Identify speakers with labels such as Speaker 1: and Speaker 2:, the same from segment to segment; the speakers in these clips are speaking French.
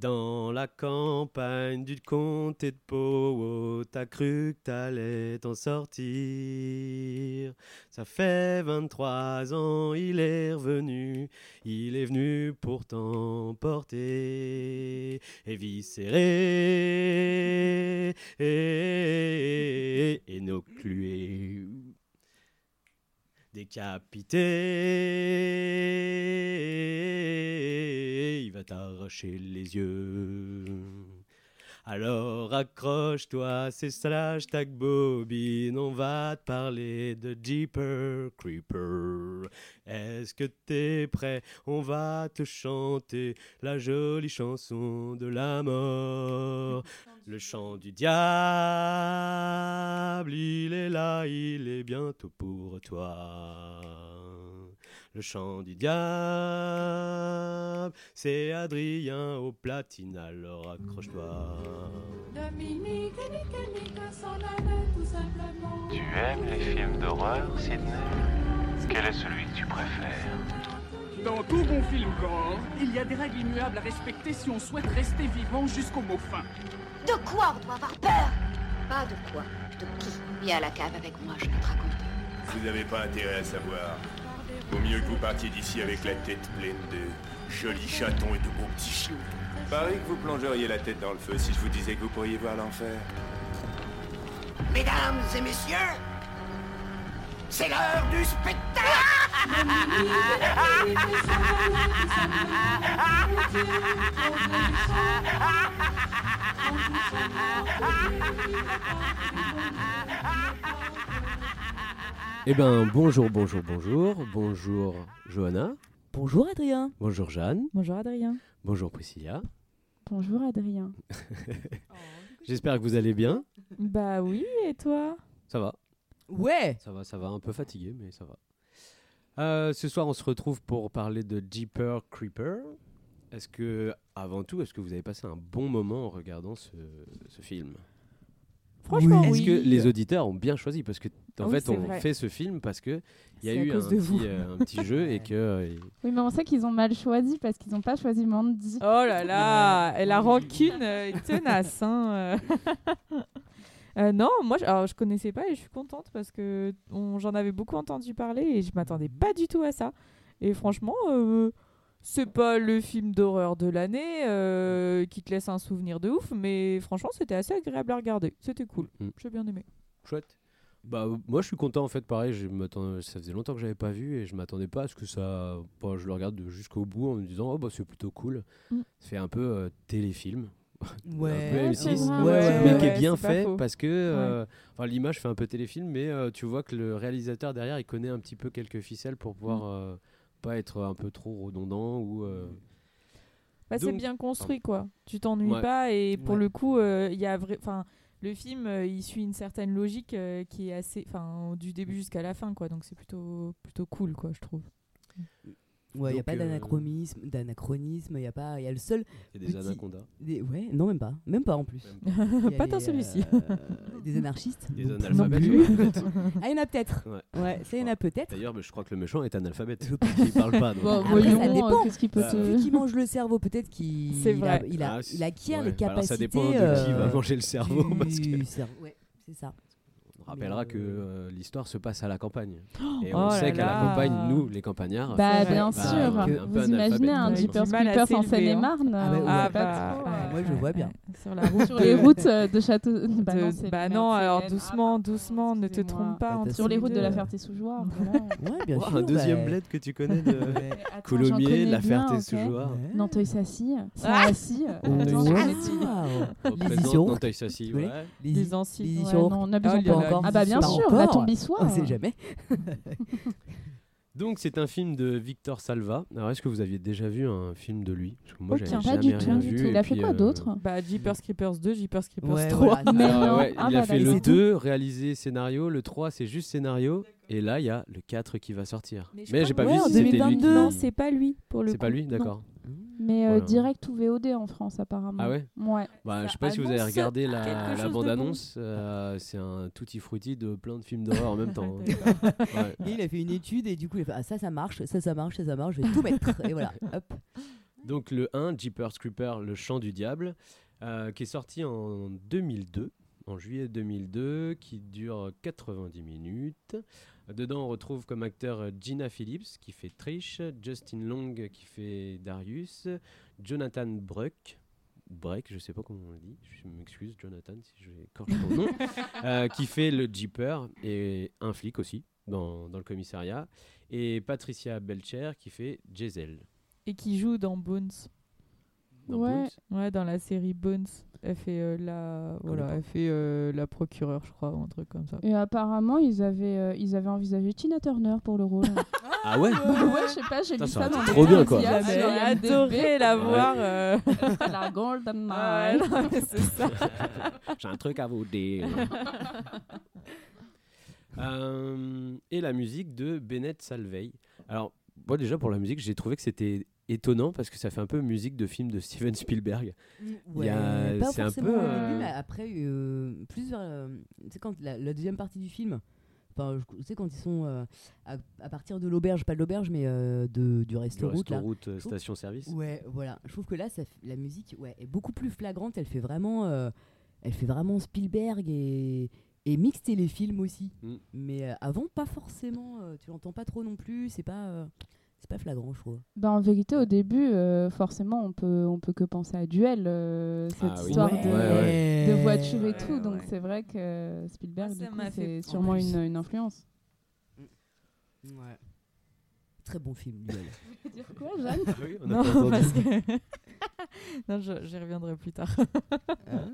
Speaker 1: Dans la campagne du comté de Pau, t'as cru que t'allais t'en sortir. Ça fait 23 ans, il est revenu, il est venu pour t'emporter. Et, et énoclué. Décapité, il va t'arracher les yeux. Alors accroche-toi, c'est slash tag bobine, on va te parler de Jeeper Creeper. Est-ce que t'es prêt? On va te chanter la jolie chanson de la mort. Le chant du diable, il est là, il est bientôt pour toi. Le chant du diable, c'est Adrien au platine, alors accroche-toi.
Speaker 2: Dominique Nick Nick s'en allaient tout simplement.
Speaker 3: Tu aimes les films d'horreur, Sidney? Quel est celui que tu préfères?
Speaker 4: Dans tout bon film gore, il y a des règles immuables à respecter si on souhaite rester vivant jusqu'au mot fin.
Speaker 5: De quoi on doit avoir peur? Pas de quoi, de qui? Viens à la cave avec moi, je vais te raconter.
Speaker 6: Vous n'avez pas intérêt à savoir. Vaut mieux que vous partiez d'ici avec la tête pleine de jolis chatons et de beaux petits chiots. Pareil que vous plongeriez la tête dans le feu si je vous disais que vous pourriez voir l'enfer.
Speaker 5: Mesdames et messieurs, c'est l'heure du spectacle
Speaker 1: Eh ben bonjour, bonjour, bonjour, bonjour Johanna,
Speaker 7: Bonjour Adrien.
Speaker 1: bonjour Jeanne,
Speaker 7: Bonjour Adrien.
Speaker 1: bonjour Priscilla.
Speaker 7: Bonjour Adrien.
Speaker 1: J'espère que vous allez bien.
Speaker 7: bah oui, et toi?
Speaker 1: Ça va,
Speaker 8: Ouais
Speaker 1: ça va, ça va, un peu fatigué, mais ça va. Euh, ce soir, on se retrouve pour parler de Jeeper Creeper. Est-ce que, avant tout, est-ce que vous avez passé un bon moment en regardant ce, ce film?
Speaker 7: Franchement,
Speaker 1: Est-ce
Speaker 7: oui.
Speaker 1: que les auditeurs ont bien choisi? Parce que, en
Speaker 7: Oui,
Speaker 1: fait, on
Speaker 7: vrai.
Speaker 1: fait ce film parce que il y a eu un petit, euh, un petit jeu et que euh,
Speaker 9: Oui, mais on sait qu'ils ont mal choisi parce qu'ils n'ont pas choisi Mandy.
Speaker 8: Oh là là Et la rancune euh, est tenace. Hein, euh. Euh, non, moi, je, alors, je connaissais pas et je suis contente parce que j'en avais beaucoup entendu parler et je m'attendais pas du tout à ça. Et franchement, euh, c'est pas le film d'horreur de l'année euh, qui te laisse un souvenir de ouf, mais franchement, c'était assez agréable à regarder. C'était cool.
Speaker 1: Mm.
Speaker 8: J'ai bien aimé.
Speaker 1: chouette. Bah, moi, je suis content en fait. Pareil, je ça faisait longtemps que j'avais pas vu et je m'attendais pas à ce que ça. bah, je le regarde jusqu'au bout en me disant, oh bah c'est plutôt cool.
Speaker 7: Mm.
Speaker 1: Ça fait un peu euh, téléfilm.
Speaker 7: Ouais.
Speaker 1: un peu
Speaker 9: Ouais,
Speaker 1: M6,
Speaker 9: c'est vrai.
Speaker 7: Ouais, ouais,
Speaker 1: mais
Speaker 7: ouais,
Speaker 1: qui est bien
Speaker 8: c'est
Speaker 1: fait parce que euh, enfin, l'image fait un peu téléfilm, mais euh, tu vois que le réalisateur derrière il connaît un petit peu quelques ficelles pour pouvoir
Speaker 8: Mm.
Speaker 1: Pas être un peu trop redondant ou. euh,
Speaker 8: Bah, c'est bien construit, quoi. Tu t'ennuies
Speaker 1: Ouais.
Speaker 8: pas et pour
Speaker 7: Ouais.
Speaker 8: le coup, euh, il y a vrai. Enfin, le film, euh, il suit une certaine logique qui est assez, enfin, du début jusqu'à la fin, quoi. Donc c'est plutôt, plutôt cool, quoi, je trouve.
Speaker 7: Ouais, il n'y a pas
Speaker 1: euh,
Speaker 7: d'anachronisme, d'anachronisme, il y a pas, il y a le seul.
Speaker 1: Il y a des
Speaker 7: Petit-
Speaker 1: anacondas.
Speaker 7: des- Ouais, non même pas, même pas en plus.
Speaker 8: Pas
Speaker 7: les,
Speaker 8: tant celui-ci.
Speaker 7: euh, des anarchistes.
Speaker 1: Des analphabètes.
Speaker 7: Non plus.
Speaker 1: peut-être.
Speaker 7: Ah, il y en a peut-être.
Speaker 1: Ouais.
Speaker 7: Ouais, ça il y en a peut-être.
Speaker 1: D'ailleurs, je crois que le méchant est analphabète. Il parle pas. donc.
Speaker 9: Bon,
Speaker 7: Après,
Speaker 9: voyons,
Speaker 7: ça dépend.
Speaker 9: qu'est-ce qu'il peut te...
Speaker 7: Celui qui mange le cerveau, peut-être qu'il
Speaker 8: C'est
Speaker 7: il a-
Speaker 8: vrai.
Speaker 7: il, a,
Speaker 1: Ah,
Speaker 7: il acquiert
Speaker 1: ouais.
Speaker 7: les
Speaker 1: Bah, alors,
Speaker 7: capacités.
Speaker 1: ça dépend de qui
Speaker 7: euh,
Speaker 1: va manger le cerveau.
Speaker 7: du
Speaker 1: parce que-
Speaker 7: cerveau. Ouais, c'est ça.
Speaker 1: On rappellera que
Speaker 7: euh,
Speaker 1: euh, l'histoire se passe à la campagne. Et
Speaker 8: Oh
Speaker 1: on
Speaker 8: là
Speaker 1: sait qu'à la campagne, nous, les campagnards,
Speaker 9: Bah,
Speaker 8: C'est
Speaker 9: bien sûr.
Speaker 1: Bah, on est un
Speaker 9: Vous imaginez un Jeepers Creepers en
Speaker 8: hein.
Speaker 9: Seine-et-Marne
Speaker 7: Ah bah, ouais.
Speaker 9: on
Speaker 8: Ah
Speaker 7: ouais, je vois bien.
Speaker 8: Sur la route.
Speaker 9: Sur les routes de Château... Bah,
Speaker 8: de-
Speaker 9: non, c'est
Speaker 8: bah non, alors
Speaker 9: Ah,
Speaker 8: doucement, doucement, ne te trompe pas.
Speaker 7: Bah,
Speaker 9: Sur les routes de la Ferté-sous-Jouarre.
Speaker 7: Ouais, bien sûr.
Speaker 1: un deuxième
Speaker 7: bah,
Speaker 1: bled que tu connais de Coulommiers, la. Ferté-sous-Jouarre.
Speaker 9: Nanteuil-Sassy.
Speaker 8: Ah
Speaker 9: Saint-Assy. Dit.
Speaker 7: Les connais
Speaker 1: ouais.
Speaker 7: Les,
Speaker 8: anciens.
Speaker 9: Ouais, pas.
Speaker 8: Là,
Speaker 9: Ah bah bien
Speaker 7: Pas
Speaker 9: sûr,
Speaker 7: encore.
Speaker 9: la tombissoire.
Speaker 7: On sait jamais.
Speaker 1: Donc, c'est un film de Victor Salva. Alors, est-ce que vous aviez déjà vu un film de lui? Parce que moi, j'avais
Speaker 9: Aucun, pas
Speaker 1: jamais
Speaker 9: du
Speaker 1: rien
Speaker 9: tout.
Speaker 1: vu.
Speaker 9: Il a fait quoi
Speaker 1: euh,
Speaker 9: d'autre?
Speaker 8: Bah, Jeepers Creepers 2, Jeepers Creepers
Speaker 7: Ouais,
Speaker 8: 3.
Speaker 7: voilà,
Speaker 9: Mais
Speaker 1: Ah
Speaker 9: non.
Speaker 1: ouais,
Speaker 9: Ah
Speaker 1: il a
Speaker 9: bah
Speaker 1: fait
Speaker 9: d'accord.
Speaker 1: le
Speaker 7: C'est tout.
Speaker 1: 2, réalisé scénario. Le 3, c'est juste scénario. Et là, il y a le 4 qui va sortir.
Speaker 8: Mais
Speaker 1: j'ai pas
Speaker 7: que-
Speaker 1: vu
Speaker 7: Ouais,
Speaker 1: si c'était lui
Speaker 7: 2022.
Speaker 1: qui...
Speaker 8: Non, c'est pas lui pour le
Speaker 1: C'est pas lui,
Speaker 8: Non.
Speaker 9: Mais euh,
Speaker 1: Voilà.
Speaker 9: direct ou VOD en France, apparemment.
Speaker 1: Ah ouais
Speaker 9: Ouais.
Speaker 1: Bah, je sais pas si vous avez regardé la, bande-annonce. euh, c'est un tutti frutti de plein de films d'horreur en même temps. Ouais.
Speaker 7: Et il a fait une étude et du coup il a fait ah, ça ça marche, ça ça marche, ça ça marche, je vais tout mettre. Et voilà, hop.
Speaker 1: Donc le 1, Jeepers Creepers, le chant du diable, euh, qui est sorti en 2002, en juillet 2002, qui dure 90 minutes. Dedans, on retrouve comme acteur euh, Gina Phillips qui fait Trish, Justin Long qui fait Darius, Jonathan Bruck, Breck, je sais pas comment on le dit, je m'excuse Jonathan si je écorche ton nom, euh, qui fait le Jeeper et un flic aussi dans, dans le commissariat, et Patricia Belcher qui fait Giselle.
Speaker 8: Et qui joue dans Bones.
Speaker 1: Dans
Speaker 9: Ouais.
Speaker 1: Bones.
Speaker 8: Ouais, dans la série Bones. Elle fait euh, la voilà, elle fait euh, la procureure, je crois, ou un truc comme ça.
Speaker 9: Et apparemment, ils avaient, euh, ils avaient envisagé Tina Turner pour le rôle.
Speaker 1: Ah ouais
Speaker 9: Bah ouais, je sais pas, j'ai lu
Speaker 1: ça
Speaker 9: dans
Speaker 1: trop bien, quoi.
Speaker 9: médias,
Speaker 8: J'avais adoré la
Speaker 1: Ouais.
Speaker 8: voir. euh,
Speaker 9: La Golden
Speaker 8: ah ouais, c'est ça.
Speaker 1: J'ai un truc à vous dire. Euh, et la musique de Bennett Salvey. Alors, moi déjà pour la musique, j'ai trouvé que c'était étonnant parce que ça fait un peu musique de film de Steven Spielberg.
Speaker 7: Ouais,
Speaker 1: c'est un peu,
Speaker 7: début,
Speaker 1: euh,
Speaker 7: mais après, euh, plus vers. euh, tu sais, quand la, la deuxième partie du film. Enfin, je- tu sais, quand ils sont euh, à, à partir de l'auberge, pas de l'auberge, mais de, du resto route
Speaker 1: route station-service.
Speaker 7: Ouais, voilà. Je trouve que là, ça la musique ouais, est beaucoup plus flagrante. Elle fait vraiment, elle fait vraiment Spielberg et, et mix téléfilm aussi.
Speaker 1: Mm.
Speaker 7: Mais avant, pas forcément. tu l'entends pas trop non plus. C'est pas, c'est pas flagrant, je trouve.
Speaker 9: Bah, en vérité, au début, euh, forcément, on peut, on peut que penser à Duel, euh, cette
Speaker 1: Ah oui.
Speaker 9: histoire
Speaker 1: Ouais,
Speaker 9: de,
Speaker 1: ouais,
Speaker 9: de voiture et
Speaker 8: Ouais,
Speaker 9: tout. Donc, c'est vrai que Spielberg,
Speaker 8: Ah,
Speaker 9: c'est
Speaker 8: en
Speaker 9: sûrement une, une influence.
Speaker 7: Ouais. Très bon film, Duel.
Speaker 9: Tu veux dire quoi, Jeanne
Speaker 1: Ah oui, on a
Speaker 8: Non, parce que... non, je- j'y reviendrai plus tard.
Speaker 7: Ah.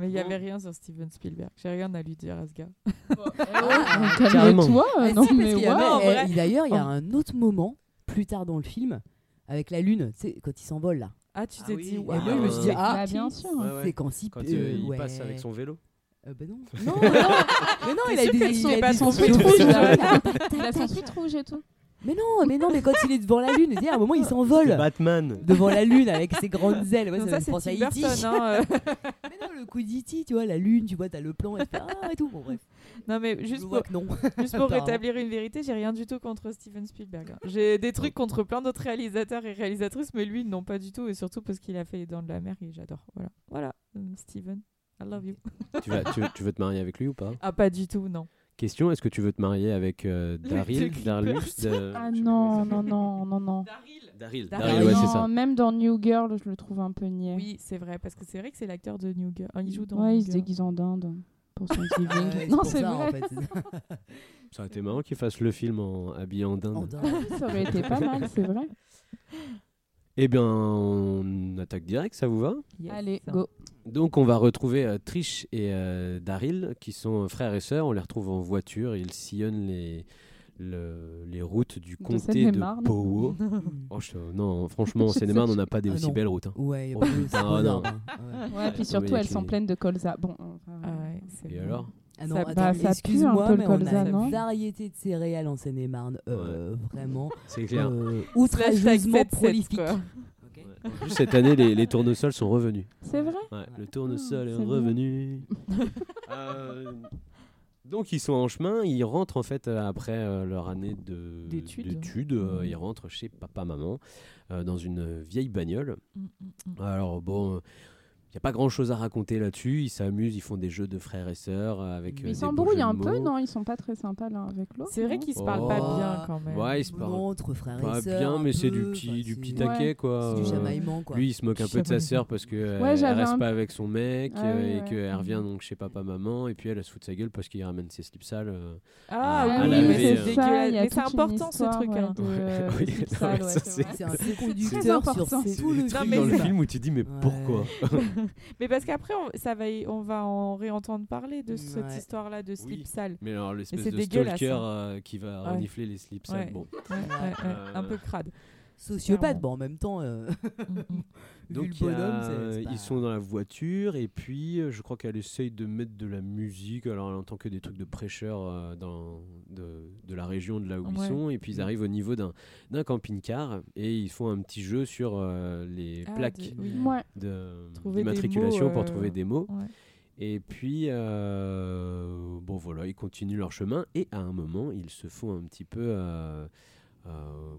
Speaker 8: Mais il n'y avait rien sur Steven Spielberg. J'ai rien à lui dire à ce gars.
Speaker 7: Ah.
Speaker 9: Calme-toi,
Speaker 7: Ah, si,
Speaker 9: non mais
Speaker 7: eh, il- D'ailleurs, il y a
Speaker 8: En-
Speaker 7: un autre moment plus tard dans le film avec la lune, tu sais, quand il s'envole là.
Speaker 8: Ah, tu
Speaker 1: Ah
Speaker 8: t'es dit,
Speaker 1: Et
Speaker 7: Et
Speaker 8: waouh.
Speaker 7: moi, je me suis dit, ah,
Speaker 9: Bah, bien sûr.
Speaker 1: Ouais, ouais.
Speaker 7: c'est quand si.
Speaker 1: Quand
Speaker 7: euh,
Speaker 1: euh, il
Speaker 7: ouais.
Speaker 1: passe avec son vélo.
Speaker 7: Euh, bah non. Non, non, mais non, il a des, il a des rouges.
Speaker 9: Il a son suite rouge et tout.
Speaker 7: Mais non, mais non, mais quand il est devant la lune, tu sais, à un moment il s'envole
Speaker 1: Batman.
Speaker 7: devant la lune avec ses grandes ailes. Ouais,
Speaker 8: Non,
Speaker 7: ça,
Speaker 8: ça, c'est Tim hein, euh.
Speaker 7: Mais non, le coup d'E.T., tu vois, la lune, tu vois, t'as le plan et ah et tout. Bon, bref.
Speaker 8: Non, mais juste pour,
Speaker 7: que non.
Speaker 8: juste pour rétablir une vérité, j'ai rien du tout contre Steven Spielberg. hein. J'ai des trucs contre plein d'autres réalisateurs et réalisatrices, mais lui, non, pas du tout. Et surtout parce qu'il a fait Les Dents de la Mer et j'adore. Voilà, voilà euh, Steven, I love you.
Speaker 1: tu, vas, tu, tu veux te marier avec lui ou pas?
Speaker 8: Ah, pas du tout, non.
Speaker 1: Question est-ce que tu veux te marier avec euh, Daryl
Speaker 9: Ah non, non, non, non, non.
Speaker 8: Daryl
Speaker 1: Daryl, ouais, c'est ça.
Speaker 9: Même dans New Girl, je le trouve un peu niais.
Speaker 8: Oui, c'est vrai, parce que c'est vrai que c'est l'acteur de New Girl. Ah, il joue dans
Speaker 9: Ouais,
Speaker 8: New
Speaker 9: il se déguise en dinde pour son TV.
Speaker 7: Ouais,
Speaker 9: non, c'est
Speaker 7: ça,
Speaker 9: vrai.
Speaker 7: En fait, c'est ça.
Speaker 1: Aurait été marrant qu'il fasse le film en habillé en
Speaker 7: En
Speaker 1: dinde.
Speaker 7: dinde.
Speaker 9: Ça aurait été pas mal, c'est vrai.
Speaker 1: Eh bien, on attaque direct, ça vous va
Speaker 8: Yes.
Speaker 9: Allez, go.
Speaker 1: Donc, on va retrouver euh, Trish et euh, Daryl, qui sont frères et sœurs. On les retrouve en voiture. Ils sillonnent les, le- les routes du comté de. Powo. Oh, je- non, franchement, en Seine-et-Marne, on n'a pas des
Speaker 7: Ah,
Speaker 1: aussi
Speaker 7: non.
Speaker 1: belles routes. hein.
Speaker 7: Ouais, y a
Speaker 1: Oh,
Speaker 7: pas
Speaker 1: putain, non.
Speaker 7: Ouais.
Speaker 9: Ouais, puis
Speaker 1: mais
Speaker 9: surtout, elles sont pleines de colza. Bon,
Speaker 8: Ah ouais,
Speaker 1: Et alors?
Speaker 7: Ah non,
Speaker 8: Ça-
Speaker 7: attends,
Speaker 9: bah, ça un peu le
Speaker 7: mais on a
Speaker 9: colza,
Speaker 7: une variété de céréales en Seine-et-Marne, euh, vraiment
Speaker 1: C'est clair.
Speaker 7: euh, outrageusement
Speaker 8: 7-7,
Speaker 7: prolifique.
Speaker 1: En plus, cette année, les, les tournesols sont revenus.
Speaker 9: c'est vrai.
Speaker 1: Ouais, le tournesol
Speaker 9: Ah,
Speaker 1: est revenu. Euh, donc ils sont en chemin, ils rentrent en fait euh, après euh, leur année de-
Speaker 8: D'études.
Speaker 1: euh,
Speaker 8: Mhm.
Speaker 1: ils rentrent chez papa maman euh, dans une vieille bagnole.
Speaker 8: Mm, mm, mm.
Speaker 1: Alors bon, il n'y a pas grand chose à raconter là-dessus, ils s'amusent, ils font des jeux de frères et sœurs euh, avec. euh,
Speaker 9: Ils
Speaker 1: beaux
Speaker 9: s'embrouillent un peu, non? Ils sont pas très sympas l'un avec l'autre.
Speaker 8: C'est vrai qu'ils se parlent
Speaker 1: Oh.
Speaker 8: pas bien quand même.
Speaker 1: Ouais, ils se parlent
Speaker 7: frères
Speaker 1: pas
Speaker 7: et sœurs.
Speaker 1: bien, mais c'est du
Speaker 7: enfin,
Speaker 1: petit, du petit
Speaker 9: Ouais.
Speaker 1: taquet quoi.
Speaker 7: C'est du
Speaker 1: Euh,
Speaker 7: chamaillement, quoi.
Speaker 1: Lui, il se moque un peu de sa sœur parce qu'elle
Speaker 9: Ouais,
Speaker 1: elle reste
Speaker 9: un-
Speaker 1: pas avec son mec
Speaker 9: Ah
Speaker 1: euh, et qu'elle revient donc chez papa maman et puis elle, elle se fout de sa gueule parce qu'il ramène ses slips sales. euh.
Speaker 8: Ah
Speaker 1: à
Speaker 8: oui, mais
Speaker 1: euh,
Speaker 8: c'est dégueulasse.
Speaker 9: il y a
Speaker 8: Mais c'est important ce truc.
Speaker 9: euh,
Speaker 1: mais
Speaker 9: c'est
Speaker 7: un
Speaker 9: Très
Speaker 7: conducteur sur tout le
Speaker 8: mais
Speaker 1: dans le film où tu dis mais pourquoi?
Speaker 8: Mais parce qu'après, on, ça va, on va en réentendre parler de cette
Speaker 7: Ouais.
Speaker 8: histoire-là de slip
Speaker 1: Oui.
Speaker 8: sale.
Speaker 1: Mais alors l'espèce
Speaker 8: c'est
Speaker 1: de stalker
Speaker 8: hein.
Speaker 1: euh, qui va
Speaker 8: Ouais.
Speaker 1: renifler les slips sales.
Speaker 8: Ouais.
Speaker 1: Bon.
Speaker 8: Ouais, ouais, ouais,
Speaker 1: Euh,
Speaker 8: Un peu crade.
Speaker 7: Sociopathe, bon, en même temps,
Speaker 8: Mm, mm.
Speaker 1: Donc
Speaker 7: le
Speaker 1: il y a-
Speaker 7: bonhomme, c'est- c'est pas-
Speaker 1: ils sont dans la voiture et puis euh, je crois qu'elle essaye de mettre de la musique. Alors elle entend que des trucs de prêcheurs euh, dans, de, de la région de là où ils sont. Et puis ils arrivent au niveau d'un d'un camping-car et ils font un petit jeu sur euh, les
Speaker 8: Ah,
Speaker 1: plaques
Speaker 8: de- oui.
Speaker 9: Ouais.
Speaker 1: de- d'immatriculation
Speaker 8: mots,
Speaker 1: pour
Speaker 8: euh,
Speaker 1: trouver des mots.
Speaker 8: Ouais.
Speaker 1: Et puis, euh, bon voilà, ils continuent leur chemin et à un moment, ils se font un petit peu euh,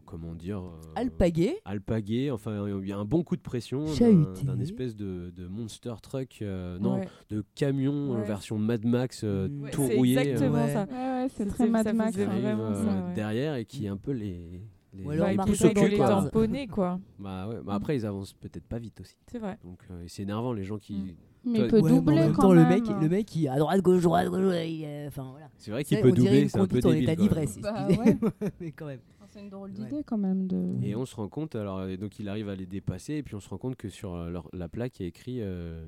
Speaker 1: comment dire euh,
Speaker 7: Alpaguer.
Speaker 1: alpaguer, enfin il y a un bon coup de pression d'un-
Speaker 7: Chahuté.
Speaker 1: d'un espèce de, de monster truck, euh, non,
Speaker 8: Ouais.
Speaker 1: de camion euh,
Speaker 8: Ouais.
Speaker 1: version Mad Max euh,
Speaker 7: Mm.
Speaker 8: Ouais,
Speaker 1: tout
Speaker 8: c'est
Speaker 1: rouillé. euh,
Speaker 8: exactement
Speaker 7: Ouais.
Speaker 8: ça.
Speaker 9: Ouais, ouais, c'est très Mad Max.
Speaker 8: vraiment
Speaker 1: euh,
Speaker 8: ça, ouais.
Speaker 1: derrière et qui est un peu les, les,
Speaker 7: Ou alors
Speaker 1: les
Speaker 8: pousse
Speaker 1: au cul,
Speaker 8: les
Speaker 1: quoi.
Speaker 8: Tamponnés, quoi.
Speaker 1: Bah ouais, bah après ils avancent peut-être pas vite aussi.
Speaker 8: C'est vrai.
Speaker 1: Donc euh, c'est énervant les gens qui.
Speaker 8: Mm.
Speaker 9: Mais il peut
Speaker 7: Ouais, mais en
Speaker 9: doubler
Speaker 7: même
Speaker 9: quand
Speaker 7: temps,
Speaker 9: même.
Speaker 7: le mec, le mec, il à droite, gauche, droite, gauche, ouais, enfin voilà.
Speaker 1: C'est vrai qu'il peut doubler, c'est un peu
Speaker 7: conduite en
Speaker 1: débile.
Speaker 7: état d'ivresse.
Speaker 9: Bah
Speaker 7: excusez-moi, mais quand même.
Speaker 9: C'est une drôle
Speaker 7: Ouais.
Speaker 9: d'idée quand même de.
Speaker 1: Et on se rend compte, alors euh, donc il arrive à les dépasser, et puis on se rend compte que sur euh, leur- la plaque il y a écrit euh,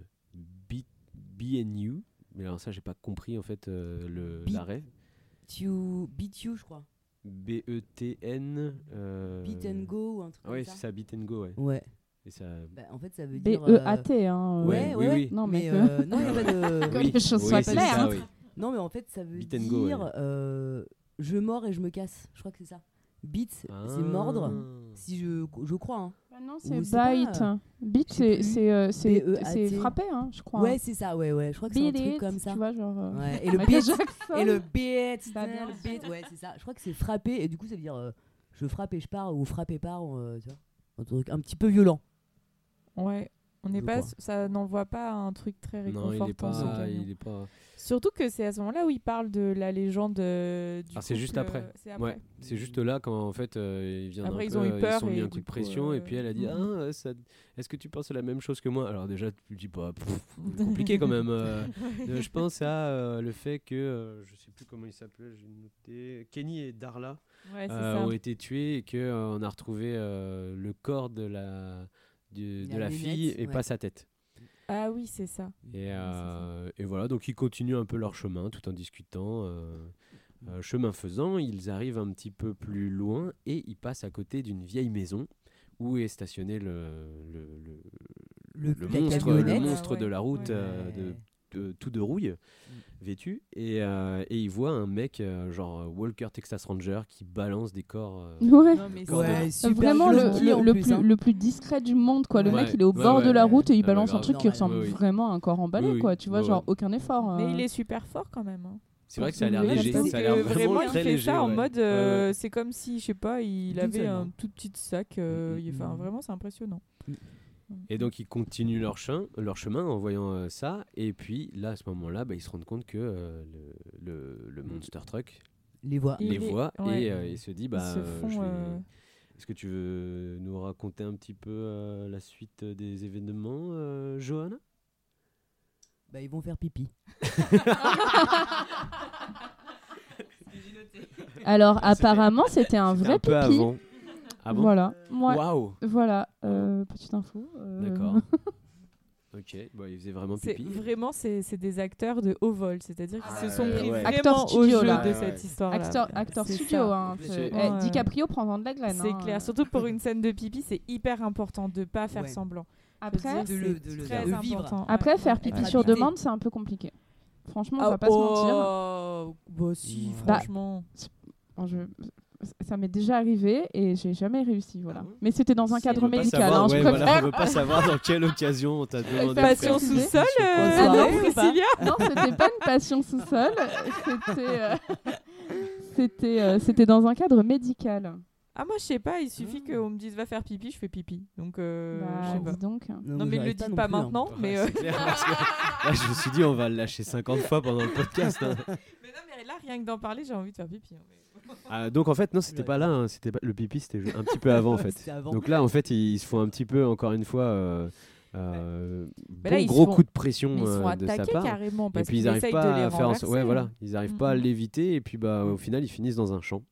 Speaker 1: B- BNU. Mais alors ça j'ai pas compris en fait euh, le l'arrêt.
Speaker 7: Tu beat you, je crois.
Speaker 1: B-E-T-N. euh,
Speaker 7: Beat and go ou un truc
Speaker 1: Ah ouais
Speaker 7: comme
Speaker 1: c'est
Speaker 7: ça.
Speaker 1: ça, Beat and Go ouais.
Speaker 7: Ouais.
Speaker 1: Et ça.
Speaker 7: Bah, en fait, ça veut dire.
Speaker 9: B-E-A-T, hein. euh,
Speaker 7: Ouais,
Speaker 1: oui,
Speaker 7: ouais,
Speaker 1: oui.
Speaker 9: Non, mais
Speaker 7: mais euh, non, il y a pas de.
Speaker 9: Que les choses
Speaker 1: oui,
Speaker 9: soient claires,
Speaker 1: ça, oui.
Speaker 7: Non, mais en fait, ça veut
Speaker 1: go,
Speaker 7: dire
Speaker 1: ouais.
Speaker 7: euh, je mords et je me casse. Je crois que c'est ça. Beat,
Speaker 1: Ah.
Speaker 7: c'est mordre. Si je, je crois. Hein.
Speaker 9: Bah non, c'est
Speaker 7: c'est pas,
Speaker 9: bite.
Speaker 7: euh,
Speaker 9: Bite, c'est euh, c'est frapper, hein, je crois.
Speaker 7: Ouais, c'est ça. Ouais, ouais. Je crois que c'est un truc
Speaker 9: it,
Speaker 7: comme ça.
Speaker 9: Tu vois, genre. euh,
Speaker 7: Ouais. Et le beat. Et le beat. Le beat, Ouais, c'est ça. Je crois que c'est frapper. Et du coup, ça veut dire euh, je frappe et je pars ou frappe et pars. euh, tu vois. Un truc un petit peu violent.
Speaker 8: Ouais. On n'est pas, ça n'envoie pas un truc très
Speaker 1: Non il est
Speaker 8: réconfortant.
Speaker 1: pas,
Speaker 8: camion.
Speaker 1: il est pas.
Speaker 8: Surtout que c'est à ce moment-là où il parle de la légende euh, du
Speaker 1: Ah, c'est juste
Speaker 8: couple,
Speaker 1: après.
Speaker 8: euh, C'est après.
Speaker 1: Ouais, c'est juste là quand en fait euh, il vient
Speaker 8: Après, ils
Speaker 1: peu,
Speaker 8: ont eu
Speaker 1: euh,
Speaker 8: peur
Speaker 1: ils ont mis
Speaker 8: et
Speaker 1: un coup de pression et
Speaker 8: euh,
Speaker 1: puis elle a dit ah euh, ça- est-ce que tu penses à la même chose que moi? Alors déjà tu dis pas pff, compliqué quand même euh, euh, je pense à euh, le fait que euh, je sais plus comment il s'appelait j'ai noté Kenny et Darla
Speaker 8: Ouais,
Speaker 1: euh, ont été tués et que euh, on a retrouvé euh, le corps de la du- de
Speaker 7: La lunette,
Speaker 1: fille et
Speaker 7: ouais.
Speaker 1: pas sa tête
Speaker 8: Ah oui, c'est ça.
Speaker 1: et,
Speaker 8: c'est ça.
Speaker 1: euh, et voilà, donc ils continuent un peu leur chemin tout en discutant. euh, euh, chemin faisant, ils arrivent un petit peu plus loin et ils passent à côté d'une vieille maison où est stationné le, le, le-
Speaker 7: Le,
Speaker 1: monstre,
Speaker 8: Ouais.
Speaker 1: de la route
Speaker 8: Ouais.
Speaker 1: euh, de, De- tout de rouille, vêtu. Et, euh, et ils voient un mec, euh, genre euh, Walker Texas Ranger, qui balance des corps. euh,
Speaker 9: Ouais.
Speaker 8: Non, mais
Speaker 7: Ouais,
Speaker 8: c'est-
Speaker 7: super
Speaker 9: Vraiment le,
Speaker 7: gentil,
Speaker 9: le,
Speaker 7: en
Speaker 9: le
Speaker 7: plus,
Speaker 9: plus,
Speaker 7: hein.
Speaker 9: le plus discret du monde quoi. Le
Speaker 1: Ouais.
Speaker 9: mec il est au
Speaker 1: Ouais,
Speaker 9: bord
Speaker 1: ouais.
Speaker 9: de la route et il
Speaker 1: Ah,
Speaker 9: balance
Speaker 1: bah,
Speaker 9: un truc qui ressemble
Speaker 1: oui.
Speaker 9: vraiment à un corps emballé
Speaker 1: Oui, oui.
Speaker 9: quoi. Tu vois
Speaker 1: Ouais,
Speaker 9: genre
Speaker 1: ouais.
Speaker 9: aucun effort.
Speaker 8: Mais
Speaker 9: euh.
Speaker 8: il est super fort quand même. hein.
Speaker 1: C'est vrai que ça a l'air
Speaker 9: Ouais,
Speaker 1: léger,
Speaker 9: parce
Speaker 1: ça a l'air
Speaker 8: vraiment,
Speaker 1: vraiment
Speaker 8: il
Speaker 1: très
Speaker 8: fait
Speaker 1: léger.
Speaker 8: ça en
Speaker 1: ouais.
Speaker 8: mode, euh,
Speaker 1: ouais.
Speaker 8: c'est comme si, je sais pas, il avait un
Speaker 7: main.
Speaker 8: tout petit sac. euh,
Speaker 1: Mm,
Speaker 8: il-
Speaker 1: mm,
Speaker 8: Enfin,
Speaker 7: mm.
Speaker 8: vraiment, c'est impressionnant.
Speaker 1: Et donc ils continuent leur, chemin, leur chemin en voyant euh, ça. Et puis là, à ce moment-là, bah, ils se rendent compte que euh, le, le, le Monster Truck
Speaker 7: Les voix.
Speaker 8: Il
Speaker 1: les voit
Speaker 8: ouais.
Speaker 1: et euh, il se dit bah, euh,
Speaker 8: euh,
Speaker 1: Est-ce que tu veux nous raconter un petit peu euh, la suite des événements, euh, Johanna?
Speaker 7: Bah, ils vont faire pipi.
Speaker 9: Alors
Speaker 1: Ah, c'était-
Speaker 9: apparemment c'était un
Speaker 1: C'était
Speaker 9: vrai
Speaker 1: un peu
Speaker 9: pipi.
Speaker 1: avant. Ah bon?
Speaker 9: Voilà. Ouais.
Speaker 1: Waouh
Speaker 9: Voilà. euh, petite info. euh,
Speaker 1: D'accord. ok, bon, il faisait vraiment
Speaker 8: C'est
Speaker 1: pipi.
Speaker 8: vraiment c'est c'est des acteurs de haut vol, c'est-à-dire qu'ils
Speaker 1: Ah
Speaker 8: se sont
Speaker 1: ouais,
Speaker 8: pris
Speaker 1: ouais.
Speaker 8: vraiment
Speaker 9: Acteurs
Speaker 8: au
Speaker 9: studio,
Speaker 8: jeu
Speaker 9: là.
Speaker 8: de
Speaker 1: Ouais,
Speaker 8: cette
Speaker 1: ouais.
Speaker 8: histoire.
Speaker 9: Acteur, acteur studio. Hein, eh. DiCaprio prend vent de la glaine.
Speaker 8: C'est
Speaker 9: hein.
Speaker 8: clair, surtout pour une scène de pipi, c'est hyper important de pas faire
Speaker 7: Ouais.
Speaker 8: semblant.
Speaker 9: Après,
Speaker 7: De le- de le-
Speaker 8: très
Speaker 7: de le vivre.
Speaker 8: important.
Speaker 9: après faire pipi sur demande, c'est un peu compliqué. Franchement, on
Speaker 8: Ah,
Speaker 9: va pas se mentir.
Speaker 8: oh, Bah si,
Speaker 1: Bah,
Speaker 8: franchement.
Speaker 9: Bon, je- Ça m'est déjà arrivé et j'ai jamais réussi, voilà.
Speaker 1: Ah ouais
Speaker 9: Mais c'était dans un cadre médical.
Speaker 1: savoir,
Speaker 9: hein,
Speaker 1: ouais,
Speaker 9: je
Speaker 1: voilà,
Speaker 9: préfère.
Speaker 1: on veut pas savoir dans quelle occasion on t'a demandé de
Speaker 8: Passion
Speaker 1: faire
Speaker 8: sous-sol, euh.
Speaker 9: Ah non,
Speaker 8: non,
Speaker 9: c'était pas une passion sous-sol. C'était, euh, c'était, euh, c'était dans un cadre médical.
Speaker 8: Ah moi je sais pas, il suffit
Speaker 7: Ah.
Speaker 8: qu'on me dise va faire pipi, je fais pipi. Donc euh, je
Speaker 9: Bah,
Speaker 8: sais pas.
Speaker 9: donc.
Speaker 8: Non mais il le dit pas
Speaker 7: plus, hein.
Speaker 8: maintenant,
Speaker 1: Ouais,
Speaker 8: mais euh,
Speaker 1: c'est clair, parce que là, je me suis dit, on va le lâcher 50 fois pendant le podcast. hein.
Speaker 8: mais non mais là rien que d'en parler, j'ai envie de faire pipi. hein, mais-
Speaker 1: Ah, donc en fait, non, c'était pas là. hein, C'était pas- le pipi, c'était ju- un petit peu avant en fait.
Speaker 7: C'était avant.
Speaker 1: Donc là, en fait, ils, ils se font un petit peu, encore une fois, euh, euh,
Speaker 8: Mais là,
Speaker 1: bon
Speaker 8: ils
Speaker 1: gros
Speaker 8: se font-
Speaker 1: coup de pression
Speaker 8: Mais ils
Speaker 1: euh, de sa
Speaker 8: attaqués
Speaker 1: part.
Speaker 8: carrément
Speaker 1: Et
Speaker 8: parce
Speaker 1: puis ils
Speaker 8: qu'ils
Speaker 1: arrivent
Speaker 8: essayent de
Speaker 1: pas
Speaker 8: les
Speaker 1: à faire, en
Speaker 8: renverser.
Speaker 1: ouais, voilà, ils arrivent pas à
Speaker 8: Mhm.
Speaker 1: l'éviter. Et puis bah, au final, ils finissent dans un champ.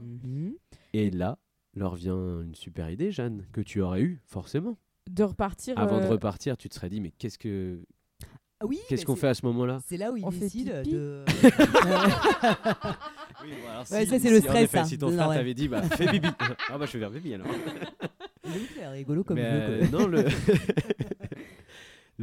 Speaker 7: Mhm.
Speaker 1: Et là, leur vient une super idée, Jeanne, que tu aurais eu forcément.
Speaker 8: De repartir.
Speaker 1: Avant de
Speaker 8: euh,
Speaker 1: repartir, tu te serais dit, mais qu'est-ce que,
Speaker 7: Ah oui,
Speaker 1: qu'est-ce
Speaker 7: mais
Speaker 1: qu'on fait à ce moment-là?
Speaker 7: C'est là où il
Speaker 8: On fait
Speaker 7: décide
Speaker 8: pipi.
Speaker 7: de.
Speaker 1: Oui, bon, alors
Speaker 7: Ouais,
Speaker 1: si-
Speaker 7: ça, c'est le
Speaker 1: en
Speaker 7: stress,
Speaker 1: effet,
Speaker 7: ça.
Speaker 1: Si ton
Speaker 7: Non,
Speaker 1: frère
Speaker 7: ouais.
Speaker 1: t'avait dit, bah fais pipi. ah bah je vais faire pipi alors.
Speaker 7: C'est rigolo comme
Speaker 1: Mais,
Speaker 7: jeu.
Speaker 1: euh, non, le...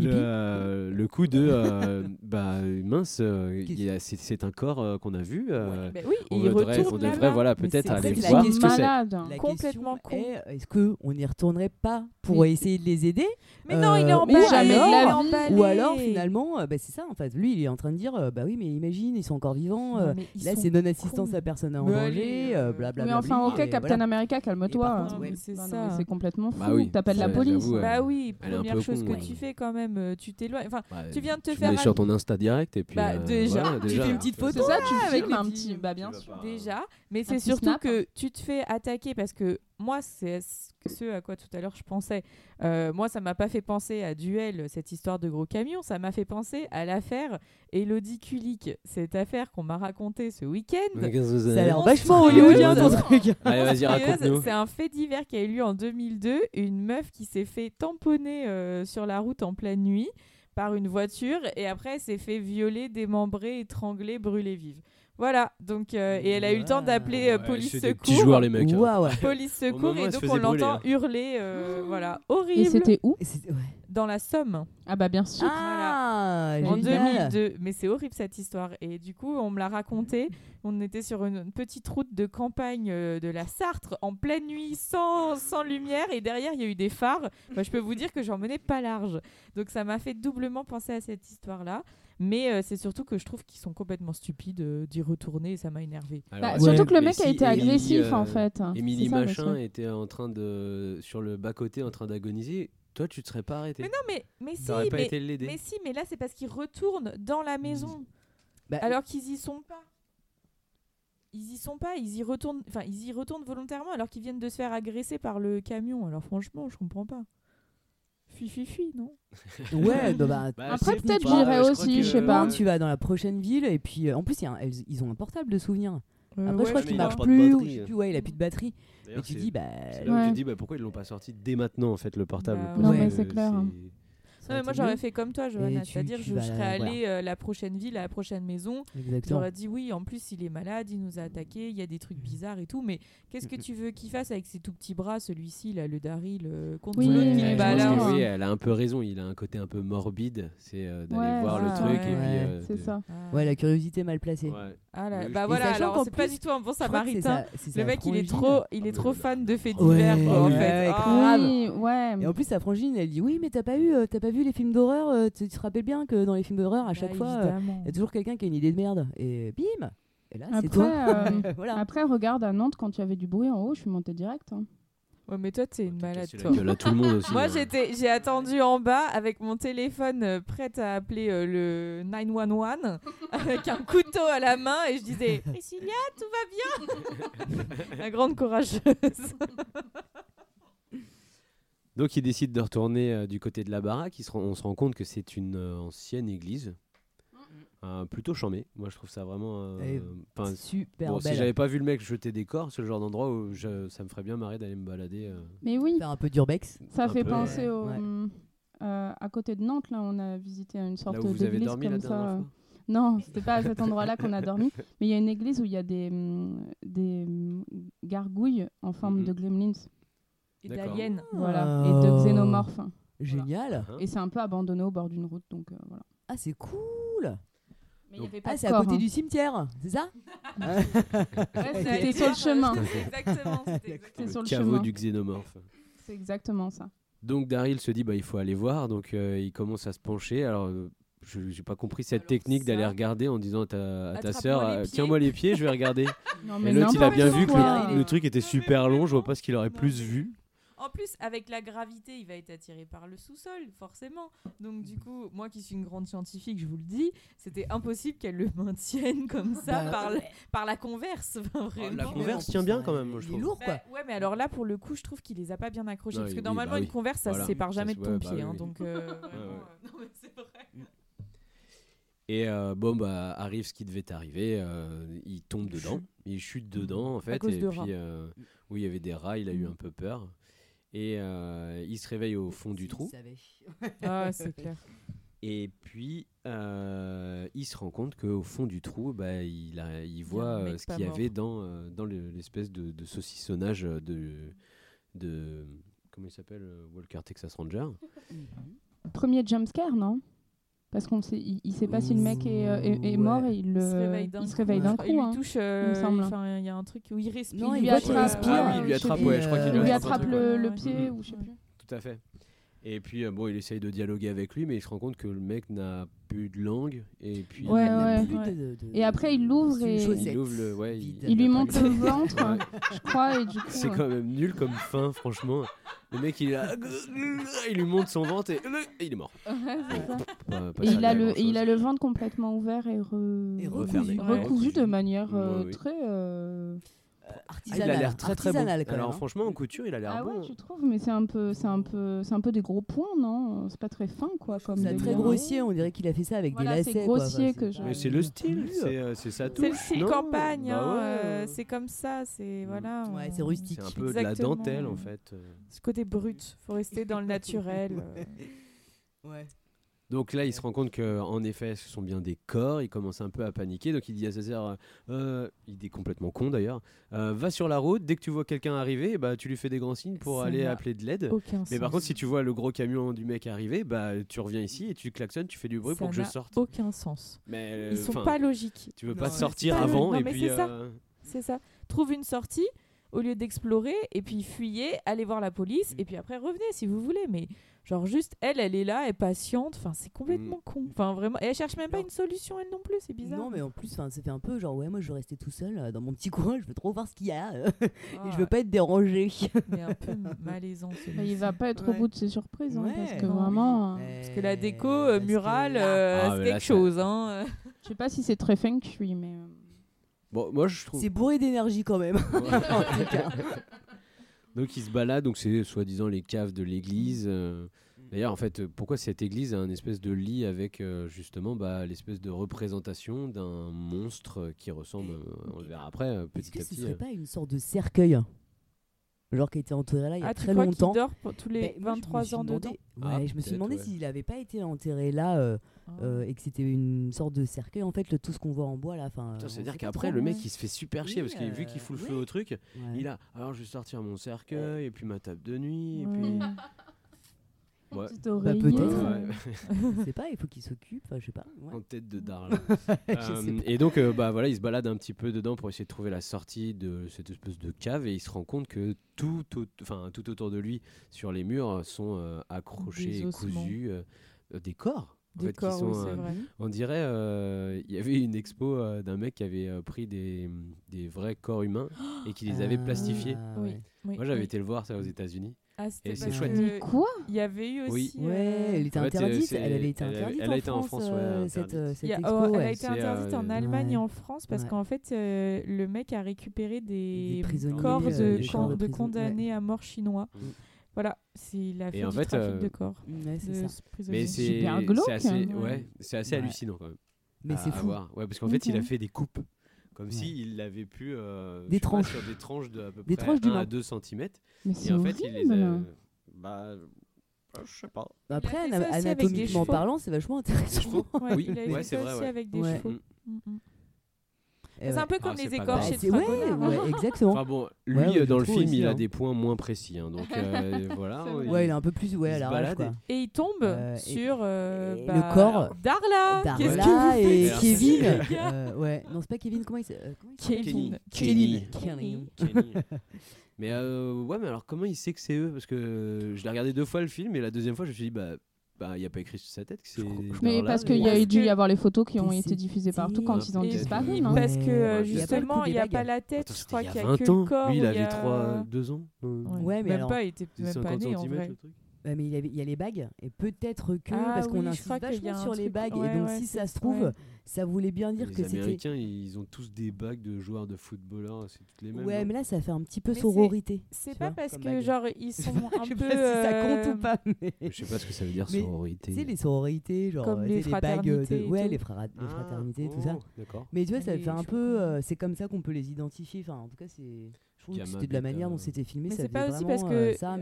Speaker 1: le, euh, le coup de euh, bah mince, euh, c'est c'est un corps euh, qu'on a vu. euh,
Speaker 8: Mais oui,
Speaker 1: on
Speaker 8: il
Speaker 1: devrait, on devrait voilà peut-être
Speaker 7: en
Speaker 1: aller voir ce que c'est.
Speaker 7: La
Speaker 8: Complètement
Speaker 7: question
Speaker 8: con.
Speaker 7: est, est-ce qu'on n'y retournerait pas pour
Speaker 8: Mais-
Speaker 7: essayer de les aider?
Speaker 8: Mais non, il est
Speaker 7: Euh,
Speaker 8: emballé.
Speaker 7: ou alors finalement, euh, bah, c'est ça en fait. Lui, il est en train de dire, euh, bah oui, mais imagine, ils sont encore vivants.
Speaker 8: Non,
Speaker 7: euh, là,
Speaker 8: sont
Speaker 7: c'est non-assistance
Speaker 8: cons.
Speaker 7: à personne en danger, blablabla.
Speaker 9: Mais enfin, ok, Captain. America,
Speaker 7: Et
Speaker 9: calme-toi.
Speaker 8: Non, c'est
Speaker 9: Bah non,
Speaker 8: ça.
Speaker 9: mais c'est complètement fou.
Speaker 1: Bah
Speaker 9: T'appelles la police.
Speaker 8: Bah oui, première chose que tu fais quand même, euh, tu t'éloignes. Enfin,
Speaker 1: Ouais,
Speaker 8: tu viens de te
Speaker 1: tu
Speaker 8: faire
Speaker 1: mets sur ton Insta direct et puis
Speaker 8: Bah,
Speaker 1: euh,
Speaker 8: déjà,
Speaker 1: voilà,
Speaker 8: tu
Speaker 7: fais une petite photo,
Speaker 9: ça, tu
Speaker 7: avec
Speaker 9: un petit. Bah bien
Speaker 1: Tu
Speaker 9: sûr.
Speaker 8: Déjà, mais c'est surtout
Speaker 9: snap.
Speaker 8: que tu te fais attaquer parce que moi, c'est ce- à quoi tout à l'heure je pensais. Euh, moi, ça m'a pas fait penser à Duel, cette histoire de gros camion. Ça m'a fait penser à l'affaire Elodie Kulik, cette affaire qu'on m'a racontée ce week-end.
Speaker 7: Ça a l'air vachement hollywoodien
Speaker 8: fouille,
Speaker 7: ton truc.
Speaker 8: C'est un fait divers qui a eu lieu en 2002. Une meuf qui s'est fait tamponner euh, sur la route en pleine nuit par une voiture et après s'est fait violer, démembrer, étrangler, brûler vive. Voilà, donc euh, et elle a eu le temps d'appeler euh,
Speaker 1: Ouais,
Speaker 8: police
Speaker 1: c'est des
Speaker 8: secours.
Speaker 1: petits joueurs, les mecs. hein.
Speaker 7: Waouh.
Speaker 8: Police secours
Speaker 1: moment,
Speaker 8: et donc on l'entend
Speaker 1: hein.
Speaker 8: hurler, euh, voilà,
Speaker 9: Et
Speaker 8: horrible,
Speaker 9: c'était où
Speaker 7: Et c'est- ouais.
Speaker 8: dans la Somme
Speaker 9: Ah bah bien sûr.
Speaker 7: Ah,
Speaker 8: en
Speaker 7: génial.
Speaker 8: 2002. Mais c'est horrible cette histoire. Et du coup, on me l'a raconté. On était sur une, une petite route de campagne de la Sarthe en pleine nuit, sans, sans lumière. Et derrière, il y a eu des phares. Moi, je peux vous dire que j'en menais pas large. Donc ça m'a fait doublement penser à cette histoire-là. Mais euh, c'est surtout que je trouve qu'ils sont complètement stupides euh, d'y retourner et ça m'a énervé.
Speaker 1: Alors,
Speaker 9: Bah, surtout que le mec a été
Speaker 1: Émilie,
Speaker 9: agressif
Speaker 1: euh,
Speaker 9: en fait.
Speaker 1: Émilie
Speaker 9: ça, le
Speaker 1: Machin était en train de sur le bas côté en train d'agoniser. Toi, tu te serais pas arrêté.
Speaker 8: Mais non, mais, mais si,
Speaker 1: T'aurais pas
Speaker 8: mais,
Speaker 1: été l'aider.
Speaker 8: mais si, mais là c'est parce qu'ils retournent dans la maison.
Speaker 7: Bah,
Speaker 8: alors qu'ils y sont pas. Ils y sont pas, ils y retournent, enfin ils y retournent volontairement alors qu'ils viennent de se faire agresser par le camion. Alors franchement, je comprends pas. Fui fui fui, non
Speaker 7: Ouais, bah, bah,
Speaker 1: Bah,
Speaker 9: Après,
Speaker 1: c'est
Speaker 9: peut-être
Speaker 1: crois
Speaker 9: aussi,
Speaker 1: que-
Speaker 9: je sais pas.
Speaker 7: tu vas dans la prochaine ville et puis euh, en plus y a un- elles- ils ont un portable de souvenirs.
Speaker 8: Euh,
Speaker 7: Après
Speaker 8: ouais,
Speaker 7: je crois
Speaker 1: mais
Speaker 7: qu'il
Speaker 1: il
Speaker 7: marche
Speaker 1: pas de
Speaker 7: plus, ou
Speaker 1: batterie.
Speaker 7: je sais plus, ouais, il a plus de batterie. Et tu
Speaker 1: c'est-
Speaker 7: dis bah
Speaker 1: c'est là où
Speaker 9: Ouais.
Speaker 1: tu dis bah, pourquoi ils l'ont pas sorti dès maintenant en fait le portable.
Speaker 8: Bah,
Speaker 1: Parce
Speaker 7: Non,
Speaker 1: que
Speaker 9: mais c'est clair.
Speaker 7: Ça
Speaker 8: Non, moi j'aurais fait comme toi, Johanna, c'est-à-dire je
Speaker 7: vas-
Speaker 8: serais allée euh, la prochaine ville, à la prochaine maison.
Speaker 7: Exactement.
Speaker 8: J'aurais dit oui, en plus il est malade, il nous a attaqué, il y a des trucs bizarres et tout, mais qu'est-ce que tu veux qu'il fasse avec ses tout petits bras, celui-ci là, le Daryl, euh, contre
Speaker 9: Oui,
Speaker 8: l'autre
Speaker 1: Ouais,
Speaker 8: le
Speaker 9: bah
Speaker 8: balance
Speaker 1: oui, elle a un peu raison. Il a un côté un peu morbide, c'est euh, d'aller
Speaker 9: Ouais,
Speaker 1: voir le truc et puis. euh,
Speaker 9: C'est
Speaker 1: de-
Speaker 9: ça.
Speaker 8: Ah.
Speaker 7: Ouais, la curiosité mal placée.
Speaker 8: Ah là, bah voilà, alors c'est pas du tout un bon samaritain. Le mec, il est trop, il est trop fan de faits
Speaker 7: Ouais,
Speaker 8: divers, quoi, en fait.
Speaker 7: ouais,
Speaker 8: Ah.
Speaker 7: grave.
Speaker 9: Oui, ouais.
Speaker 7: Et en plus, sa frangine, elle dit Oui, mais t'as pas, eu, euh, t'as pas vu les films d'horreur euh, Tu tu te rappelles bien que dans les films d'horreur, à
Speaker 8: Bah,
Speaker 7: chaque fois, euh, il y a toujours quelqu'un qui a une idée de merde. Et bim Et là, c'est
Speaker 9: Après,
Speaker 7: toi.
Speaker 9: euh,
Speaker 7: voilà.
Speaker 9: Après, regarde à Nantes, quand il y avait du bruit en haut, je suis montée direct. hein.
Speaker 8: Ouais, mais toi, t'es une
Speaker 1: T'as
Speaker 8: malade, toi.
Speaker 1: gueule à tout le monde aussi.
Speaker 8: Moi, j'étais, j'ai attendu en bas avec mon téléphone euh, prête à appeler euh, le 911 avec un couteau à la main et je disais Priscilla, tout va bien? La grande courageuse.
Speaker 1: Donc il décide de retourner euh, du côté de la baraque. Il se rend- on se rend compte que c'est une euh, ancienne église. Euh, plutôt charmée. Moi je trouve ça vraiment. euh, enfin,
Speaker 7: Super
Speaker 1: bon, si j'avais pas vu le mec jeter des corps, c'est le genre d'endroit où je- ça me ferait bien marrer d'aller me balader. euh.
Speaker 9: Mais oui,
Speaker 7: Faire un peu d'urbex.
Speaker 9: ça
Speaker 1: un
Speaker 9: fait
Speaker 1: peu,
Speaker 9: penser
Speaker 7: ouais.
Speaker 9: au.
Speaker 7: Ouais.
Speaker 9: euh, à côté de Nantes, là, on a visité une sorte
Speaker 1: Là où vous avez
Speaker 9: d'église
Speaker 1: dormi la
Speaker 9: comme ça.
Speaker 1: fois.
Speaker 9: Non, c'était pas à cet endroit-là qu'on a dormi, mais il y a une église où il y a des, hum, des hum, gargouilles en forme
Speaker 1: Mhm.
Speaker 9: de gremlins,
Speaker 8: Et d'aliens.
Speaker 9: voilà, et de xénomorphes.
Speaker 7: Génial.
Speaker 1: Hein
Speaker 9: Et c'est un peu abandonné au bord d'une route, donc euh, voilà.
Speaker 7: Ah, c'est cool.
Speaker 9: Mais
Speaker 1: Donc-
Speaker 9: il y avait pas
Speaker 7: Ah, c'est à côté
Speaker 9: hein.
Speaker 7: du cimetière, c'est ça
Speaker 9: Ouais, c'était sur le chemin.
Speaker 8: Exactement, c'était
Speaker 9: sur
Speaker 1: Le
Speaker 9: le
Speaker 1: caveau
Speaker 9: chemin.
Speaker 1: du xénomorphe.
Speaker 9: C'est exactement ça.
Speaker 1: Donc Daryl se dit bah il faut aller voir, donc euh, il commence à se pencher. Alors euh, je j'ai pas compris cette
Speaker 8: Alors
Speaker 1: technique d'aller regarder en disant à ta, à ta sœur
Speaker 8: les
Speaker 1: euh,
Speaker 8: pieds.
Speaker 1: tiens-moi les pieds, je vais regarder.
Speaker 9: Non,
Speaker 1: Et l'autre il a bien vu que le, le truc était
Speaker 8: mais
Speaker 1: super long, je vois pas ce qu'il aurait
Speaker 8: Non,
Speaker 1: plus
Speaker 8: mais-
Speaker 1: vu.
Speaker 8: En plus, avec la gravité, il va être attiré par le sous-sol, forcément. Donc, du coup, moi qui suis une grande scientifique, je vous le dis, c'était impossible qu'elle le maintienne comme ça
Speaker 7: Bah,
Speaker 8: par, la, par la converse. Vraiment.
Speaker 1: la converse tient bien quand même, moi, je
Speaker 7: Il est
Speaker 1: trouve.
Speaker 7: lourd, quoi.
Speaker 8: Bah, ouais, mais alors là, pour le coup, je trouve qu'il les a pas bien accrochés.
Speaker 1: Non,
Speaker 8: parce que
Speaker 1: oui,
Speaker 8: normalement,
Speaker 1: bah
Speaker 8: une converse, ça
Speaker 1: Voilà.
Speaker 8: se sépare jamais de ton
Speaker 1: ouais, bah
Speaker 8: pied. hein,
Speaker 1: oui.
Speaker 8: donc, euh, vraiment,
Speaker 1: ouais.
Speaker 8: non, mais c'est vrai.
Speaker 1: Et euh, bon bah arrive ce qui devait arriver, euh, il tombe dedans, il chute dedans en fait,
Speaker 8: cause
Speaker 1: et
Speaker 8: de
Speaker 1: puis
Speaker 8: rats.
Speaker 1: euh, oui il y avait des rats, il a eu
Speaker 8: Mm.
Speaker 1: un peu peur. Et euh, il se réveille au fond du trou.
Speaker 8: Ah, c'est clair.
Speaker 1: Et puis, euh, il se rend compte qu'au fond du trou, bah, il, a, il voit euh, ce qu'il y avait dans, euh, dans le- l'espèce de, de saucissonnage de, de. Comment il s'appelle Walker Texas Ranger.
Speaker 9: premier jumpscare, non? Parce qu'on sait, il, il sait pas si le mec est, euh, est- est mort et il,
Speaker 8: Il se
Speaker 9: le-
Speaker 8: réveille d'un
Speaker 9: il se
Speaker 8: coup.
Speaker 9: réveille d'un
Speaker 8: Il lui
Speaker 9: hein.
Speaker 8: touche.
Speaker 9: il
Speaker 8: euh, Il y a un truc où il respire.
Speaker 7: Non,
Speaker 9: il lui attrape,
Speaker 7: qu'il
Speaker 1: Ah oui, il
Speaker 9: euh,
Speaker 1: lui attrape, ouais, je crois qu'il lui
Speaker 9: le, pied ou je sais plus.
Speaker 1: Tout à fait. Et puis, euh, bon, il essaye de dialoguer avec lui, mais il se rend compte que le mec n'a plus de langue. Et puis,
Speaker 9: Ouais,
Speaker 7: Il
Speaker 9: ouais.
Speaker 7: plus
Speaker 8: Ouais.
Speaker 7: de- de- de-
Speaker 9: Et après, il l'ouvre et-
Speaker 1: il ouvre le. Ouais, il,
Speaker 7: Vide.
Speaker 9: Il lui
Speaker 1: a
Speaker 9: monte
Speaker 1: le-
Speaker 9: ventre,
Speaker 1: Ouais.
Speaker 9: je crois, et du coup.
Speaker 1: C'est
Speaker 9: euh,
Speaker 1: quand même nul comme fin, franchement. Le mec, il, est là, il lui monte son ventre et, et il est mort.
Speaker 9: ouais, c'est ça.
Speaker 1: Pas- pas
Speaker 9: Et il, a le, et
Speaker 1: grand-chose.
Speaker 9: il a le ventre complètement ouvert et, re-
Speaker 7: Et
Speaker 1: refermé.
Speaker 7: recousu.
Speaker 9: recousu de manière euh,
Speaker 1: oui.
Speaker 9: très. euh,
Speaker 1: Ah, il
Speaker 7: Artisanal.
Speaker 1: a l'air très très bon.
Speaker 7: Artisanal, quand
Speaker 1: Alors
Speaker 7: même, hein.
Speaker 1: franchement, en couture, il a l'air
Speaker 9: Ah
Speaker 1: bon.
Speaker 9: ouais, tu trouves Mais c'est un peu, c'est un peu, c'est un peu des gros points, non? C'est pas très fin, quoi, comme.
Speaker 7: C'est très grossier, on dirait qu'il a fait ça avec
Speaker 9: Voilà,
Speaker 7: des
Speaker 9: c'est
Speaker 7: lacets. quoi.
Speaker 9: grossier
Speaker 7: Enfin,
Speaker 9: que
Speaker 7: c'est
Speaker 9: je-
Speaker 1: Mais c'est le style, c'est euh, c'est sa touche.
Speaker 8: C'est le style
Speaker 1: non
Speaker 8: campagne,
Speaker 1: Bah
Speaker 8: hein,
Speaker 1: ouais.
Speaker 8: euh, c'est comme ça, c'est voilà.
Speaker 7: Ouais,
Speaker 8: on-
Speaker 7: c'est rustique.
Speaker 1: C'est un peu de la dentelle en fait. euh.
Speaker 8: Ce côté brut, faut rester dans le naturel. euh.
Speaker 7: Ouais.
Speaker 1: Donc là, il se rend compte que en effet, ce sont bien des corps. Il commence un peu à paniquer. Donc il dit à sa sœur, euh, il est complètement con d'ailleurs, euh, va sur la route. Dès que tu vois quelqu'un arriver, bah tu lui fais des grands signes pour
Speaker 8: Ça
Speaker 1: aller
Speaker 8: n'a
Speaker 1: appeler de l'aide.
Speaker 8: Aucun
Speaker 1: Mais par
Speaker 8: sens.
Speaker 1: contre, si tu vois le gros camion du mec arriver, bah tu reviens ici et tu klaxonnes, tu fais du bruit
Speaker 8: Ça
Speaker 1: pour que je
Speaker 8: n'a
Speaker 1: sorte.
Speaker 8: aucun sens.
Speaker 1: Mais euh,
Speaker 8: Ils sont
Speaker 1: enfin,
Speaker 8: pas logiques.
Speaker 1: Tu veux
Speaker 7: Non,
Speaker 1: pas
Speaker 7: c'est
Speaker 1: sortir
Speaker 8: pas
Speaker 1: avant
Speaker 8: logique. Non,
Speaker 1: et
Speaker 8: mais
Speaker 1: puis
Speaker 8: c'est ça.
Speaker 1: euh,
Speaker 8: C'est ça. Trouve une sortie au lieu d'explorer et puis fuyez, allez voir la police et puis après revenez si vous voulez. Mais genre juste elle, elle est là, elle est patiente. Enfin, c'est complètement
Speaker 1: Mm.
Speaker 8: con. Enfin, vraiment. Et elle cherche même pas une solution elle non plus. C'est bizarre.
Speaker 7: Non, mais en plus, fait un peu genre, ouais, moi je veux rester tout seul euh, dans mon petit coin, je veux trop voir ce qu'il y a. euh, et
Speaker 8: Ah,
Speaker 7: je veux pas être dérangé.
Speaker 8: Mais un peu malaisant. Celui-ci.
Speaker 9: il va pas être
Speaker 7: Ouais.
Speaker 9: au bout de ses surprises, hein, parce que
Speaker 8: Non,
Speaker 9: vraiment. euh,
Speaker 8: Parce que la déco euh, murale, euh,
Speaker 1: Ah,
Speaker 8: c'est
Speaker 1: mais
Speaker 8: quelque chose. Hein.
Speaker 9: Je sais pas si c'est très feng shui, mais. euh,
Speaker 1: Bon, moi je trouve.
Speaker 7: C'est bourré d'énergie quand même. en tout cas.
Speaker 1: Donc il se balade, donc c'est soi-disant les caves de l'église. euh. D'ailleurs, en fait, pourquoi cette église a un espèce de lit avec euh, justement bah, l'espèce de représentation d'un monstre qui ressemble, euh, on le verra après, petit
Speaker 7: que
Speaker 1: à
Speaker 7: ce
Speaker 1: petit.
Speaker 7: serait pas une sorte de cercueil Genre qui a été enterré là il y a
Speaker 8: Ah, tu
Speaker 7: très
Speaker 8: crois qu'il
Speaker 7: longtemps?
Speaker 8: dort pour tous les
Speaker 7: Ben, moi, je me
Speaker 8: 23
Speaker 7: suis
Speaker 8: ans
Speaker 7: demandé-
Speaker 8: dedans
Speaker 7: Ouais,
Speaker 1: Ah,
Speaker 7: je me suis demandé
Speaker 1: ouais.
Speaker 7: s'il avait pas été enterré là euh,
Speaker 8: Ah.
Speaker 7: Euh, et que c'était une sorte de cercueil en fait, le, tout ce qu'on voit en bois là. Enfin,
Speaker 1: Putain, C'est-à-dire
Speaker 7: sait pas
Speaker 1: qu'après, le mec il se fait super chier
Speaker 7: Oui,
Speaker 1: parce qu'il vu qu'il
Speaker 7: euh,
Speaker 1: fout le feu au truc.
Speaker 7: Ouais.
Speaker 1: Il a alors je vais sortir mon cercueil et puis ma table de nuit. Et puis... Ouais.
Speaker 7: Bah, peut-être.
Speaker 1: Ouais.
Speaker 7: Je sais pas, il faut qu'il s'occupe, enfin, je sais pas. ouais.
Speaker 1: en tête de.
Speaker 7: Je
Speaker 1: Euh, et donc, euh, bah voilà, il se balade un petit peu dedans pour essayer de trouver la sortie de cette espèce de cave et il se rend compte que tout, enfin, tout autour de lui, sur les murs, sont euh, accrochés cousus des corps. En
Speaker 8: Des
Speaker 1: fait, qui
Speaker 8: corps,
Speaker 1: sont,
Speaker 8: oui, c'est
Speaker 1: euh,
Speaker 8: vrai.
Speaker 1: On dirait, euh, il y avait une expo euh, d'un mec qui avait euh, pris des, des vrais corps humains et qui les avait
Speaker 7: Ah,
Speaker 1: plastifiés.
Speaker 8: Oui.
Speaker 1: Moi, j'avais
Speaker 8: oui.
Speaker 1: été le voir ça aux États-Unis.
Speaker 8: Ah, c'était
Speaker 1: et c'est chouette.
Speaker 8: que
Speaker 9: Mais quoi
Speaker 8: Il y avait eu
Speaker 1: Oui.
Speaker 8: aussi.
Speaker 7: Ouais, elle était
Speaker 1: En fait,
Speaker 7: interdite. Elle avait été interdite
Speaker 1: elle a
Speaker 7: en
Speaker 1: été en
Speaker 7: France,
Speaker 1: France, ouais,
Speaker 7: cette,
Speaker 1: interdite.
Speaker 7: cette
Speaker 8: il y a-
Speaker 7: expo.
Speaker 8: oh, elle
Speaker 7: ouais.
Speaker 8: a été interdite en Allemagne et en France parce
Speaker 7: Ouais.
Speaker 8: qu'en fait, euh, le mec a récupéré des, corps de, condamnés à mort chinois.
Speaker 1: Mm.
Speaker 8: Voilà, c'est- il a fait
Speaker 1: Et en
Speaker 8: du
Speaker 1: fait,
Speaker 8: trafic
Speaker 1: euh,
Speaker 8: de corps.
Speaker 7: Ouais,
Speaker 8: de
Speaker 7: ça.
Speaker 1: Mais c'est
Speaker 9: Super glauque,
Speaker 1: c'est assez,
Speaker 9: hein.
Speaker 1: ouais, c'est assez
Speaker 7: Ouais.
Speaker 1: hallucinant quand même.
Speaker 7: Mais c'est fou.
Speaker 1: voir. Ouais, parce qu'en fait, il a fait des coupes. Comme
Speaker 7: Ouais.
Speaker 1: s'il avait pu. euh,
Speaker 7: Des
Speaker 1: sais pas,
Speaker 7: tranches.
Speaker 1: sur des tranches de à peu
Speaker 7: Des
Speaker 1: près
Speaker 7: tranches
Speaker 1: 1 à
Speaker 7: d'humain.
Speaker 1: 2 cm.
Speaker 9: Mais
Speaker 1: Et en fait, il les a. Bah. euh, Je sais pas.
Speaker 7: Après,
Speaker 8: avec des
Speaker 7: anatomiquement parlant, c'est vachement intéressant.
Speaker 1: Oui,
Speaker 8: il a
Speaker 1: ouais,
Speaker 8: fait
Speaker 1: c'est vrai,
Speaker 8: avec des chevaux.
Speaker 7: Et
Speaker 8: C'est un peu comme
Speaker 1: Ah,
Speaker 8: les écorchés
Speaker 7: Bah,
Speaker 8: de
Speaker 7: c'est- ouais,
Speaker 8: Fragonard.
Speaker 7: ouais, exactement.
Speaker 1: Enfin bon, lui,
Speaker 7: Ouais,
Speaker 1: euh, dans le film,
Speaker 7: aussi,
Speaker 1: il a
Speaker 7: hein.
Speaker 1: des points moins précis. hein, donc euh, voilà. Il-
Speaker 7: Ouais, il est un peu plus ouais,
Speaker 1: il
Speaker 7: quoi.
Speaker 8: Et il tombe
Speaker 7: Euh, et-
Speaker 8: sur euh,
Speaker 7: et
Speaker 8: bah,
Speaker 7: le corps
Speaker 8: Darla. Qu'est-ce que
Speaker 7: Darla
Speaker 8: vous
Speaker 7: et
Speaker 1: ici,
Speaker 7: Kevin. euh, ouais, non, c'est pas Kevin, comment il s'appelle
Speaker 8: Kevin.
Speaker 1: Kenny.
Speaker 7: Kenny.
Speaker 1: Kenny. mais ouais, mais alors comment il sait que c'est eux? Parce que je l'ai regardé deux fois le film et la deuxième fois, je me suis dit, bah, bah, il n'y a pas écrit sur sa tête que c'est.
Speaker 9: Mais parce qu'il y a dû y avoir les photos qui ont été diffusées partout quand ils ont disparu, non
Speaker 8: Parce que
Speaker 1: Ouais,
Speaker 8: euh,
Speaker 1: il y a
Speaker 8: justement, n'y a pas la tête.
Speaker 1: Attends,
Speaker 8: Je crois
Speaker 1: il y a
Speaker 8: qu'il y a
Speaker 1: 20
Speaker 8: que le
Speaker 1: ans.
Speaker 8: corps.
Speaker 1: Lui, il
Speaker 8: y
Speaker 1: avait
Speaker 8: a-
Speaker 1: 3, 2 ans.
Speaker 8: Ouais,
Speaker 7: Ouais, mais
Speaker 8: même
Speaker 7: alors-
Speaker 8: pas, il était même pas
Speaker 1: 50
Speaker 8: né en vrai.
Speaker 1: le truc.
Speaker 7: Ouais, mais il, avait- il y a les bagues et peut-être que
Speaker 8: Ah
Speaker 7: parce qu'on
Speaker 8: oui, je
Speaker 7: insiste
Speaker 8: y a
Speaker 7: vachement sur les bagues
Speaker 8: ouais,
Speaker 7: et donc
Speaker 8: ouais,
Speaker 7: si ça se trouve,
Speaker 8: ouais.
Speaker 7: Ça voulait bien dire que
Speaker 1: Les
Speaker 7: c'était.
Speaker 1: Américains, ils ont tous des bagues de joueurs de footballeurs, c'est toutes les mêmes.
Speaker 7: Ouais,
Speaker 1: non
Speaker 7: mais là ça fait un petit peu
Speaker 8: Mais
Speaker 7: sororité.
Speaker 8: C'est pas parce que
Speaker 7: bague.
Speaker 8: genre ils sont un
Speaker 7: Je sais
Speaker 8: peu.
Speaker 7: pas si ça compte
Speaker 8: euh,
Speaker 7: ou pas, mais.
Speaker 1: Je sais pas ce que ça veut dire
Speaker 7: Mais,
Speaker 1: sororité.
Speaker 7: Tu sais, les sororités, genre
Speaker 8: Comme les
Speaker 7: les bagues de. Ouais,
Speaker 8: tout.
Speaker 7: les, frara- les
Speaker 1: Ah,
Speaker 7: fraternités, tout ça.
Speaker 1: oh, D'accord.
Speaker 7: Mais tu vois, ça
Speaker 8: Les
Speaker 7: fait un peu. euh, c'est comme ça qu'on peut les identifier. Enfin, en tout cas, c'est. Je trouve que c'était de la manière dont c'était filmé.
Speaker 8: Mais
Speaker 7: ça
Speaker 8: c'est pas aussi parce
Speaker 7: euh,
Speaker 8: que
Speaker 7: ça,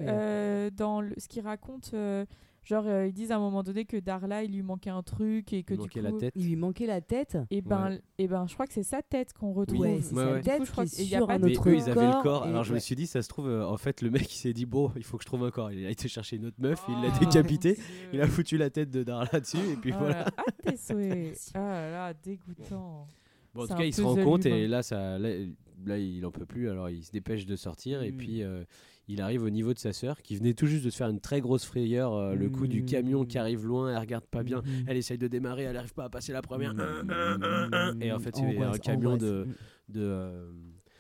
Speaker 8: dans ce qu'il raconte, euh, Genre, euh, ils disent à un moment donné que Darla, il lui manquait un truc et que
Speaker 1: Il
Speaker 8: du coup.
Speaker 1: la tête.
Speaker 7: Il lui manquait la tête?
Speaker 8: Et ben,
Speaker 1: Ouais.
Speaker 8: et ben, je crois que c'est sa tête qu'on retrouve.
Speaker 7: Ouais, c'est
Speaker 1: Ouais,
Speaker 7: sa
Speaker 1: ouais.
Speaker 7: tête
Speaker 8: coup, je crois
Speaker 7: qui est
Speaker 8: qu'il y a
Speaker 7: sur
Speaker 8: pas
Speaker 1: Mais
Speaker 7: autre
Speaker 1: eux, ils avaient le
Speaker 7: corps.
Speaker 1: Alors je me suis dit, ça se trouve, euh, en fait, le mec, il s'est dit, bon, il faut que je trouve un corps. Il a été chercher une autre meuf, il l'a
Speaker 8: Oh,
Speaker 1: décapité, il a foutu la tête de Darla dessus, et puis
Speaker 8: Ah
Speaker 1: voilà.
Speaker 8: là, Ah, tes souhaits. Ah là là, dégoûtant.
Speaker 1: Bon, en tout cas, il se rend compte, et là, ça, là, il en peut plus, alors il se dépêche de sortir, et
Speaker 7: Mm.
Speaker 1: puis euh, il arrive au niveau de sa sœur, qui venait tout juste de se faire une très grosse frayeur, euh, le coup du camion qui arrive loin, elle regarde pas bien.
Speaker 7: Mhm.
Speaker 1: Elle essaye de démarrer, elle arrive pas à passer la première.
Speaker 7: Mhm.
Speaker 1: Et en fait, c'est un camion
Speaker 7: angoisse.
Speaker 1: de, de, euh,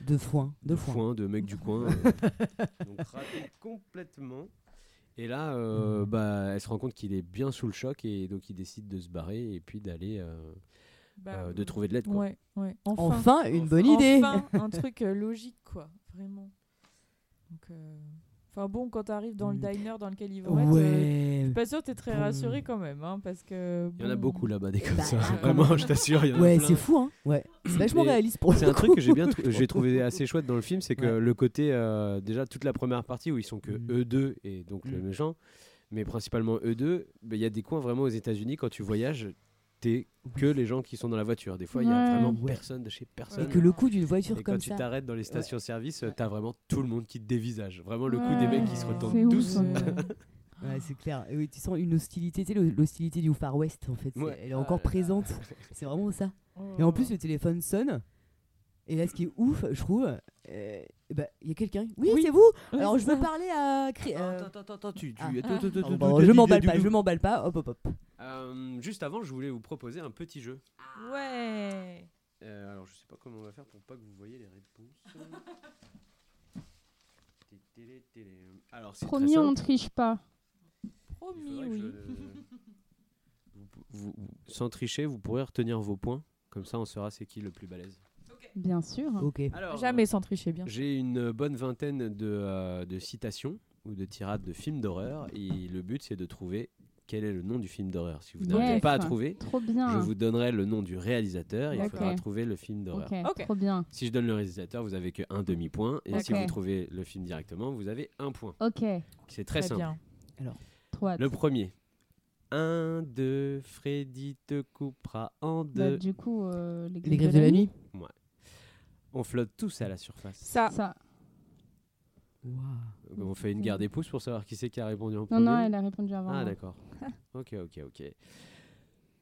Speaker 7: De foin. De
Speaker 1: de
Speaker 7: foin.
Speaker 1: foin, de mecs du coin. euh, donc raté complètement. Et là, euh, bah, elle se rend compte qu'il est bien sous le choc et donc il décide de se barrer et puis d'aller, euh,
Speaker 8: Bah,
Speaker 1: euh, de trouver de l'aide. quoi.
Speaker 8: Ouais, ouais. Enfin,
Speaker 7: Enfin, une bonne idée.
Speaker 8: Enfin, un truc euh, logique, quoi. Vraiment. Donc, euh, Enfin bon, quand t'arrives dans le diner dans lequel ils vont être, euh, je
Speaker 7: Ouais.
Speaker 8: suis pas sûr que t'es très
Speaker 7: Bon.
Speaker 8: rassuré quand même, hein, parce que.
Speaker 1: Il y en a beaucoup là-bas des comme
Speaker 7: Bah,
Speaker 1: ça. Vraiment, je t'assure,
Speaker 7: Ouais, c'est fou, hein. Ouais. C'est vachement réaliste pour le
Speaker 1: C'est un truc que j'ai bien, j'ai trouvé assez chouette dans le film, c'est que
Speaker 7: Ouais.
Speaker 1: le côté euh, déjà toute la première partie où ils sont que
Speaker 7: Mm.
Speaker 1: eux deux et donc le
Speaker 7: Mm.
Speaker 1: méchant, mais principalement eux deux, bah, il y a des coins vraiment aux États-Unis quand tu voyages, t'es que les gens qui sont dans la voiture. Des fois, il y a
Speaker 9: Ouais.
Speaker 1: vraiment
Speaker 7: Ouais.
Speaker 1: personne de chez personne.
Speaker 7: Et que le coup d'une voiture
Speaker 1: Et quand
Speaker 7: comme
Speaker 1: tu
Speaker 7: ça.
Speaker 1: t'arrêtes dans les stations-service, euh, t'as vraiment tout le monde qui te dévisage. Vraiment le coup
Speaker 9: Ouais,
Speaker 1: des mecs qui se retournent tous.
Speaker 9: ça.
Speaker 7: Ouais, c'est clair. Et oui, tu sens une hostilité, tu sais, l'hostilité du Far West en fait.
Speaker 1: Ouais.
Speaker 7: Elle est
Speaker 1: Ah
Speaker 7: encore
Speaker 1: là.
Speaker 7: présente. C'est vraiment ça.
Speaker 8: Oh.
Speaker 7: Et en plus, le téléphone sonne. Et là, ce qui est ouf, je trouve, euh, eh ben, il y a quelqu'un. Oui,
Speaker 8: Oui.
Speaker 7: c'est vous Alors, je veux parler à.
Speaker 1: Ah,
Speaker 7: euh,
Speaker 1: Attends, attends, attends, tu, tu,
Speaker 7: ah.
Speaker 1: attends, attends, attends,
Speaker 7: pardon,
Speaker 1: attends,
Speaker 7: pardon,
Speaker 1: t'as
Speaker 7: je m'emballe pas, je m'emballe pas. Hop, hop, hop.
Speaker 1: Euh, juste avant, je voulais vous proposer un petit jeu.
Speaker 8: Ouais.
Speaker 1: Euh, alors, je sais pas comment on va faire pour pas que vous voyez les réponses. Alors, c'est très
Speaker 9: Promis, on
Speaker 1: simple.
Speaker 9: triche pas.
Speaker 8: Promis, oui.
Speaker 1: je vous- vous- sans tricher, vous pourrez retenir vos points. Comme ça, on saura c'est qui le plus balèze.
Speaker 9: Bien sûr.
Speaker 7: Ok.
Speaker 1: Alors,
Speaker 8: Jamais sans tricher, bien.
Speaker 1: J'ai une bonne vingtaine de, euh, de citations ou de tirades de films d'horreur. Et le but, c'est de trouver quel est le nom du film d'horreur. Si vous n'arrivez
Speaker 9: Yes.
Speaker 1: pas à trouver,
Speaker 9: Trop bien.
Speaker 1: je vous donnerai le nom du réalisateur et il faudra trouver le film d'horreur.
Speaker 9: Ok,
Speaker 8: Ok.
Speaker 9: trop bien.
Speaker 1: Si je donne le réalisateur, vous avez que un demi-point. Et si vous trouvez le film directement, vous avez un point.
Speaker 9: Ok,
Speaker 1: C'est très, simple.
Speaker 8: bien.
Speaker 9: trop hâte.
Speaker 1: Le premier. Un, deux, Freddy te coupera en
Speaker 9: Bah,
Speaker 1: deux.
Speaker 9: du coup, euh, les,
Speaker 7: Les griffes de la nuit
Speaker 1: On flotte tous à la surface.
Speaker 8: Ça.
Speaker 9: Ça.
Speaker 1: On fait une guerre des pouces pour savoir qui c'est qui a répondu en
Speaker 9: Non,
Speaker 1: premier.
Speaker 9: non, elle a répondu avant.
Speaker 1: Ah d'accord. ok, ok, ok.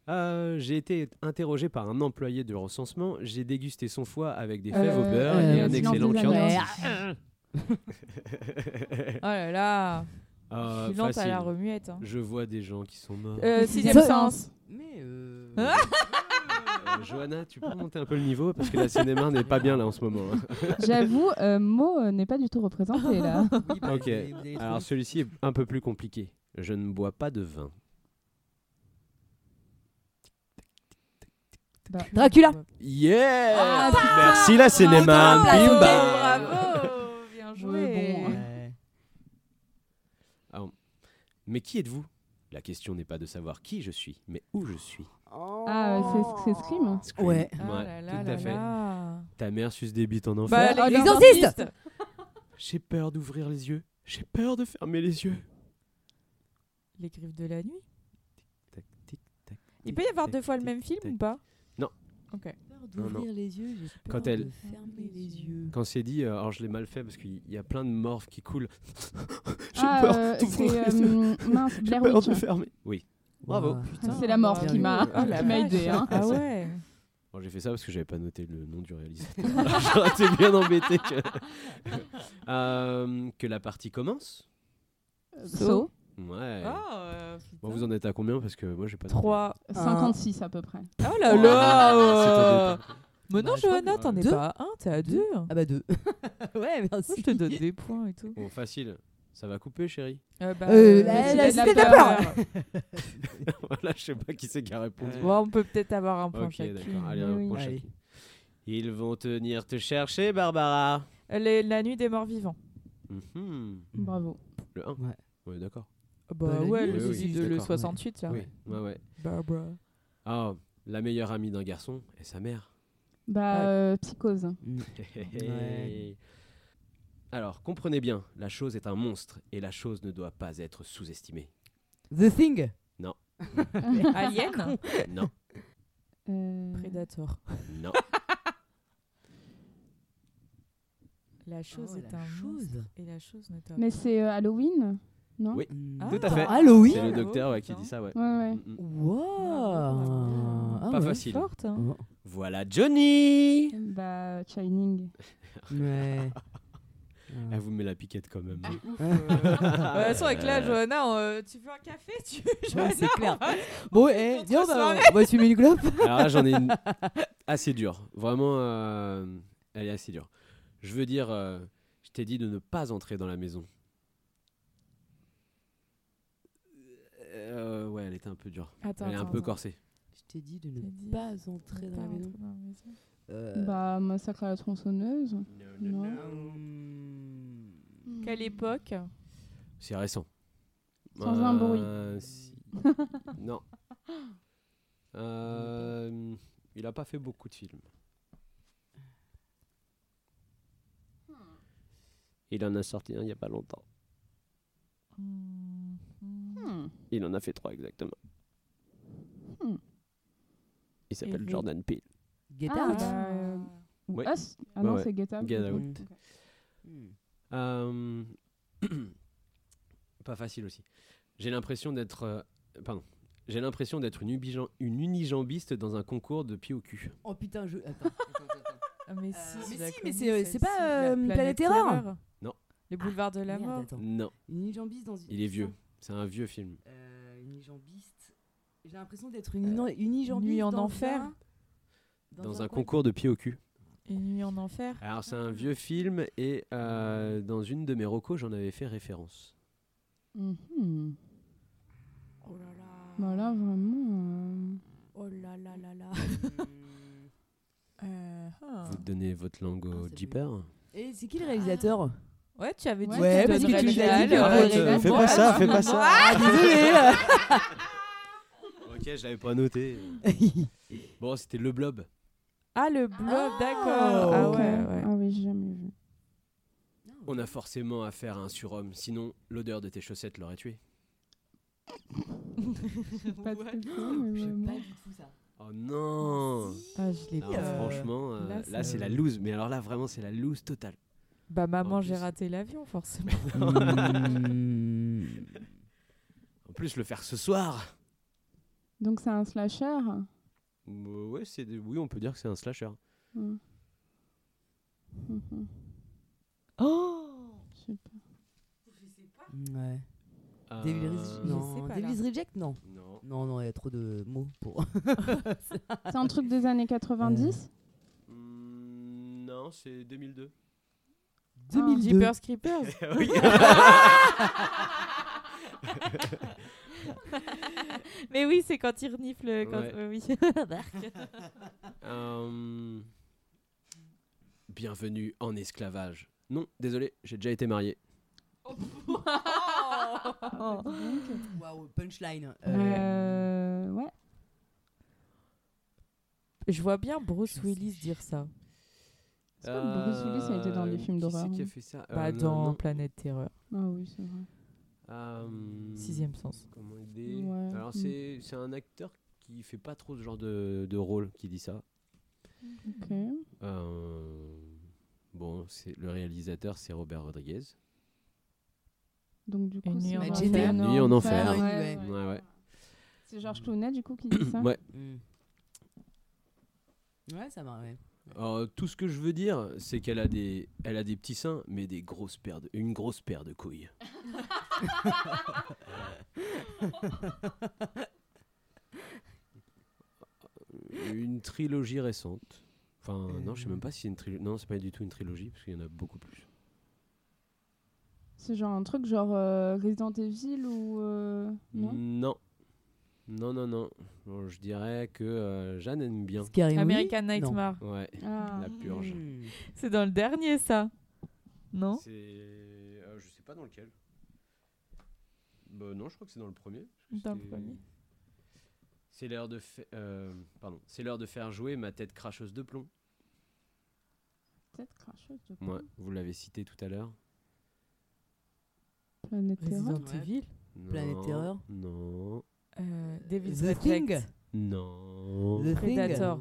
Speaker 1: Euh, j'ai été interrogé par un employé de recensement. J'ai dégusté son foie avec des fèves au
Speaker 9: Euh,
Speaker 1: beurre
Speaker 7: euh,
Speaker 1: et un
Speaker 9: Silence
Speaker 1: excellent
Speaker 9: agneaux.
Speaker 8: Oh là là. Je suis lente à la remuette. hein.
Speaker 1: Je vois des gens qui sont morts.
Speaker 8: Euh, sixième sens.
Speaker 7: Mais. Euh,
Speaker 8: Ah
Speaker 1: Johanna, tu peux monter un peu le niveau parce que la cinéma n'est pas bien là en ce moment. hein.
Speaker 9: J'avoue, euh, Mo euh, n'est pas du tout représenté là.
Speaker 7: oui, bah,
Speaker 1: Ok. Alors celui-ci est un peu plus compliqué. Je ne bois pas de vin.
Speaker 9: Bah,
Speaker 7: Dracula
Speaker 1: Yeah
Speaker 8: Ah, putain.
Speaker 1: Merci la cinéma.
Speaker 8: Bravo,
Speaker 1: Bim bam.
Speaker 8: Bravo. Bien
Speaker 9: Ouais,
Speaker 8: joué.
Speaker 9: bon.
Speaker 7: Ouais.
Speaker 1: Mais qui êtes-vous? La question n'est pas de savoir qui je suis, mais où je suis.
Speaker 9: Ah, euh, c'est- Scream.
Speaker 1: Scream.
Speaker 7: Ouais.
Speaker 8: Ah
Speaker 1: Ouais,
Speaker 8: là là
Speaker 1: tout à fait.
Speaker 8: là.
Speaker 1: Ta mère suce des bites en
Speaker 8: Bah,
Speaker 1: enfer.
Speaker 7: Oh,
Speaker 8: l'exorciste.
Speaker 1: J'ai peur d'ouvrir les yeux. J'ai peur de fermer les yeux.
Speaker 8: Les griffes de la nuit.
Speaker 1: Tac, tic, tac,
Speaker 8: Il
Speaker 1: tic,
Speaker 8: peut y avoir deux fois le
Speaker 1: tic,
Speaker 8: même film ou pas?
Speaker 1: Non.
Speaker 8: Ok.
Speaker 7: D'ouvrir les yeux, j'ai
Speaker 1: Quand elle-
Speaker 7: de fermer les yeux.
Speaker 1: Quand c'est dit, euh, alors je l'ai mal fait parce qu'il y a plein de morphes qui coulent. J'ai
Speaker 9: Ah,
Speaker 1: peur
Speaker 9: euh,
Speaker 1: d'ouvrir les yeux.
Speaker 9: euh, mince,
Speaker 1: J'ai
Speaker 9: Blair
Speaker 1: peur
Speaker 9: Witch.
Speaker 1: de fermer. Oui. Bravo.
Speaker 8: Putain,
Speaker 9: C'est la mort
Speaker 8: bravo.
Speaker 9: qui m'a
Speaker 8: Ah,
Speaker 9: aidé. Hein.
Speaker 8: Ah ouais.
Speaker 1: Bon, j'ai fait ça parce que j'avais pas noté le nom du réalisateur. J'aurais été bien embêté que... Euh, que la partie commence.
Speaker 9: So,
Speaker 1: Ouais.
Speaker 8: Ah, euh,
Speaker 1: Bon, vous en êtes à combien Parce que moi j'ai pas noté.
Speaker 8: 3.
Speaker 9: 56 à peu près.
Speaker 8: Oh là
Speaker 1: Oh,
Speaker 8: là euh. Mais non,
Speaker 7: Bah, je crois
Speaker 8: Johanna, t'en es
Speaker 7: Deux
Speaker 8: pas à 1, t'es à 2.
Speaker 7: Ah bah deux. ouais, merci.
Speaker 8: Je te donne des points et tout.
Speaker 1: Bon, facile. Ça va couper, chérie
Speaker 8: Euh, bah,
Speaker 7: Euh,
Speaker 8: euh,
Speaker 7: la- la
Speaker 8: de
Speaker 7: la
Speaker 8: peur.
Speaker 1: Voilà, je sais pas qui c'est qui a répondu.
Speaker 8: Bon, on peut peut-être avoir un point
Speaker 1: ok,
Speaker 8: chacune.
Speaker 1: d'accord. Allez,
Speaker 9: Oui,
Speaker 1: un
Speaker 9: oui.
Speaker 1: point
Speaker 7: Allez.
Speaker 1: chacune. Ils vont venir te chercher, Barbara.
Speaker 8: Les- la nuit des morts vivants.
Speaker 1: Mhm.
Speaker 9: Bravo.
Speaker 1: Le 1
Speaker 7: Ouais.
Speaker 1: Ouais, d'accord.
Speaker 8: Ah Bah, ouais, le,
Speaker 1: oui, oui,
Speaker 8: de- le
Speaker 1: d'accord.
Speaker 8: 68 là.
Speaker 1: Oui, ouais, ouais.
Speaker 8: Barbara.
Speaker 1: Ah, la meilleure amie d'un garçon est sa mère.
Speaker 9: Bah,
Speaker 8: Ouais.
Speaker 9: euh, psychose.
Speaker 7: Ouais.
Speaker 1: Alors, comprenez bien, la chose est un monstre et la chose ne doit pas être sous-estimée.
Speaker 7: The Thing
Speaker 8: Alien
Speaker 1: Non,
Speaker 9: Euh,
Speaker 8: Predator.
Speaker 1: non.
Speaker 8: La chose
Speaker 7: Oh,
Speaker 8: est
Speaker 7: la
Speaker 8: un
Speaker 7: chose.
Speaker 8: monstre et la chose ne t'a
Speaker 9: Mais c'est euh, Halloween? Non
Speaker 1: Oui.
Speaker 8: Ah.
Speaker 1: Tout à fait.
Speaker 7: Halloween
Speaker 1: C'est le docteur ouais, qui dit ça, ouais.
Speaker 9: Ouais, ouais.
Speaker 1: Mm, mm.
Speaker 7: Wow Ah
Speaker 1: Pas
Speaker 7: ouais.
Speaker 1: facile.
Speaker 8: forte. hein.
Speaker 7: Oh.
Speaker 1: Voilà Johnny
Speaker 9: Bah, Shining.
Speaker 7: Ouais.
Speaker 1: Elle vous met la piquette quand même.
Speaker 8: Ouais, De toute façon, avec là, Johanna, euh, tu veux un café tu...
Speaker 7: Ouais, c'est clair. Bon, eh, viens, on va, on va fumer une clope.
Speaker 1: Alors là, j'en ai une assez dure. Vraiment, euh, elle est assez dure. Je veux dire, euh, je t'ai dit de ne pas entrer dans la maison. Euh, ouais, elle était un peu dure.
Speaker 8: Attends,
Speaker 1: elle est un
Speaker 8: attends,
Speaker 1: peu
Speaker 8: attends.
Speaker 1: corsée.
Speaker 7: Je t'ai dit de ne
Speaker 8: dit
Speaker 7: pas entrer dans la maison.
Speaker 8: entrer dans la maison.
Speaker 7: Euh,
Speaker 9: Bah, Massacre à la tronçonneuse. Non.
Speaker 7: hum,
Speaker 8: Quelle époque?
Speaker 1: C'est récent.
Speaker 9: Sans un bruit.
Speaker 1: Euh, si. non. Euh, il a pas fait beaucoup de films. Il en a sorti un il y a pas longtemps.
Speaker 8: Hmm, hmm.
Speaker 1: Il en a fait trois exactement.
Speaker 9: Hmm.
Speaker 1: Il s'appelle Jordan Peele.
Speaker 7: Get
Speaker 9: Ah,
Speaker 7: Out.
Speaker 9: bah, euh, ou
Speaker 1: Ouais.
Speaker 9: Us Ah
Speaker 1: Ouais,
Speaker 9: non,
Speaker 1: ouais.
Speaker 9: c'est Get Out.
Speaker 1: Get. Out.
Speaker 9: Ok.
Speaker 7: Hmm.
Speaker 1: Euh, pas facile aussi. J'ai l'impression d'être, euh, pardon, j'ai l'impression d'être une, ubijan- une unijambiste dans un concours de pied au cul.
Speaker 7: Oh putain, je. Attends. attends, attends.
Speaker 8: Ah, mais
Speaker 7: Euh,
Speaker 8: si,
Speaker 7: mais
Speaker 8: je la
Speaker 7: si, mais
Speaker 8: connais,
Speaker 7: c'est, euh, c'est
Speaker 8: celle-ci.
Speaker 7: pas,
Speaker 8: La
Speaker 7: euh, Planète Terreur
Speaker 1: Non.
Speaker 8: Les boulevards de la
Speaker 7: Merde,
Speaker 8: mort.
Speaker 7: attends.
Speaker 1: Non,
Speaker 7: Une unijambiste dans une.
Speaker 1: il est vieux. C'est un vieux film.
Speaker 7: Euh, unijambiste. J'ai l'impression d'être une uni- unijambiste.
Speaker 8: Nuit en
Speaker 7: dans
Speaker 8: enfer.
Speaker 7: un-
Speaker 1: Dans, un concours de pied au cul.
Speaker 8: Une nuit en enfer.
Speaker 1: Alors c'est un vieux film et euh, dans une de mes recos j'en avais fait référence.
Speaker 9: Mhm.
Speaker 8: Oh là là.
Speaker 9: Bah là, vraiment. euh,
Speaker 8: Oh là là là là. Euh, ah.
Speaker 1: Vous donnez votre langue
Speaker 7: Ah,
Speaker 1: au jeeper
Speaker 7: Et c'est qui le réalisateur?
Speaker 8: Ouais, tu avais dit
Speaker 9: Ouais,
Speaker 7: parce que
Speaker 8: donnerais
Speaker 7: tu
Speaker 8: le
Speaker 7: nous as dit
Speaker 8: euh,
Speaker 7: Arrête,
Speaker 1: fais pas ça, fais pas ça.
Speaker 7: Ah, désolé
Speaker 1: Ok, je l'avais pas noté. bon, c'était le blob.
Speaker 8: Ah, le blob,
Speaker 7: Ah,
Speaker 8: d'accord. Ah ouais, ouais.
Speaker 9: Ah oui, j'ai jamais vu.
Speaker 1: On a forcément affaire à un surhomme, sinon l'odeur de tes chaussettes l'aurait tué.
Speaker 9: Pas de
Speaker 8: Ouais.
Speaker 7: pas du tout ça.
Speaker 1: Oh non
Speaker 8: Ah, je l'ai
Speaker 1: Franchement, euh,
Speaker 8: là, c'est
Speaker 1: la loose. Mais alors là, vraiment, c'est la loose totale.
Speaker 8: Bah, maman, j'ai raté l'avion, forcément.
Speaker 7: Hmm.
Speaker 1: En plus, le faire ce soir.
Speaker 9: Donc c'est un slasher
Speaker 1: Euh, ouais, c'est des- oui, on peut dire que c'est un slasher.
Speaker 9: Hmm.
Speaker 8: Oh
Speaker 9: Je sais pas.
Speaker 7: Ouais.
Speaker 1: Euh,
Speaker 7: Devil's Reject
Speaker 8: Je
Speaker 7: Non.
Speaker 8: sais pas,
Speaker 7: Devil's. Reject Non.
Speaker 1: Non.
Speaker 7: Non, non, il y a trop de mots pour.
Speaker 9: C'est un truc des années 90
Speaker 1: Hmm, non, c'est 2002.
Speaker 7: 2002.
Speaker 8: Jeepers Creepers.
Speaker 1: oui.
Speaker 8: Mais oui, c'est quand il renifle. Quand...
Speaker 1: Ouais.
Speaker 8: euh, oui.
Speaker 1: Euh, Bienvenue en esclavage. Non, désolé, j'ai déjà été marié.
Speaker 8: Oh.
Speaker 7: Waouh, punchline. Euh,
Speaker 9: Euh, ouais.
Speaker 8: Je vois bien Bruce Willis dire ça.
Speaker 9: Est-ce que Bruce Willis a été dans des
Speaker 1: Euh,
Speaker 9: films
Speaker 1: qui
Speaker 9: d'horreur
Speaker 1: c'est qui a fait ça?
Speaker 8: Bah,
Speaker 1: Euh,
Speaker 8: dans
Speaker 1: non.
Speaker 8: Planète Terreur.
Speaker 9: Ah oui, c'est vrai.
Speaker 1: Euh,
Speaker 8: Sixième sens.
Speaker 1: Comment aider
Speaker 9: Ouais,
Speaker 1: Alors,
Speaker 9: mm.
Speaker 1: c'est c'est un acteur qui fait pas trop ce genre de, de rôle qui dit ça.
Speaker 9: Ok.
Speaker 1: Euh, Bon, c'est le réalisateur, c'est Robert Rodriguez.
Speaker 9: Donc du coup, c'est
Speaker 7: enfer.
Speaker 9: Une
Speaker 1: Nuit en enfer.
Speaker 7: Ouais,
Speaker 9: ouais,
Speaker 7: ouais.
Speaker 1: Ouais, ouais.
Speaker 9: C'est Georges Clooney du coup qui dit ça?
Speaker 1: Ouais.
Speaker 7: hmm. Ouais, ça m'a. Ouais.
Speaker 1: Alors, tout ce que je veux dire, c'est qu'elle a des, elle a des petits seins, mais des grosses paires de, une grosse paire de couilles. une trilogie récente. Enfin, non, je sais même pas si c'est une trilogie. Non, c'est pas du tout une trilogie, parce qu'il y en a beaucoup plus.
Speaker 9: C'est genre un truc genre euh, Resident Evil ou euh, non?
Speaker 1: Non. Non, non, non. Bon, je dirais que euh, Jeanne aime bien.
Speaker 7: Scary Movie
Speaker 8: American
Speaker 7: Non.
Speaker 8: Nightmare.
Speaker 1: Ouais,
Speaker 9: Ah.
Speaker 1: la purge.
Speaker 7: Hmm.
Speaker 8: C'est dans le dernier, ça. Non?
Speaker 1: C'est. euh, je sais pas dans lequel. Bah, non, je crois que c'est dans le premier. parce que
Speaker 8: Dans le
Speaker 1: c'est-
Speaker 8: premier.
Speaker 1: C'est l'heure de fa- euh, pardon, c'est l'heure de faire jouer ma tête cracheuse de plomb.
Speaker 9: Peut-être cracheuse de
Speaker 1: Ouais, vous l'avez cité tout à l'heure.
Speaker 9: Planète Terror.
Speaker 8: Resident
Speaker 7: Ouais.
Speaker 8: Evil.
Speaker 7: Planète
Speaker 1: Non,
Speaker 7: Terreur
Speaker 1: Non.
Speaker 8: Euh, Devil's
Speaker 7: The
Speaker 8: Reject.
Speaker 7: Thing
Speaker 1: Non.
Speaker 7: The
Speaker 8: Predator.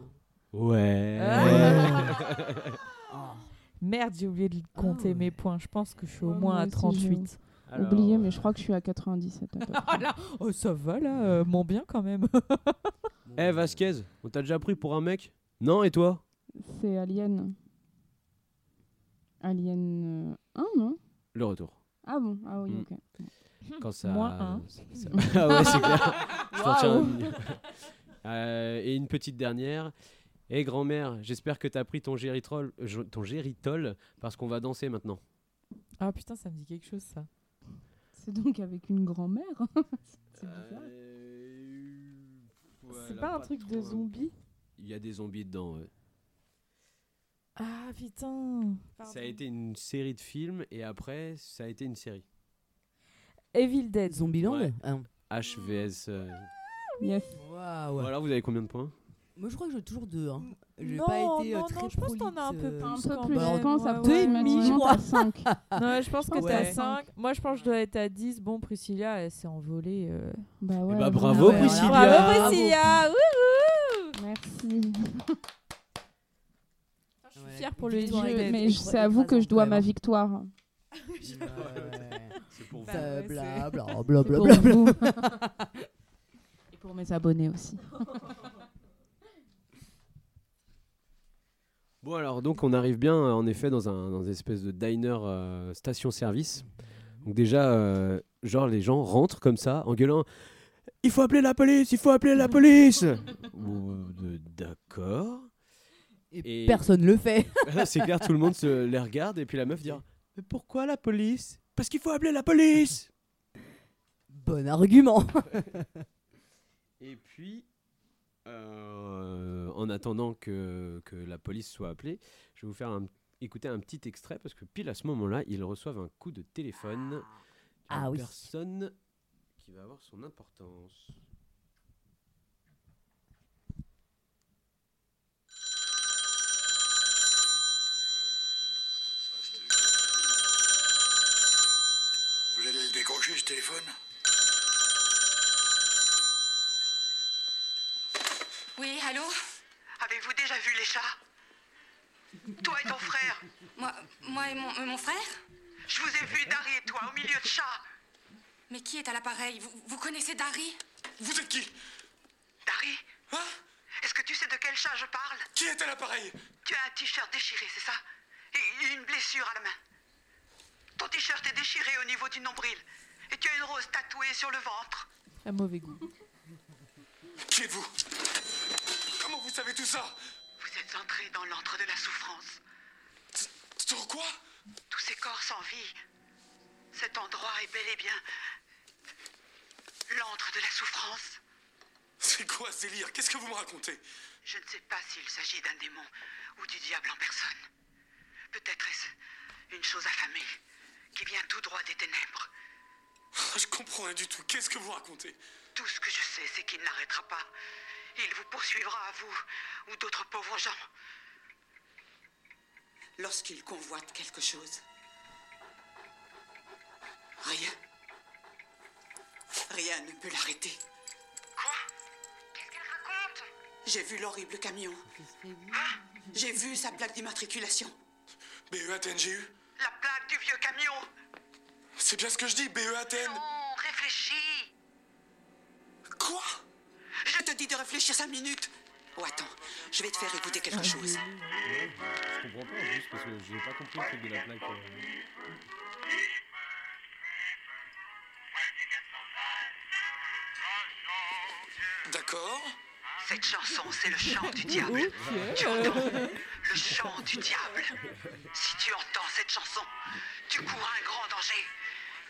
Speaker 1: Ouais.
Speaker 8: Ah.
Speaker 7: Ah.
Speaker 8: Merde, j'ai oublié de compter
Speaker 7: ouais.
Speaker 8: mes points. Je pense que je suis au
Speaker 9: Ouais,
Speaker 8: moins
Speaker 9: moi
Speaker 8: à
Speaker 9: aussi,
Speaker 8: 38.
Speaker 1: Alors,
Speaker 9: Oublié, mais je crois que je suis à 97 à peu près.
Speaker 8: Ah là, oh, ça va là, euh, mon bien quand même.
Speaker 1: Eh Vasquez, on t'a déjà pris pour un mec? Non, et toi?
Speaker 9: C'est Alien. Alien euh, 1, non?
Speaker 1: Le retour.
Speaker 9: Ah bon? Ah oui,
Speaker 1: Mm.
Speaker 9: ok.
Speaker 1: Quand ça.
Speaker 8: Moins un.
Speaker 1: ça- ça- ah ouais, c'est clair. Je t'en tiens
Speaker 9: Waouh.
Speaker 1: un. Euh, et une petite dernière. Eh grand-mère, j'espère que t'as pris ton géritol, euh, je- ton géritol parce qu'on va danser maintenant.
Speaker 8: Ah putain, ça me dit quelque chose ça.
Speaker 9: C'est donc avec une grand-mère C'est bizarre.
Speaker 1: Euh, ouais,
Speaker 8: C'est
Speaker 1: là,
Speaker 8: pas un truc de
Speaker 1: trop, hein.
Speaker 8: zombie?
Speaker 1: Il y a des zombies dedans. ouais.
Speaker 8: Ah putain.
Speaker 1: Ça a été une série de films et après ça a été une série.
Speaker 8: Evil Dead.
Speaker 7: Zombieland
Speaker 1: Ouais.
Speaker 7: Ah non.
Speaker 1: HVS. euh,
Speaker 9: Yes.
Speaker 7: Waouh.
Speaker 1: Voilà, vous avez combien de points?
Speaker 7: Moi je crois que j'ai toujours deux. Hein. J'ai
Speaker 8: Non,
Speaker 7: pas été euh,
Speaker 8: non,
Speaker 7: très
Speaker 8: non, je pense que t'en as un peu plus.
Speaker 9: Un peu plus, je pense,
Speaker 8: ouais,
Speaker 9: approximativement,
Speaker 7: ouais. Deux et demi,
Speaker 9: t'as 5.
Speaker 8: Non, je pense que
Speaker 7: Ouais.
Speaker 8: t'as 5. Moi, je pense que je dois être à 10. Bon, Priscilla, elle s'est envolée. euh.
Speaker 9: Bah ouais.
Speaker 1: bah, bravo,
Speaker 7: ouais,
Speaker 1: Priscilla.
Speaker 8: Bravo,
Speaker 7: Bravo.
Speaker 8: Priscilla Wouhou
Speaker 9: Merci.
Speaker 8: Je suis
Speaker 7: Ouais,
Speaker 8: fière pour le
Speaker 9: Mais,
Speaker 7: Evil
Speaker 8: Evil
Speaker 9: je-
Speaker 8: Dead.
Speaker 9: mais je- c'est à vous que je dois ma victoire.
Speaker 1: C'est pour
Speaker 8: Bah
Speaker 7: bla,
Speaker 8: c'est-
Speaker 7: bla,
Speaker 9: C'est
Speaker 7: bla, bla,
Speaker 9: pour
Speaker 7: bla.
Speaker 9: vous. Et pour mes abonnés aussi.
Speaker 1: Bon alors donc on arrive bien euh, en effet dans un dans une espèce de diner euh, station service. Donc déjà euh, genre les gens rentrent comme ça en gueulant il faut appeler la police, il faut appeler la police. D'accord.
Speaker 7: Et,
Speaker 1: Et-
Speaker 7: personne le fait.
Speaker 1: Là, C'est clair tout le monde se les regarde et puis la meuf dit mais pourquoi la police? Parce qu'il faut appeler la police.
Speaker 7: Bon argument.
Speaker 1: Et puis, euh, en attendant que, que la police soit appelée, je vais vous faire un- écouter un petit extrait parce que pile à ce moment-là, ils reçoivent un coup de téléphone.
Speaker 7: Ah
Speaker 1: d'une
Speaker 7: oui.
Speaker 1: Personne qui va avoir son importance.
Speaker 10: Décrocher, ce téléphone
Speaker 5: Oui, allô
Speaker 11: Avez-vous déjà vu les chats? Toi et ton frère?
Speaker 5: Moi, moi et mon, euh, mon frère?
Speaker 11: Je vous ai vu, Dari et toi, au milieu de chats.
Speaker 5: Mais qui est à l'appareil? Vous, vous connaissez Dari?
Speaker 10: Vous êtes qui?
Speaker 11: Dari?
Speaker 10: Hein?
Speaker 11: Est-ce que tu sais de quel chat je parle?
Speaker 10: Qui est à l'appareil?
Speaker 11: Tu as un t-shirt déchiré, c'est ça? Et une blessure à la main. Ton t-shirt est déchiré au niveau du nombril. Et tu as une rose tatouée sur le ventre.
Speaker 8: Un mauvais goût.
Speaker 10: Qui êtes-vous Comment vous savez tout ça
Speaker 11: Vous êtes entré dans l'antre de la souffrance.
Speaker 10: Sur quoi
Speaker 11: Tous ces corps sans vie. Cet endroit est bel et bien l'antre de la souffrance.
Speaker 10: C'est quoi ce délire Qu'est-ce que vous me racontez
Speaker 11: Je ne sais pas s'il s'agit d'un démon ou du diable en personne. Peut-être est-ce une chose affamée qui vient tout droit des ténèbres.
Speaker 10: Je comprends rien du tout. Qu'est-ce que vous racontez?
Speaker 11: Tout ce que je sais, c'est qu'il n'arrêtera pas. Il vous poursuivra à vous ou d'autres pauvres gens. Lorsqu'il convoite quelque chose. Rien. Rien ne peut l'arrêter. Quoi? Qu'est-ce qu'elle raconte? J'ai vu l'horrible camion. J'ai vu sa plaque d'immatriculation.
Speaker 10: BEATNGU
Speaker 11: Camion.
Speaker 10: C'est bien ce que je dis, BEATN
Speaker 11: Non, réfléchis.
Speaker 10: Quoi?
Speaker 11: Je te dis de réfléchir cinq minutes. Oh, attends, je vais te faire écouter quelque chose.
Speaker 1: Je comprends pas plus parce que j'ai pas compris le truc de la plaque.
Speaker 10: D'accord.
Speaker 11: Cette chanson, c'est le chant du diable. Tu entends Le chant du diable. Si tu entends cette chanson, tu cours un grand danger.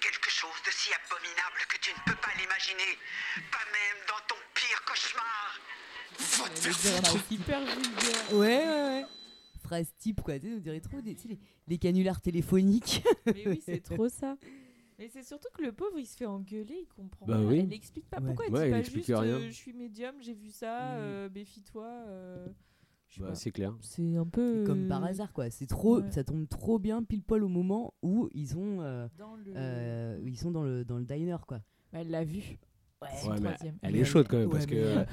Speaker 11: Quelque chose de si abominable que tu ne peux pas l'imaginer. Pas même dans ton pire cauchemar.
Speaker 10: Va te faire foutre
Speaker 8: c'est hyper vulgaire.
Speaker 7: Ouais, ouais, ouais. Phrase type, quoi. Tu sais, on dirait trop des, tu sais, les, les canulars téléphoniques.
Speaker 8: Mais oui, c'est trop ça. Mais c'est surtout que le pauvre, il se fait engueuler, il comprend
Speaker 1: Bah
Speaker 8: pas.
Speaker 1: oui.
Speaker 8: Elle explique pas
Speaker 7: Ouais.
Speaker 8: pourquoi. Elle
Speaker 1: Ouais,
Speaker 8: dit
Speaker 1: il
Speaker 8: pas
Speaker 1: explique
Speaker 8: juste
Speaker 1: rien.
Speaker 8: euh, je suis médium, j'ai vu ça,
Speaker 7: Mm.
Speaker 8: euh, méfie-toi. euh,
Speaker 1: Bah,
Speaker 8: pas.
Speaker 1: c'est clair.
Speaker 8: C'est un peu.
Speaker 7: Comme par hasard, quoi. C'est trop,
Speaker 8: ouais.
Speaker 7: ça tombe trop bien pile poil au moment où ils ont, euh,
Speaker 8: Dans le...
Speaker 7: euh, ils sont dans le dans le diner, quoi.
Speaker 8: Bah, elle l'a vu.
Speaker 1: Ouais, mais
Speaker 8: troisième.
Speaker 1: elle est chaude quand même
Speaker 7: ouais,
Speaker 1: parce que euh,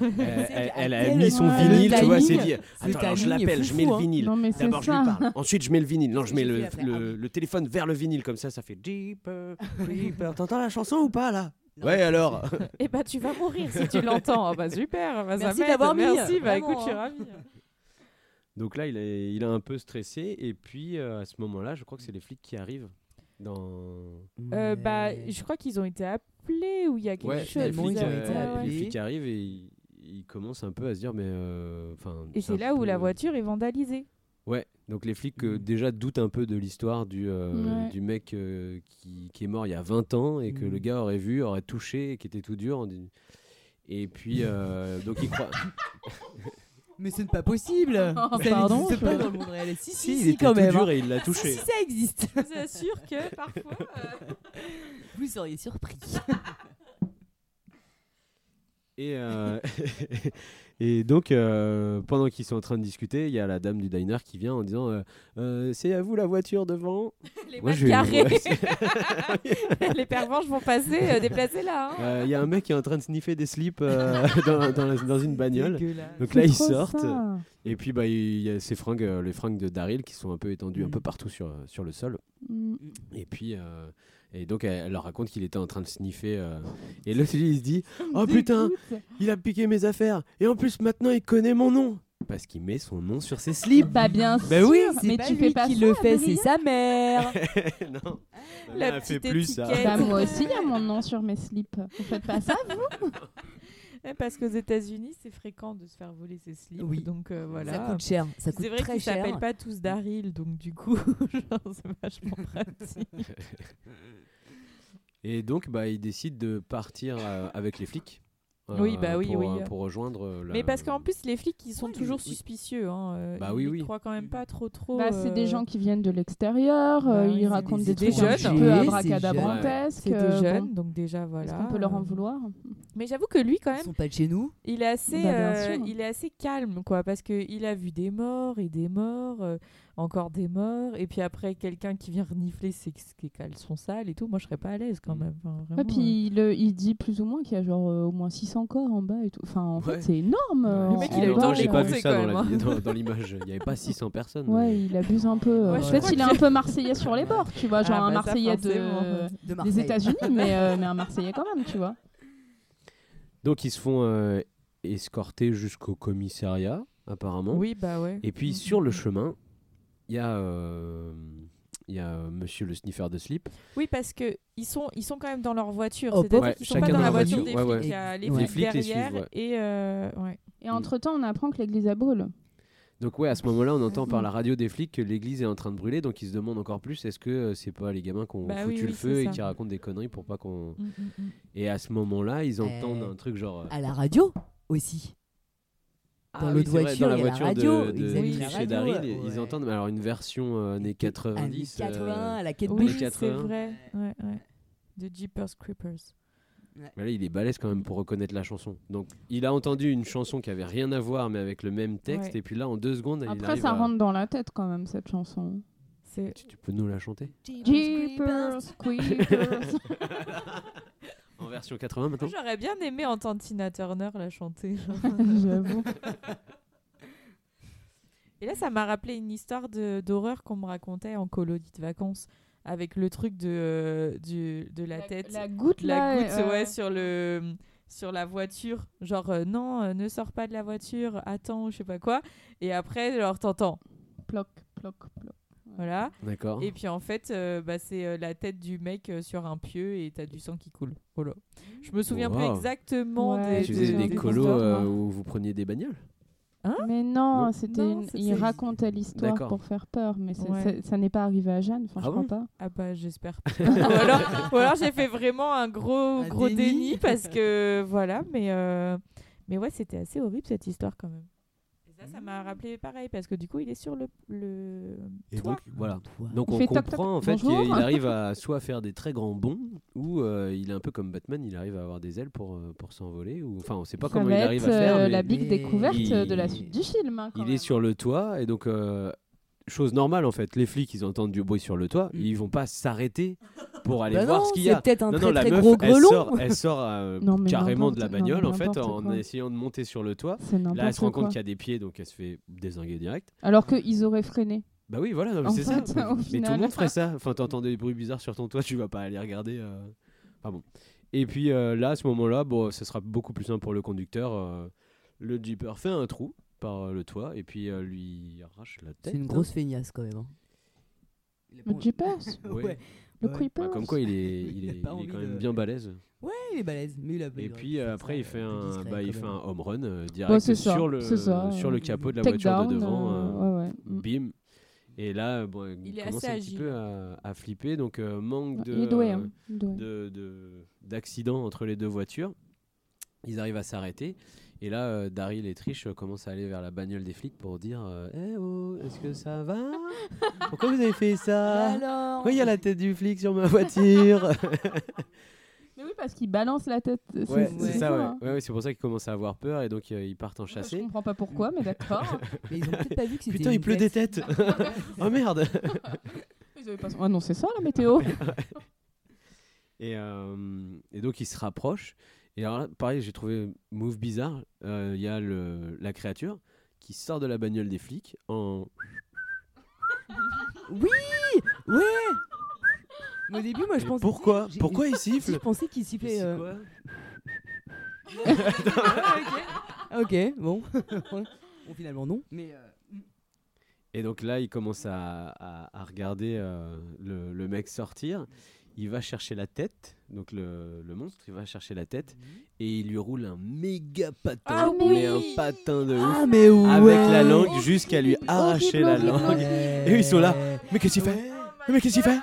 Speaker 1: elle, a mis son
Speaker 7: Ouais,
Speaker 1: vinyle,
Speaker 7: le
Speaker 1: tu vois, c'est dit. Attends, alors je
Speaker 7: est
Speaker 1: l'appelle, je mets le
Speaker 7: hein.
Speaker 1: vinyle. D'abord je lui parle, ensuite je mets le vinyle. Non, je mets le,
Speaker 7: ah
Speaker 1: le téléphone vers le vinyle comme ça, ça fait Jeeper, Creeper. T'entends la chanson ou pas là?
Speaker 7: Non,
Speaker 1: Ouais alors.
Speaker 8: Eh bah tu vas mourir si tu l'entends. Ah bah super, bah,
Speaker 7: Merci d'avoir mis,
Speaker 8: Merci, bah
Speaker 7: vraiment,
Speaker 8: écoute, je suis
Speaker 7: hein.
Speaker 8: ravie.
Speaker 1: Donc là, il est, il est un peu stressé et puis euh, à ce moment-là, je crois que c'est les flics qui arrivent dans.
Speaker 8: Euh, bah, je crois qu'ils ont été appelés ou il y a quelque
Speaker 1: Ouais,
Speaker 8: chose.
Speaker 1: les flics,
Speaker 7: ils ont
Speaker 1: euh,
Speaker 7: été
Speaker 1: les flics arrivent et ils, ils commencent un peu à se dire mais euh, enfin.
Speaker 8: Et c'est là où
Speaker 1: peu-
Speaker 8: la voiture est vandalisée.
Speaker 1: Ouais, donc les flics euh,
Speaker 7: Mm.
Speaker 1: déjà doutent un peu de l'histoire du, euh,
Speaker 9: Ouais.
Speaker 1: du mec euh, qui, qui est mort il y a 20 ans et que
Speaker 7: Mm.
Speaker 1: le gars aurait vu, aurait touché et qui était tout dur. Et puis, euh, donc il croit.
Speaker 7: Mais ce n'est pas possible.
Speaker 9: Oh,
Speaker 7: ça
Speaker 9: pardon,
Speaker 7: n'existe pas dans le monde réel. Si, si,
Speaker 1: si, il
Speaker 7: si,
Speaker 1: était
Speaker 7: quand
Speaker 1: tout
Speaker 7: même.
Speaker 1: dur
Speaker 7: hein.
Speaker 1: et il l'a
Speaker 7: Si,
Speaker 1: touché.
Speaker 7: si, ça existe.
Speaker 8: Je vous assure que parfois. euh,
Speaker 7: Vous seriez surpris.
Speaker 1: Et, euh, et donc, euh, pendant qu'ils sont en train de discuter, il y a la dame du diner qui vient en disant euh, Euh, C'est à vous la voiture devant
Speaker 8: les
Speaker 1: Moi, je vais-
Speaker 8: carrés. les pervenches vont passer, euh, déplacés là. hein.
Speaker 1: Euh, Il y a un mec qui est en train de sniffer des slips euh, dans, dans la- dans une bagnole. Donc là, ils sortent.
Speaker 9: ça.
Speaker 1: Et puis, bah, il y a ces fringues, euh, les fringues de Daryl qui sont un peu étendues un
Speaker 7: Mm.
Speaker 1: peu partout sur, sur le sol.
Speaker 9: Mm.
Speaker 1: Et puis, euh, et donc, elle, elle leur raconte qu'il était en train de sniffer. euh, et l'autre, lui, il se dit Oh putain, il a piqué mes affaires. Et en plus, maintenant, il connaît mon nom. Parce qu'il met son nom sur ses slips.
Speaker 9: Bah bien
Speaker 1: Bah
Speaker 9: sûr,
Speaker 1: oui,
Speaker 7: C'est
Speaker 9: mais
Speaker 7: pas
Speaker 9: tu
Speaker 7: lui
Speaker 9: fais pas
Speaker 7: qui
Speaker 9: ça,
Speaker 7: le fait, c'est
Speaker 9: Adrien
Speaker 7: sa mère.
Speaker 1: non,
Speaker 8: La
Speaker 1: elle fait
Speaker 8: petite
Speaker 1: plus ça.
Speaker 8: étiquette.
Speaker 9: Bah moi aussi, il y a mon nom sur mes slips. Vous faites pas ça, vous?
Speaker 8: Parce qu'aux États-Unis, c'est fréquent de se faire voler ses slips.
Speaker 7: Oui.
Speaker 8: Donc euh, voilà.
Speaker 7: Ça coûte cher. Ça coûte
Speaker 8: C'est vrai
Speaker 7: très
Speaker 8: qu'ils s'appellent pas tous Daryl, donc du coup, genre, c'est vachement pratique.
Speaker 1: Et donc, bah, il décide de partir euh, avec les flics.
Speaker 8: Oui, bah oui,
Speaker 1: pour,
Speaker 8: oui.
Speaker 1: euh, pour rejoindre. euh, la-
Speaker 8: Mais parce qu'en plus, les flics, ils sont
Speaker 7: Ouais,
Speaker 8: toujours
Speaker 7: oui.
Speaker 8: suspicieux. Hein. euh,
Speaker 1: Bah
Speaker 8: ils
Speaker 1: oui, oui.
Speaker 8: croient quand même pas trop, trop.
Speaker 9: Bah, c'est des
Speaker 8: euh,
Speaker 9: gens qui viennent de l'extérieur,
Speaker 8: Bah
Speaker 9: euh, ils racontent
Speaker 8: des-
Speaker 9: des,
Speaker 8: des
Speaker 9: trucs un
Speaker 8: jeunes.
Speaker 9: petit peu
Speaker 7: C'est
Speaker 9: abracadabrantesques.
Speaker 8: C'est
Speaker 9: euh,
Speaker 8: des jeunes,
Speaker 9: bon.
Speaker 8: donc déjà voilà.
Speaker 9: Est-ce qu'on peut leur en
Speaker 8: euh,
Speaker 9: vouloir?
Speaker 8: Mais j'avoue que lui, quand
Speaker 7: Ils
Speaker 8: même,
Speaker 7: sont pas de chez nous?
Speaker 8: il est assez,
Speaker 9: Bah,
Speaker 8: euh, il est assez calme, quoi, parce que il a vu des morts et des morts, euh, encore des morts, et puis après quelqu'un qui vient renifler ses, ses caleçons sales et tout. Moi, je serais pas à l'aise quand même. Enfin,
Speaker 9: Ouais, puis il, euh, il dit plus ou moins qu'il y a genre euh, au moins 600 corps en bas et tout. Enfin, en
Speaker 1: Ouais.
Speaker 9: fait, c'est énorme. euh,
Speaker 8: Le mec, il a eu temps
Speaker 1: j'ai pas vu ça dans
Speaker 8: même,
Speaker 1: la vi- dans, dans l'image. Il n'y avait pas 600 personnes.
Speaker 9: Ouais, il abuse un peu. euh.
Speaker 8: Ouais,
Speaker 9: en fait, il est un peu marseillais sur les bords, tu vois, genre
Speaker 8: Ah,
Speaker 9: un
Speaker 8: bah,
Speaker 9: marseillais
Speaker 8: forcément.
Speaker 9: de...
Speaker 7: De
Speaker 9: des
Speaker 7: Marseille.
Speaker 9: États-Unis, mais, euh, mais un marseillais quand même, tu vois.
Speaker 1: Donc, ils se font euh, escorter jusqu'au commissariat, apparemment.
Speaker 8: Oui, bah ouais.
Speaker 1: Et puis,
Speaker 8: Mm,
Speaker 1: sur
Speaker 8: mm,
Speaker 1: le
Speaker 8: mm.
Speaker 1: chemin, y a. euh, Il y a euh, monsieur le sniffer de slip.
Speaker 8: Oui, parce que ils sont, ils sont quand même dans leur voiture. C'est-à-dire.
Speaker 1: Ouais,
Speaker 8: qu'ils sont pas dans la voiture des
Speaker 1: Ouais,
Speaker 8: flics.
Speaker 1: ouais.
Speaker 8: Il y a les
Speaker 7: Ouais.
Speaker 8: flics
Speaker 1: Les flics les
Speaker 8: derrière
Speaker 1: suivent, ouais.
Speaker 8: et euh, ouais.
Speaker 9: Et entre-temps, on apprend que l'église a brûle.
Speaker 1: Donc ouais, à ce moment-là, on entend
Speaker 9: Mm.
Speaker 1: par la radio des flics que l'église est en train de brûler, donc ils se demandent encore plus est-ce que euh, c'est pas les gamins qui ont
Speaker 8: Bah
Speaker 1: foutu
Speaker 8: oui,
Speaker 1: le
Speaker 8: oui,
Speaker 1: feu et qui racontent des conneries pour pas qu'on.
Speaker 8: Mm, mm, mm.
Speaker 1: Et à ce moment-là, ils entendent
Speaker 7: Euh,
Speaker 1: un truc genre.
Speaker 7: À la radio aussi. Dans
Speaker 1: ah
Speaker 7: l'autre
Speaker 1: oui,
Speaker 7: voiture,
Speaker 1: dans la
Speaker 7: il
Speaker 1: voiture
Speaker 7: radio,
Speaker 1: de,
Speaker 7: ils
Speaker 1: de chez
Speaker 7: radio,
Speaker 1: Daryl,
Speaker 7: ouais.
Speaker 1: ils entendent mais alors une version euh, années 90.
Speaker 7: Années 80,
Speaker 1: euh,
Speaker 7: à la quête
Speaker 1: Oui,
Speaker 8: Oui, c'est
Speaker 1: 80.
Speaker 8: vrai. Ouais, ouais. De Jeepers Creepers.
Speaker 1: mais là, il est balèze quand même pour reconnaître la chanson. Donc, il a entendu une chanson qui avait rien à voir, mais avec le même texte.
Speaker 8: Ouais.
Speaker 1: Et puis là, en deux secondes, il
Speaker 9: Après,
Speaker 1: arrive
Speaker 9: ça
Speaker 1: à-
Speaker 9: rentre dans la tête quand même, cette chanson.
Speaker 8: C'est
Speaker 1: Tu, tu peux nous la chanter?
Speaker 9: Jeepers, Creepers.
Speaker 1: En version 80 maintenant
Speaker 8: Moi, J'aurais bien aimé entendre Tina Turner la chanter.
Speaker 9: J'avoue.
Speaker 8: Et là, ça m'a rappelé une histoire de- d'horreur qu'on me racontait en colonie de vacances avec le truc de, euh, du, de la, tête.
Speaker 9: La goutte,
Speaker 8: la
Speaker 9: là.
Speaker 8: goutte,
Speaker 9: euh,
Speaker 8: ouais, sur le sur la voiture. Genre, euh, non, euh, ne sors pas de la voiture, attends, je sais pas quoi. Et après, genre, t'entends.
Speaker 9: Ploc, ploc, ploc.
Speaker 8: Voilà.
Speaker 1: D'accord.
Speaker 8: Et puis en fait, euh, bah, c'est euh, la tête du mec euh, sur un pieu et t'as du sang qui coule. Voilà. Je me souviens plus exactement
Speaker 9: Ouais,
Speaker 8: des,
Speaker 1: Tu faisais
Speaker 9: des
Speaker 1: des colos
Speaker 9: histoires,
Speaker 1: euh, où vous preniez des bagnoles
Speaker 9: Mais non,
Speaker 1: Non.
Speaker 9: c'était
Speaker 8: Non,
Speaker 9: une-
Speaker 8: c'est-
Speaker 9: il racontait l'histoire
Speaker 1: D'accord.
Speaker 9: pour faire peur, mais c'est-
Speaker 8: Ouais.
Speaker 9: c'est- ça n'est pas arrivé à Jeanne, enfin
Speaker 1: Ah
Speaker 9: je
Speaker 1: bon?
Speaker 9: crois pas.
Speaker 8: Ah bah j'espère pas. ou, alors, ou alors j'ai fait vraiment un gros
Speaker 7: Un
Speaker 8: gros
Speaker 7: déni.
Speaker 8: déni parce que voilà, mais euh, mais ouais, c'était assez horrible cette histoire quand même. Ça, ça m'a rappelé pareil parce que du coup, il est sur le le
Speaker 1: Et
Speaker 8: toit.
Speaker 1: donc, voilà. Donc
Speaker 9: Il
Speaker 1: on
Speaker 9: toc,
Speaker 1: comprend
Speaker 9: toc,
Speaker 1: en fait qu'il arrive à soit faire des très grands bonds ou euh, il est un peu comme Batman, il arrive à avoir des ailes pour, euh, pour s'envoler ou enfin on sait pas
Speaker 9: ça
Speaker 1: comment il
Speaker 9: être
Speaker 1: arrive à faire
Speaker 9: euh, la big
Speaker 7: mais
Speaker 9: découverte
Speaker 1: il-
Speaker 9: de la suite du film. hein, quand
Speaker 1: il
Speaker 9: même.
Speaker 1: est sur le toit et donc euh, chose normale en fait. Les flics, ils entendent du bruit sur le toit, ils vont pas s'arrêter pour aller
Speaker 7: Bah
Speaker 1: voir
Speaker 7: non,
Speaker 1: ce qu'il y
Speaker 7: c'est
Speaker 1: a.
Speaker 7: peut-être un
Speaker 1: non,
Speaker 7: très,
Speaker 1: non, la
Speaker 7: très
Speaker 1: meuf,
Speaker 7: gros
Speaker 1: elle sort, elle sort euh, carrément de la bagnole en fait en
Speaker 9: quoi.
Speaker 1: essayant de monter sur le toit.
Speaker 9: C'est
Speaker 1: Là, elle se rend compte qu'il y a des pieds, donc elle se fait désinguer direct.
Speaker 9: Alors qu'ils auraient freiné.
Speaker 1: Bah oui, voilà, c'est ça. Mais tout le monde ferait ça. Enfin, t'entends des bruits bizarres sur ton toit, tu vas pas aller regarder. euh. Enfin bon. Et puis euh, là, à ce moment-là, bon, ce sera beaucoup plus simple pour le conducteur. le jeeper fait un trou par euh, le toit et puis euh, lui arrache la tête.
Speaker 7: C'est une grosse feignasse quand même. hein.
Speaker 9: Le Jeepers
Speaker 1: Ouais.
Speaker 7: Ouais.
Speaker 9: Le
Speaker 7: Ouais.
Speaker 9: Creeper
Speaker 1: Bah, comme quoi, il est, il
Speaker 7: Il a
Speaker 1: est,
Speaker 7: pas
Speaker 1: il est
Speaker 7: envie
Speaker 1: quand même
Speaker 7: de-
Speaker 1: bien balèze.
Speaker 7: Ouais, il est balèze. Mais il a
Speaker 1: Et puis euh, après, il fait
Speaker 7: euh,
Speaker 1: un,
Speaker 7: discret,
Speaker 1: bah, il fait un home run euh, direct
Speaker 9: c'est ça,
Speaker 1: sur le
Speaker 9: c'est ça,
Speaker 1: sur le capot de la
Speaker 9: take
Speaker 1: voiture de devant.
Speaker 9: euh, ouais, ouais. Mm.
Speaker 1: Bim. Et là, bon, il,
Speaker 8: Il est
Speaker 1: commence
Speaker 8: assez
Speaker 1: un petit
Speaker 8: agile.
Speaker 1: peu à, à flipper, donc euh, manque de
Speaker 9: Il est doué, hein, doué.
Speaker 1: de- de- d'accident entre les deux voitures. Ils arrivent à s'arrêter. Et là, euh, Daryl et Trish euh, commencent à aller vers la bagnole des flics pour dire euh, Eh oh, est-ce que ça va? Pourquoi vous avez fait ça?
Speaker 7: Alors
Speaker 1: Pourquoi il y a la tête du flic sur ma voiture?
Speaker 9: Mais oui, parce qu'il balance la tête. C'est
Speaker 1: Ouais,
Speaker 9: c'est
Speaker 1: c'est ça, ouais.
Speaker 9: hein.
Speaker 1: Ouais, ouais, c'est pour ça qu'ils commencent à avoir peur et donc euh, ils partent en
Speaker 9: Je
Speaker 1: chasser.
Speaker 9: comprends pas pourquoi, mais d'accord.
Speaker 7: Mais ils ont peut-être pas vu que c'était.
Speaker 1: Putain, il pleut des
Speaker 7: tête.
Speaker 1: têtes Oh merde
Speaker 9: Ils avaient pas... Ah non, c'est ça la météo.
Speaker 1: Et, euh, et donc il se rapproche. Et alors là, pareil, j'ai trouvé move bizarre. Euh, Il y a le, la créature qui sort de la bagnole des flics en.
Speaker 7: Oui Ouais Mais au début, moi je
Speaker 1: Mais
Speaker 7: pensais.
Speaker 1: pourquoi
Speaker 7: j'ai-
Speaker 1: Pourquoi il
Speaker 7: Je
Speaker 1: siffle
Speaker 7: pensais qu'il sifflait.
Speaker 1: C'est
Speaker 7: euh,
Speaker 1: quoi
Speaker 7: Ok, bon. bon, finalement, non. Mais. euh,
Speaker 1: Et donc là, il commence à, à- à regarder euh, le, le mec sortir. Il va chercher la tête, donc le, le monstre, il va chercher la tête et il lui roule un méga patin,
Speaker 8: Ah,
Speaker 1: mais
Speaker 8: oui.
Speaker 1: un patin de ouf,
Speaker 7: Ah, mais ouais
Speaker 1: avec la langue jusqu'à lui arracher la langue. Et eux, ils sont là. Mais qu'est-ce qu'il fait? Mais qu'est-ce qu'il fait?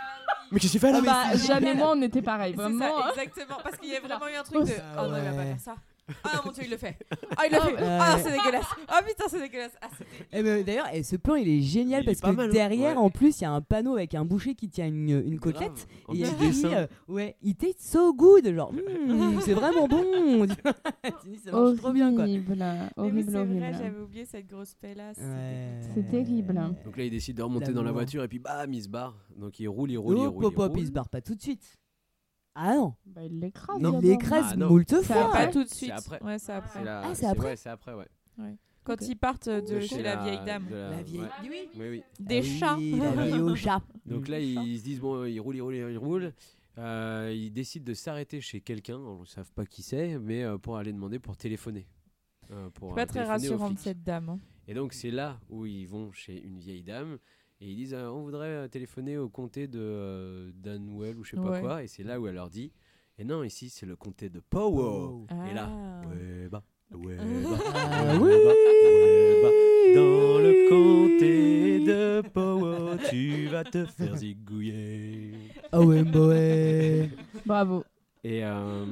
Speaker 1: Mais qu'est-ce qu'il fait là?
Speaker 9: Bah, jamais moi on était pareil, vraiment.
Speaker 8: ça,
Speaker 9: hein.
Speaker 8: exactement. Parce qu'il y a vraiment eu un truc de.
Speaker 7: Ah
Speaker 8: Oh non, il va pas faire ça. Ah mon dieu, il le fait. Ah, il le fait.
Speaker 7: ouais.
Speaker 8: Ah, c'est dégueulasse. Ah putain, c'est dégueulasse. Ah, c'était-
Speaker 7: Eh ben, D'ailleurs, eh, ce plan il est génial
Speaker 1: Il est
Speaker 7: parce
Speaker 1: pas
Speaker 7: que
Speaker 1: mal, hein.
Speaker 7: derrière,
Speaker 1: Ouais.
Speaker 7: en plus, il y a un panneau avec un boucher qui tient une, une côtelette. Et il y a
Speaker 1: petit
Speaker 7: écrit,
Speaker 1: dessin.
Speaker 7: euh, ouais, it tastes so good, genre, Hmm, c'est vraiment bon. Tu dis, ça marche trop bien quoi.
Speaker 9: Horrible,
Speaker 8: Mais oui,
Speaker 9: horrible,
Speaker 8: c'est vrai,
Speaker 9: horrible.
Speaker 8: j'avais oublié cette grosse pélasse.
Speaker 7: Ouais.
Speaker 9: C'est terrible.
Speaker 1: Donc là, il décide de remonter dans la
Speaker 7: L'amour.
Speaker 1: voiture et puis bam, il se barre. Donc il roule, il roule, il
Speaker 7: Hop,
Speaker 1: roule.
Speaker 7: hop, hop,
Speaker 1: roule.
Speaker 7: il se barre pas tout de suite. Ah non,
Speaker 9: Bah, il l'écrase.
Speaker 7: il
Speaker 9: d'abord.
Speaker 7: l'écrase
Speaker 1: Ah, non.
Speaker 7: moult
Speaker 9: C'est
Speaker 7: fois.
Speaker 8: Pas tout de suite.
Speaker 1: après.
Speaker 8: Ouais, c'est après.
Speaker 1: C'est la-
Speaker 7: Ah, c'est après
Speaker 1: ouais, c'est après, ouais.
Speaker 8: Quand
Speaker 7: Ok.
Speaker 8: ils partent de
Speaker 1: De
Speaker 8: chez
Speaker 1: chez
Speaker 8: la vieille dame.
Speaker 1: de la-
Speaker 7: La vieille.
Speaker 1: ouais.
Speaker 7: Oui.
Speaker 1: Oui, oui.
Speaker 8: Des
Speaker 7: Ah oui,
Speaker 8: chats.
Speaker 7: La vieille au chat.
Speaker 1: Donc là, ils se disent bon, il roule, il roule, il roule. Euh, ils décident de s'arrêter chez quelqu'un. On ne savent pas qui c'est, mais euh, pour aller demander pour téléphoner. Euh, pour,
Speaker 8: C'est
Speaker 1: euh,
Speaker 8: pas très
Speaker 1: téléphoner aux
Speaker 8: rassurante
Speaker 1: flics.
Speaker 8: cette dame. hein.
Speaker 1: Et donc c'est là où ils vont chez une vieille dame et ils disent euh, on voudrait euh, téléphoner au comté de euh, Danwell ou je sais pas
Speaker 8: Ouais.
Speaker 1: quoi. Et c'est là où elle leur dit et non ici c'est le comté de Powo. Et là
Speaker 8: Ah.
Speaker 1: ouais bah ouais bah,
Speaker 7: Ah
Speaker 1: ouais,
Speaker 7: oui.
Speaker 1: bah, ouais, bah, dans le comté de Powo tu vas te faire zigouiller.
Speaker 7: Ah ouais, bah ouais.
Speaker 9: Bravo.
Speaker 1: Et, euh,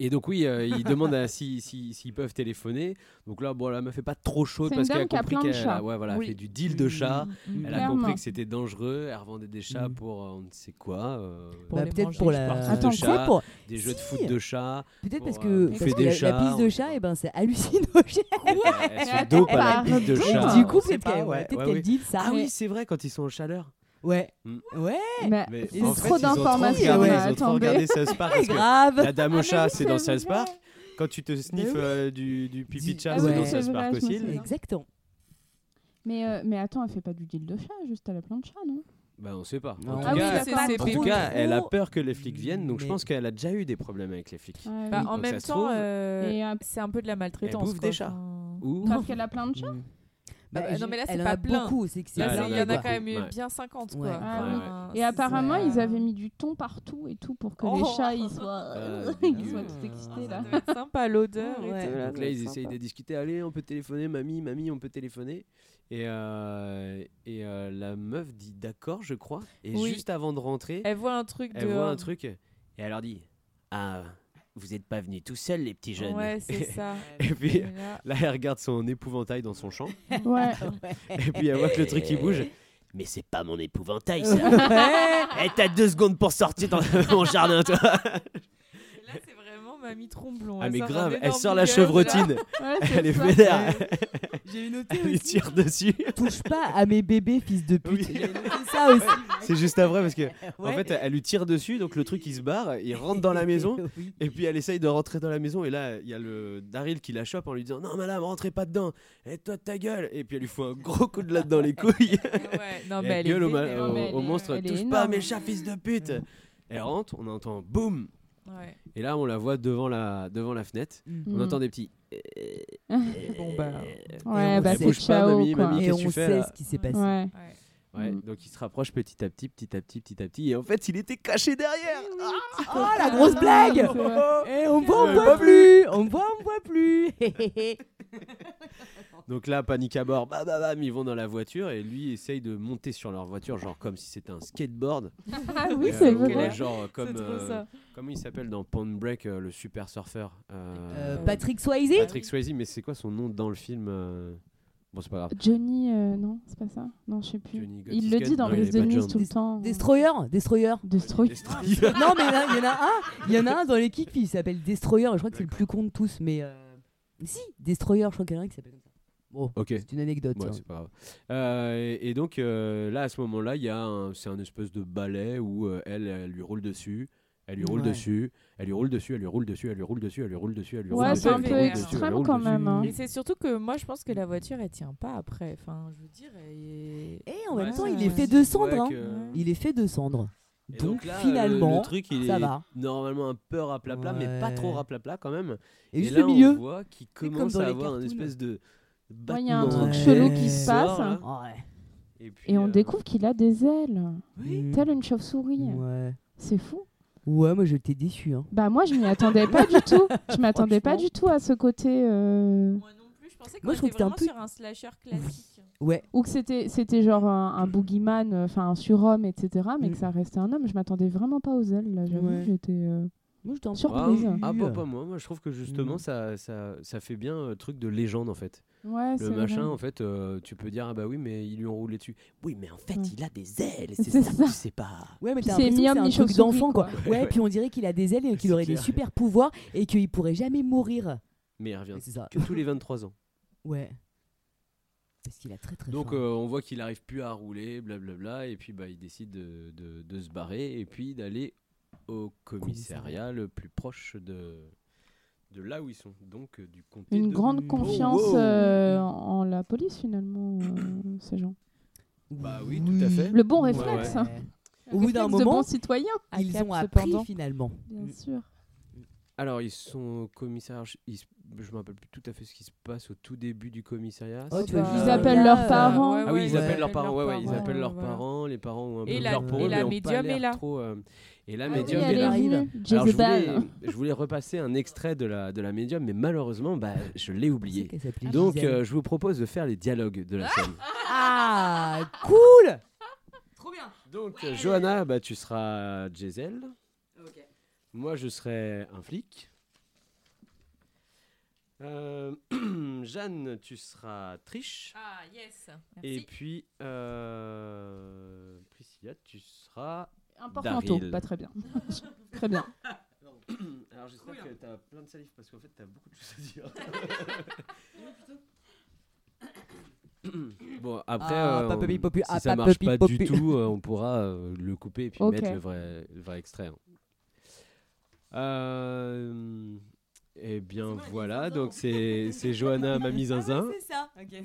Speaker 1: et donc oui, euh, ils demandent à- si- si- s'ils peuvent téléphoner. Donc là, bon, la meuf fait pas trop chaude
Speaker 9: C'est
Speaker 1: parce qu'elle a
Speaker 9: dame qui a
Speaker 1: compris qu'elle
Speaker 9: chats.
Speaker 1: a- ouais, voilà, elle
Speaker 8: Oui.
Speaker 1: fait du deal de chats.
Speaker 8: Mm,
Speaker 1: Elle a compris que c'était dangereux. Elle revendait des chats
Speaker 7: Mm.
Speaker 1: pour euh, on ne sait quoi. euh,
Speaker 7: Bah, peut-être pour la.
Speaker 9: Attends,
Speaker 1: de
Speaker 7: c'est
Speaker 1: chat,
Speaker 7: pour-
Speaker 1: des jeux de foot de chats.
Speaker 7: Peut-être parce
Speaker 1: euh,
Speaker 7: que
Speaker 1: bouffer
Speaker 7: parce que
Speaker 1: des
Speaker 7: la,
Speaker 1: chats,
Speaker 7: la piste de chat, et ben c'est hallucinogène.
Speaker 1: Elle
Speaker 9: Mais
Speaker 1: se dope à la piste de chat.
Speaker 7: du coup, peut-être qu'elle
Speaker 1: ouais,
Speaker 7: peut-être
Speaker 1: ouais, ouais.
Speaker 7: dit ça.
Speaker 1: Ah oui, c'est vrai quand ils sont en chaleur.
Speaker 7: Ouais.
Speaker 1: Mm.
Speaker 7: Ouais.
Speaker 9: Mais
Speaker 1: Mais
Speaker 9: trop
Speaker 1: ils ont trop
Speaker 9: d'informations,
Speaker 1: regardé,
Speaker 9: là,
Speaker 1: ils ont trop regardé South Park parce que
Speaker 7: Grave.
Speaker 1: La dame au
Speaker 9: Ah,
Speaker 1: chat,
Speaker 9: mais
Speaker 1: c'est
Speaker 9: oui,
Speaker 1: dans South. Park. Quand tu te sniffes
Speaker 7: oui.
Speaker 1: euh, du, du pipi de chat,
Speaker 7: Ah
Speaker 1: c'est
Speaker 7: oui,
Speaker 1: dans South Park
Speaker 9: je
Speaker 1: aussi.
Speaker 7: Exactement.
Speaker 9: Mais, euh, mais attends, elle fait pas du deal de chat, juste elle a plein de chats, non?
Speaker 1: Bah, on sait pas.
Speaker 7: Non.
Speaker 1: En tout
Speaker 8: Ah oui,
Speaker 1: cas,
Speaker 8: c'est
Speaker 1: en tout cas, elle a peur que les flics viennent, donc je
Speaker 7: Mais-
Speaker 1: pense qu'elle a déjà eu des problèmes avec les flics.
Speaker 9: Ouais,
Speaker 8: Bah,
Speaker 9: oui.
Speaker 8: en
Speaker 1: Donc,
Speaker 8: même temps,
Speaker 1: trouve-
Speaker 8: euh, c'est un peu de la maltraitance.
Speaker 1: bouffe
Speaker 8: quoi.
Speaker 1: des chats. Ou
Speaker 9: Parce qu'elle a plein de chats
Speaker 7: Bah,
Speaker 8: Bah, non, mais là, c'est
Speaker 7: elle en
Speaker 8: pas plein.
Speaker 7: beaucoup. C'est que
Speaker 8: il y en a quand même eu bien 50
Speaker 7: Ouais.
Speaker 8: quoi.
Speaker 9: Ah Et apparemment,
Speaker 8: euh,
Speaker 9: ils avaient mis du thon partout et tout pour que les
Speaker 8: Oh.
Speaker 9: chats ils soient,
Speaker 1: Ah,
Speaker 9: ils soient tout excités
Speaker 8: Ça
Speaker 9: là.
Speaker 8: devait être sympa l'odeur
Speaker 7: Ouais.
Speaker 1: Donc
Speaker 8: ça
Speaker 1: là, ils essayent de discuter. Allez, on peut téléphoner, mamie, mamie, on peut téléphoner. Et, euh, et euh, la meuf dit d'accord, je crois. Et
Speaker 8: Oui.
Speaker 1: juste avant de rentrer,
Speaker 8: Elle voit un truc
Speaker 1: elle
Speaker 8: de.
Speaker 1: voit un truc et elle leur dit Ah, vous êtes pas venus tout seuls, les petits jeunes.
Speaker 8: Ouais, c'est ça.
Speaker 1: Et puis
Speaker 8: là-
Speaker 1: là, elle regarde son épouvantail dans son champ.
Speaker 9: Ouais.
Speaker 1: Et puis elle voit que le truc il bouge. Mais c'est pas mon épouvantail ça.
Speaker 7: Ouais.
Speaker 1: Eh, t'as deux secondes pour sortir dans mon jardin, toi.
Speaker 8: Là, Mamie Tromblon.
Speaker 1: Ah mais grave, elle sort la chevrotine. elle est vénère.
Speaker 7: J'ai noté
Speaker 1: Elle lui tire dessus.
Speaker 7: Touche pas à mes bébés, fils de pute. Noté ça aussi.
Speaker 1: C'est juste après parce que en fait elle lui tire dessus donc le truc il se barre, il rentre dans la maison
Speaker 7: Oui.
Speaker 1: et puis elle essaye de rentrer dans la maison et là il y a le Daryl qui la chope en lui disant non madame rentrez pas dedans et toi de ta gueule et puis elle lui fout un gros coup de latte dans les couilles.
Speaker 8: Ouais, non,
Speaker 1: Et
Speaker 8: mais elle est
Speaker 1: gueule au, au-
Speaker 9: mais elle
Speaker 1: au
Speaker 9: est-
Speaker 1: monstre touche pas à mes chats fils de pute. Elle rentre, on entend boum
Speaker 8: Ouais.
Speaker 1: et là on la voit devant la devant la fenêtre. On
Speaker 9: Mm.
Speaker 1: entend des petits
Speaker 8: Bon, bah.
Speaker 9: Ouais,
Speaker 7: on
Speaker 9: bah
Speaker 7: sait
Speaker 9: c'est
Speaker 1: bouge pas,
Speaker 9: ciao,
Speaker 1: mamie, mamie.
Speaker 7: Et
Speaker 1: qu'est-ce
Speaker 7: on
Speaker 1: que tu fais,
Speaker 7: sait ce qui s'est passé.
Speaker 9: Ouais.
Speaker 8: Ouais.
Speaker 1: Ouais,
Speaker 9: Mm.
Speaker 1: donc il se rapproche petit à petit, petit à petit, petit à petit et en fait il était caché derrière.
Speaker 7: Oh la grosse blague
Speaker 9: C'est vrai.
Speaker 7: Eh, on me voit, on
Speaker 1: Ouais,
Speaker 7: voit plus On me voit, on me voit plus
Speaker 1: Donc là, panique à bord, bam, bam, bam, ils vont dans la voiture et lui essaye de monter sur leur voiture, genre comme si c'était un skateboard.
Speaker 9: Ah oui,
Speaker 1: Et,
Speaker 9: c'est
Speaker 1: euh,
Speaker 9: vrai.
Speaker 1: Genre euh, comme. Euh, comment il s'appelle dans Pond Break, euh, le super surfeur euh,
Speaker 7: Euh, Patrick Swayze
Speaker 1: Patrick Swayze, mais c'est quoi son nom dans le film euh, Bon, c'est pas grave.
Speaker 9: Johnny, euh, non, c'est pas ça. Non, je sais plus.
Speaker 1: Johnny
Speaker 9: Il le dit dans
Speaker 1: il est
Speaker 9: de
Speaker 1: John.
Speaker 9: tout le temps.
Speaker 7: Destroyer Destroyer
Speaker 9: Destroy.
Speaker 1: Destroyer.
Speaker 7: Non mais là, il y en a un, il y en a un dans l'équipe qui s'appelle Destroyer, je crois que c'est le plus con de tous, mais euh, si, Destroyer, je crois qu'il y en a un qui s'appelle comme ça. Bon,
Speaker 1: Ok.
Speaker 7: c'est une anecdote.
Speaker 1: Ouais, c'est pas grave. Euh, et, et donc euh, là, à ce moment-là, il y a un, c'est un espèce de ballet où euh, elle, elle lui roule dessus, elle lui roule
Speaker 7: Ouais.
Speaker 1: dessus, elle lui roule dessus, elle lui roule dessus, elle lui roule dessus, elle lui roule dessus, elle lui roule
Speaker 9: Ouais,
Speaker 1: dessus.
Speaker 9: c'est
Speaker 8: un peu extrême
Speaker 9: quand même, hein.
Speaker 8: Et c'est surtout que moi, je pense que la voiture, elle tient pas après. Enfin, je veux dire, elle est-
Speaker 7: Et en même
Speaker 1: Ouais,
Speaker 7: temps,
Speaker 9: c'est
Speaker 7: il est fait de cendre.
Speaker 1: Ouais,
Speaker 7: hein.
Speaker 1: que-
Speaker 7: Il est fait de cendre.
Speaker 1: Et
Speaker 7: Donc,
Speaker 1: là,
Speaker 7: finalement,
Speaker 1: le, le truc, il
Speaker 7: ça
Speaker 1: est
Speaker 7: va.
Speaker 1: normalement un peu raplapla, mais pas trop
Speaker 7: Ouais.
Speaker 1: raplapla quand même.
Speaker 7: Et, juste
Speaker 1: là,
Speaker 7: le milieu.
Speaker 1: on voit qu'il
Speaker 7: comme
Speaker 1: commence à avoir un
Speaker 7: cartoons.
Speaker 1: espèce de
Speaker 9: Ouais, il y a un truc
Speaker 7: Ouais.
Speaker 9: chelou qui se passe.
Speaker 7: Ouais.
Speaker 1: Et, puis,
Speaker 9: Et on
Speaker 1: euh,
Speaker 9: découvre qu'il a des ailes.
Speaker 7: Oui.
Speaker 9: Tel une chauve-souris.
Speaker 7: Ouais.
Speaker 9: C'est fou.
Speaker 7: Ouais, moi j'étais déçu. Hein.
Speaker 9: Bah moi je m'y attendais pas du tout. Je m'attendais pas du tout à ce côté euh,
Speaker 8: Moi non plus, je pensais qu'on
Speaker 7: je
Speaker 8: était
Speaker 7: que c'était un peu-
Speaker 8: sur un slasher classique.
Speaker 7: Ouais.
Speaker 9: ou que c'était c'était genre un, un boogeyman, euh, enfin un surhomme, etc. Mais
Speaker 7: Mm.
Speaker 9: que ça restait un homme. Je m'attendais vraiment pas aux ailes. Là, j'avoue.
Speaker 7: Ouais.
Speaker 9: J'étais. euh,
Speaker 7: Moi
Speaker 9: Surprise.
Speaker 1: Ah,
Speaker 9: Surprise.
Speaker 1: ah, bah, pas moi, moi je trouve que justement
Speaker 7: Mm.
Speaker 1: ça, ça, ça fait bien euh, truc de légende en fait.
Speaker 9: Ouais,
Speaker 1: Le machin
Speaker 9: vrai.
Speaker 1: en fait, euh, tu peux dire ah bah oui mais ils lui ont roulé dessus. Oui mais en fait
Speaker 9: Ouais.
Speaker 1: il a des ailes,
Speaker 9: C'est
Speaker 1: ça,
Speaker 9: ça.
Speaker 1: que tu sais pas.
Speaker 7: Ouais, mais t'as l'impression un truc d'enfant quoi.
Speaker 9: quoi.
Speaker 7: Ouais,
Speaker 1: Ouais,
Speaker 7: puis on dirait qu'il a des ailes et qu'il aurait des super pouvoirs et qu'il pourrait jamais mourir.
Speaker 1: Mais il revient
Speaker 7: C'est ça.
Speaker 1: que tous les 23 ans.
Speaker 7: Ouais. Parce qu'il a très très
Speaker 1: Donc euh, on voit qu'il arrive plus à rouler, blablabla, et puis bah il décide de, de- de se barrer et puis d'aller au commissariat le plus proche de de là où ils sont, donc euh, du comté
Speaker 9: Une
Speaker 1: de-
Speaker 9: grande
Speaker 1: Oh,
Speaker 9: confiance
Speaker 1: wow.
Speaker 9: euh, en la police finalement, euh, ces gens.
Speaker 1: Bah oui, tout à fait.
Speaker 9: Le bon réflexe.
Speaker 1: ouais.
Speaker 9: hein.
Speaker 7: Au bout d'un moment,
Speaker 9: bon citoyen. à
Speaker 7: ils
Speaker 9: Cap,
Speaker 7: ont appris
Speaker 9: cependant.
Speaker 7: finalement.
Speaker 9: Bien sûr.
Speaker 1: Alors ils sont au commissariat, je, ils je me rappelle plus tout à fait ce qui se passe au tout début du commissariat.
Speaker 7: Oh,
Speaker 1: pas-
Speaker 9: Ils appellent leurs parents.
Speaker 8: ouais,
Speaker 1: Ah oui, ils
Speaker 7: ouais.
Speaker 1: appellent leurs parents, ouais, ouais, ils appellent leurs parents, les parents ont un
Speaker 8: Et
Speaker 1: peu
Speaker 8: la-
Speaker 1: peur pour
Speaker 7: et
Speaker 1: eux,
Speaker 8: la
Speaker 1: mais ont
Speaker 8: médium
Speaker 1: pas
Speaker 8: est là.
Speaker 1: trop, euh, Et la
Speaker 9: Ah
Speaker 1: médium
Speaker 9: oui,
Speaker 1: est là.
Speaker 7: arrive.
Speaker 1: Alors, je, voulais, je voulais repasser un extrait de la, de la médium, mais malheureusement, bah, je l'ai oublié. Donc, euh, je vous propose de faire les dialogues de la scène.
Speaker 7: Ah, cool Trop bien.
Speaker 1: Donc, euh, Johanna, bah, tu seras Giselle. Moi, je serai un flic. Euh, Jeanne, tu seras Triche.
Speaker 8: Ah, yes.
Speaker 1: Et puis, euh, Priscilla, tu seras. Daryl.
Speaker 9: pas très bien. très bien.
Speaker 1: Alors, j'espère que t'as plein de salive parce qu'en fait, t'as beaucoup de choses à dire. bon, après,
Speaker 7: Ah,
Speaker 1: euh,
Speaker 7: popu,
Speaker 1: si
Speaker 7: ah,
Speaker 1: ça marche pas du tout, euh, on pourra euh, le couper et puis
Speaker 9: Ok.
Speaker 1: mettre le vrai, le vrai extrait. hein. Euh, eh bien, voilà, donc c'est c'est Johanna, mamie zinzin.
Speaker 7: C'est ça. Ok.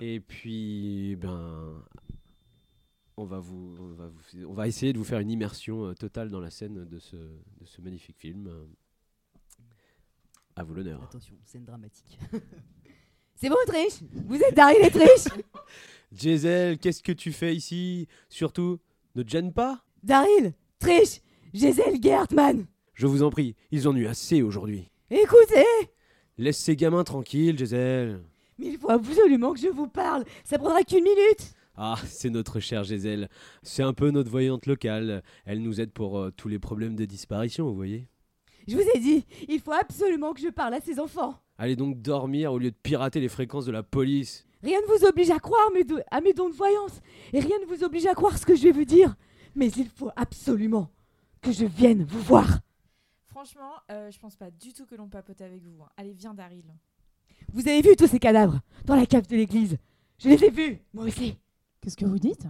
Speaker 1: Et puis, ben, on va, vous, on, va vous- on va essayer de vous faire une immersion euh, totale dans la scène de ce, de ce magnifique film. Euh, À vous l'honneur.
Speaker 7: Attention, scène dramatique. C'est bon, Triche Vous êtes Daryl et Triche
Speaker 1: Gisèle, qu'est-ce que tu fais ici? Surtout, ne te gêne pas.
Speaker 7: Daryl, Triche, Gisèle Gertman.
Speaker 1: Je vous en prie, ils en ont eu assez aujourd'hui.
Speaker 7: Écoutez,
Speaker 1: Laisse ces gamins tranquilles, Gisèle.
Speaker 7: mais il faut absolument que je vous parle. Ça prendra qu'une minute.
Speaker 1: Ah, c'est notre chère Gisèle. C'est un peu notre voyante locale. Elle nous aide pour euh, tous les problèmes de disparition, vous voyez.
Speaker 7: Je vous ai dit, il faut absolument que je parle à ces enfants.
Speaker 1: Allez donc dormir au lieu de pirater les fréquences de la police.
Speaker 7: Rien ne vous oblige à croire mes do- à mes dons de voyance. Et rien ne vous oblige à croire ce que je vais vous dire. Mais il faut absolument que je vienne vous voir.
Speaker 8: Franchement, euh, je pense pas du tout que l'on papote avec vous. hein. Allez, viens, Daryl.
Speaker 7: Vous avez vu tous ces cadavres dans la cave de l'église? Je les ai vus, moi aussi.
Speaker 9: Qu'est-ce que vous dites?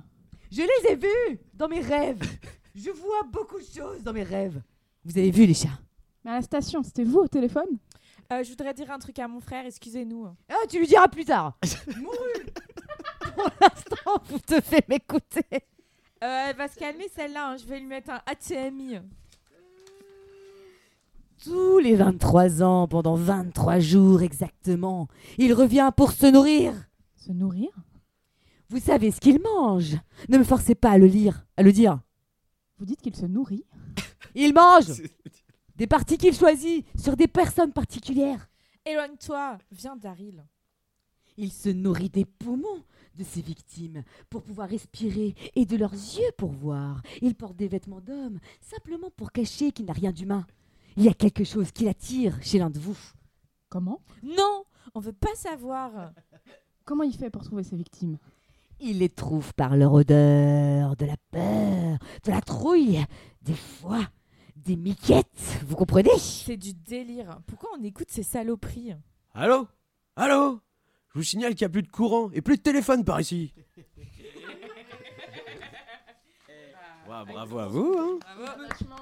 Speaker 7: Je les ai vus dans mes rêves. Je vois beaucoup de choses dans mes rêves. Vous avez vu les chats?
Speaker 9: Mais à la station, c'était vous au téléphone?
Speaker 8: Euh, je voudrais dire un truc à mon frère, excusez-nous.
Speaker 7: Ah, tu lui diras plus tard. Mouru. Pour l'instant, vous te faites m'écouter.
Speaker 8: Euh, elle va se calmer celle-là, hein. je vais lui mettre un HMI.
Speaker 7: Tous les 23 ans, pendant 23 jours exactement, il revient pour se nourrir.
Speaker 9: Se nourrir?
Speaker 7: Vous savez ce qu'il mange. Ne me forcez pas à le lire, à le dire.
Speaker 9: Vous dites qu'il se nourrit
Speaker 7: Il mange des parties qu'il choisit sur des personnes particulières.
Speaker 8: Éloigne-toi, viens, Daryl.
Speaker 7: Il se nourrit des poumons de ses victimes pour pouvoir respirer et de leurs yeux pour voir. Il porte des vêtements d'homme simplement pour cacher qu'il n'a rien d'humain. Il y a quelque chose qui l'attire chez l'un de vous.
Speaker 9: Comment?
Speaker 8: Non, on veut pas savoir.
Speaker 9: Comment il fait pour trouver ses victimes?
Speaker 7: Il les trouve par leur odeur, de la peur, de la trouille, des fois des miquettes, vous comprenez?
Speaker 8: C'est du délire. Pourquoi on écoute ces saloperies?
Speaker 1: Allô? Allô? Je vous signale qu'il n'y a plus de courant et plus de téléphone par ici. Bravo à vous. Hein.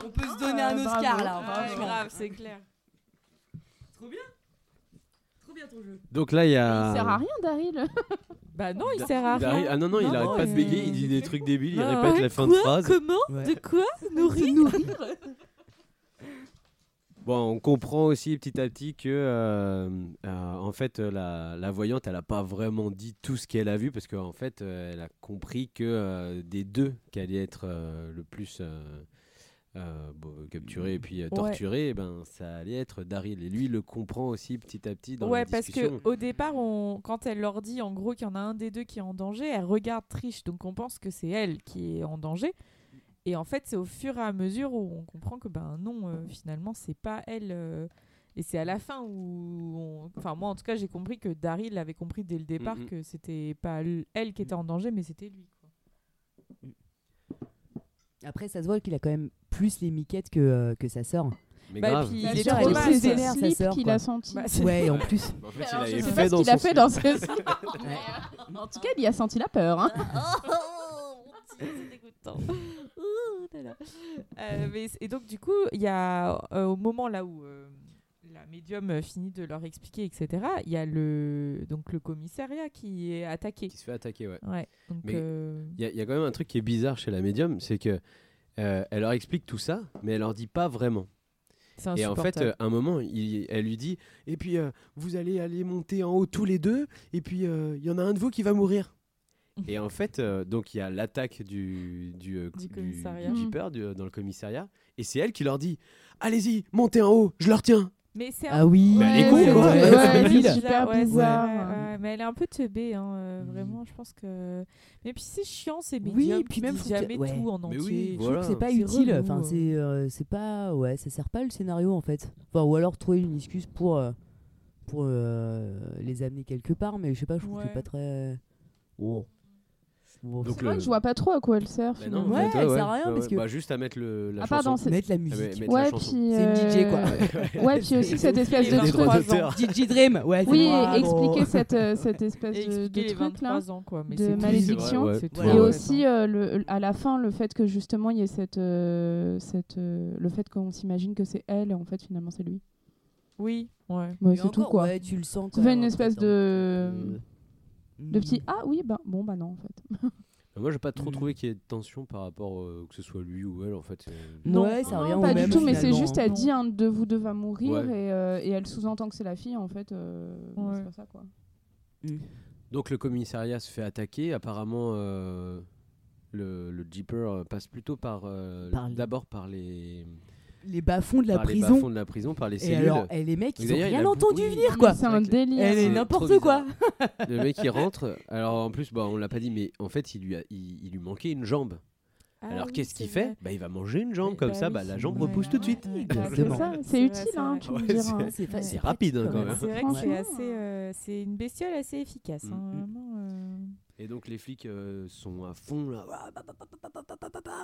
Speaker 7: On peut se donner un
Speaker 9: Euh,
Speaker 7: Oscar
Speaker 9: bravo.
Speaker 7: là.
Speaker 8: Ouais,
Speaker 7: franchement.
Speaker 8: grave, c'est clair.
Speaker 7: Trop bien. Trop bien ton jeu.
Speaker 1: Donc là, il y a.
Speaker 9: Il sert à rien, Daryl.
Speaker 8: Bah non, il sert à rien.
Speaker 1: Ah non, non, il
Speaker 8: Non,
Speaker 1: arrête
Speaker 8: non,
Speaker 1: pas de bégayer, il dit des trucs débiles, il répète
Speaker 8: ouais
Speaker 1: la fin de
Speaker 8: Quoi
Speaker 1: phrase.
Speaker 8: Comment
Speaker 7: Ouais.
Speaker 8: De quoi Nourrir
Speaker 1: Bon, on comprend aussi petit à petit que, euh, euh, en fait, la, la voyante, elle n'a pas vraiment dit tout ce qu'elle a vu parce qu'en fait, euh, elle a compris que euh, des deux qui allaient être euh, le plus euh, capturé et puis euh,
Speaker 8: Ouais.
Speaker 1: torturé, eh ben, ça allait être Daryl. Et lui, il le comprend aussi petit à petit dans
Speaker 8: Ouais,
Speaker 1: la
Speaker 8: parce
Speaker 1: discussion.
Speaker 8: que au départ, on... quand elle leur dit en gros qu'il y en a un des deux qui est en danger, elle regarde Trish, donc on pense que c'est elle qui est en danger. Et en fait, c'est au fur et à mesure où on comprend que ben non, euh, finalement, c'est pas elle. euh, Et c'est à la fin où, on- enfin moi en tout cas, j'ai compris que Daryl avait compris dès le départ
Speaker 1: Mhm.
Speaker 8: que c'était pas elle qui était en danger, mais c'était lui. quoi.
Speaker 7: Après, ça se voit qu'il a quand même plus les miquettes que, euh, que sa sœur.
Speaker 1: Mais
Speaker 8: Bah,
Speaker 1: grave.
Speaker 8: puis il est trop
Speaker 7: elle est
Speaker 8: mal,
Speaker 7: plus
Speaker 8: sa
Speaker 7: vénère, sa
Speaker 9: slip
Speaker 7: sœur,
Speaker 9: qu'il
Speaker 7: quoi.
Speaker 9: a senti.
Speaker 8: Bah, c'est-
Speaker 7: Ouais, en plus.
Speaker 1: En fait, il
Speaker 9: Alors,
Speaker 1: avait
Speaker 9: je sais
Speaker 1: fait
Speaker 9: pas ce
Speaker 1: dans
Speaker 9: qu'il a
Speaker 1: son
Speaker 9: fait dans slips. En tout cas, il y a senti la peur. Hein.
Speaker 8: Mon Dieu, c'est dégoûtant. Ouh là là. Euh, mais c- et donc, du coup, il y a, euh, au moment là où euh, la médium euh, finit de leur expliquer, etc., il y a le, donc, le commissariat qui est attaqué.
Speaker 1: Qui se fait attaquer, ouais.
Speaker 8: Ouais, donc,
Speaker 1: Mais
Speaker 8: euh,
Speaker 1: Il y, a- il y a quand même un truc qui est bizarre chez la médium, c'est que euh, elle leur explique tout ça, mais elle leur dit pas vraiment. Et en fait,
Speaker 8: insupportable.
Speaker 1: euh, à un moment, il- elle lui dit Et puis, euh, vous allez aller monter en haut tous les deux, et puis euh, il y en a un de vous qui va mourir. et en fait, euh, donc il y a l'attaque du, du, euh,
Speaker 8: Du
Speaker 1: du-
Speaker 8: commissariat.
Speaker 1: du
Speaker 9: Mm.
Speaker 1: Jeeper du- dans le commissariat, et c'est elle qui leur dit Allez-y, montez en haut, je leur tiens.
Speaker 8: mais c'est
Speaker 7: Ah oui.
Speaker 9: Ouais,
Speaker 1: Ouais,
Speaker 9: ouais,
Speaker 1: c'est
Speaker 9: c'est
Speaker 8: Ouais, c'est mais elle est un peu teubée, hein, euh,
Speaker 7: Mm.
Speaker 8: vraiment. Je pense que. Mais puis c'est chiant ces
Speaker 7: Oui,
Speaker 8: médiums
Speaker 7: puis même, faut
Speaker 8: jamais
Speaker 7: ouais.
Speaker 8: tout en
Speaker 1: Mais
Speaker 8: entier.
Speaker 1: oui,
Speaker 7: Je trouve
Speaker 1: Voilà.
Speaker 7: que c'est pas
Speaker 8: C'est
Speaker 7: utile.
Speaker 8: relou,
Speaker 7: Enfin,
Speaker 8: euh.
Speaker 7: c'est euh, c'est pas ouais, ça sert pas le scénario en fait. Enfin, ou alors trouver une excuse pour euh, pour les amener quelque part, mais je sais pas, je trouve que c'est pas très. Oh.
Speaker 1: Donc
Speaker 9: C'est vrai
Speaker 1: le-
Speaker 9: que je vois pas trop à quoi elle sert.
Speaker 1: Bah non,
Speaker 9: finalement.
Speaker 1: en
Speaker 7: Ouais,
Speaker 1: fait,
Speaker 7: elle sert à rien, parce que-
Speaker 1: Bah, juste à mettre le, la
Speaker 9: Ah,
Speaker 1: chanson.
Speaker 9: pardon, c'est-
Speaker 7: mettre la
Speaker 1: Ah,
Speaker 7: musique.
Speaker 1: mettre la
Speaker 9: Ouais,
Speaker 1: chanson.
Speaker 9: puis.
Speaker 7: C'est une DJ, quoi.
Speaker 9: euh, Ouais, puis aussi cette espèce de
Speaker 1: Les
Speaker 9: truc.
Speaker 1: droits
Speaker 8: 23 ans.
Speaker 1: d'auteur.
Speaker 7: DJ Dream, ouais. c'est
Speaker 9: Oui, expliquer cette, euh, cette espèce
Speaker 8: Et
Speaker 9: de, de
Speaker 8: expliquer les
Speaker 9: truc là.
Speaker 8: 23 ans, quoi. Mais
Speaker 9: de
Speaker 8: c'est tout.
Speaker 9: malédiction.
Speaker 1: Ouais,
Speaker 8: C'est tout.
Speaker 7: Voilà,
Speaker 9: Et
Speaker 7: ouais.
Speaker 9: aussi euh, le, à la fin le fait que justement il y ait cette, euh, cette euh, le fait qu'on s'imagine que c'est elle et en fait finalement c'est lui.
Speaker 8: Oui, ouais.
Speaker 9: C'est tout
Speaker 7: encore,
Speaker 9: quoi.
Speaker 7: Ouais, tu le sens.
Speaker 9: Ça
Speaker 7: quand
Speaker 9: fait
Speaker 7: même,
Speaker 9: une espèce
Speaker 7: fait,
Speaker 9: de
Speaker 7: hein.
Speaker 9: de
Speaker 7: Mm.
Speaker 9: petit ah oui bah bon bah non en fait.
Speaker 1: Moi, j'ai pas trop
Speaker 7: Mm.
Speaker 1: trouvé qu'il y ait de tension par rapport euh, que ce soit lui ou elle, en fait. euh.
Speaker 8: Non.
Speaker 7: Ouais, ça
Speaker 9: Non,
Speaker 7: revient au
Speaker 9: pas
Speaker 7: même.
Speaker 9: du tout mais c'est juste
Speaker 7: hein.
Speaker 9: elle dit un de vous deux va mourir
Speaker 1: Ouais.
Speaker 9: et, euh, et elle sous-entend que c'est la fille en fait euh, bon,
Speaker 8: Ouais.
Speaker 9: c'est pas ça quoi.
Speaker 1: Donc, le commissariat se fait attaquer. Apparemment, euh, le, le Jeeper passe plutôt par. euh, D'abord par les.
Speaker 7: Les bas-fonds de la
Speaker 1: par les
Speaker 7: prison.
Speaker 1: bas-fonds de la prison, par les
Speaker 7: Et
Speaker 1: cellules.
Speaker 7: alors, et les mecs, ils ont rien
Speaker 1: a
Speaker 7: entendu
Speaker 1: beaucoup-
Speaker 7: venir, quoi.
Speaker 9: C'est un délire.
Speaker 7: Elle est n'importe quoi.
Speaker 1: le mec il rentre. Alors en plus, bah, on l'a pas dit, mais en fait, il lui, a- il, il lui manquait une jambe.
Speaker 8: Ah
Speaker 1: alors
Speaker 8: oui,
Speaker 1: qu'est-ce qu'il fait bah, Il va manger une jambe
Speaker 8: Mais-
Speaker 1: comme
Speaker 8: bah
Speaker 1: ça,
Speaker 8: oui.
Speaker 1: bah, la jambe
Speaker 8: Ouais,
Speaker 1: repousse tout de
Speaker 8: ouais,
Speaker 1: suite.
Speaker 9: C'est utile
Speaker 8: c'est
Speaker 9: hein,
Speaker 1: Ouais, rapide, hein,
Speaker 7: quand même.
Speaker 8: C'est vrai que c'est euh, une bestiole assez efficace.
Speaker 1: Mm,
Speaker 8: hein,
Speaker 1: mm.
Speaker 8: vraiment, euh.
Speaker 1: Et donc les flics sont à fond là.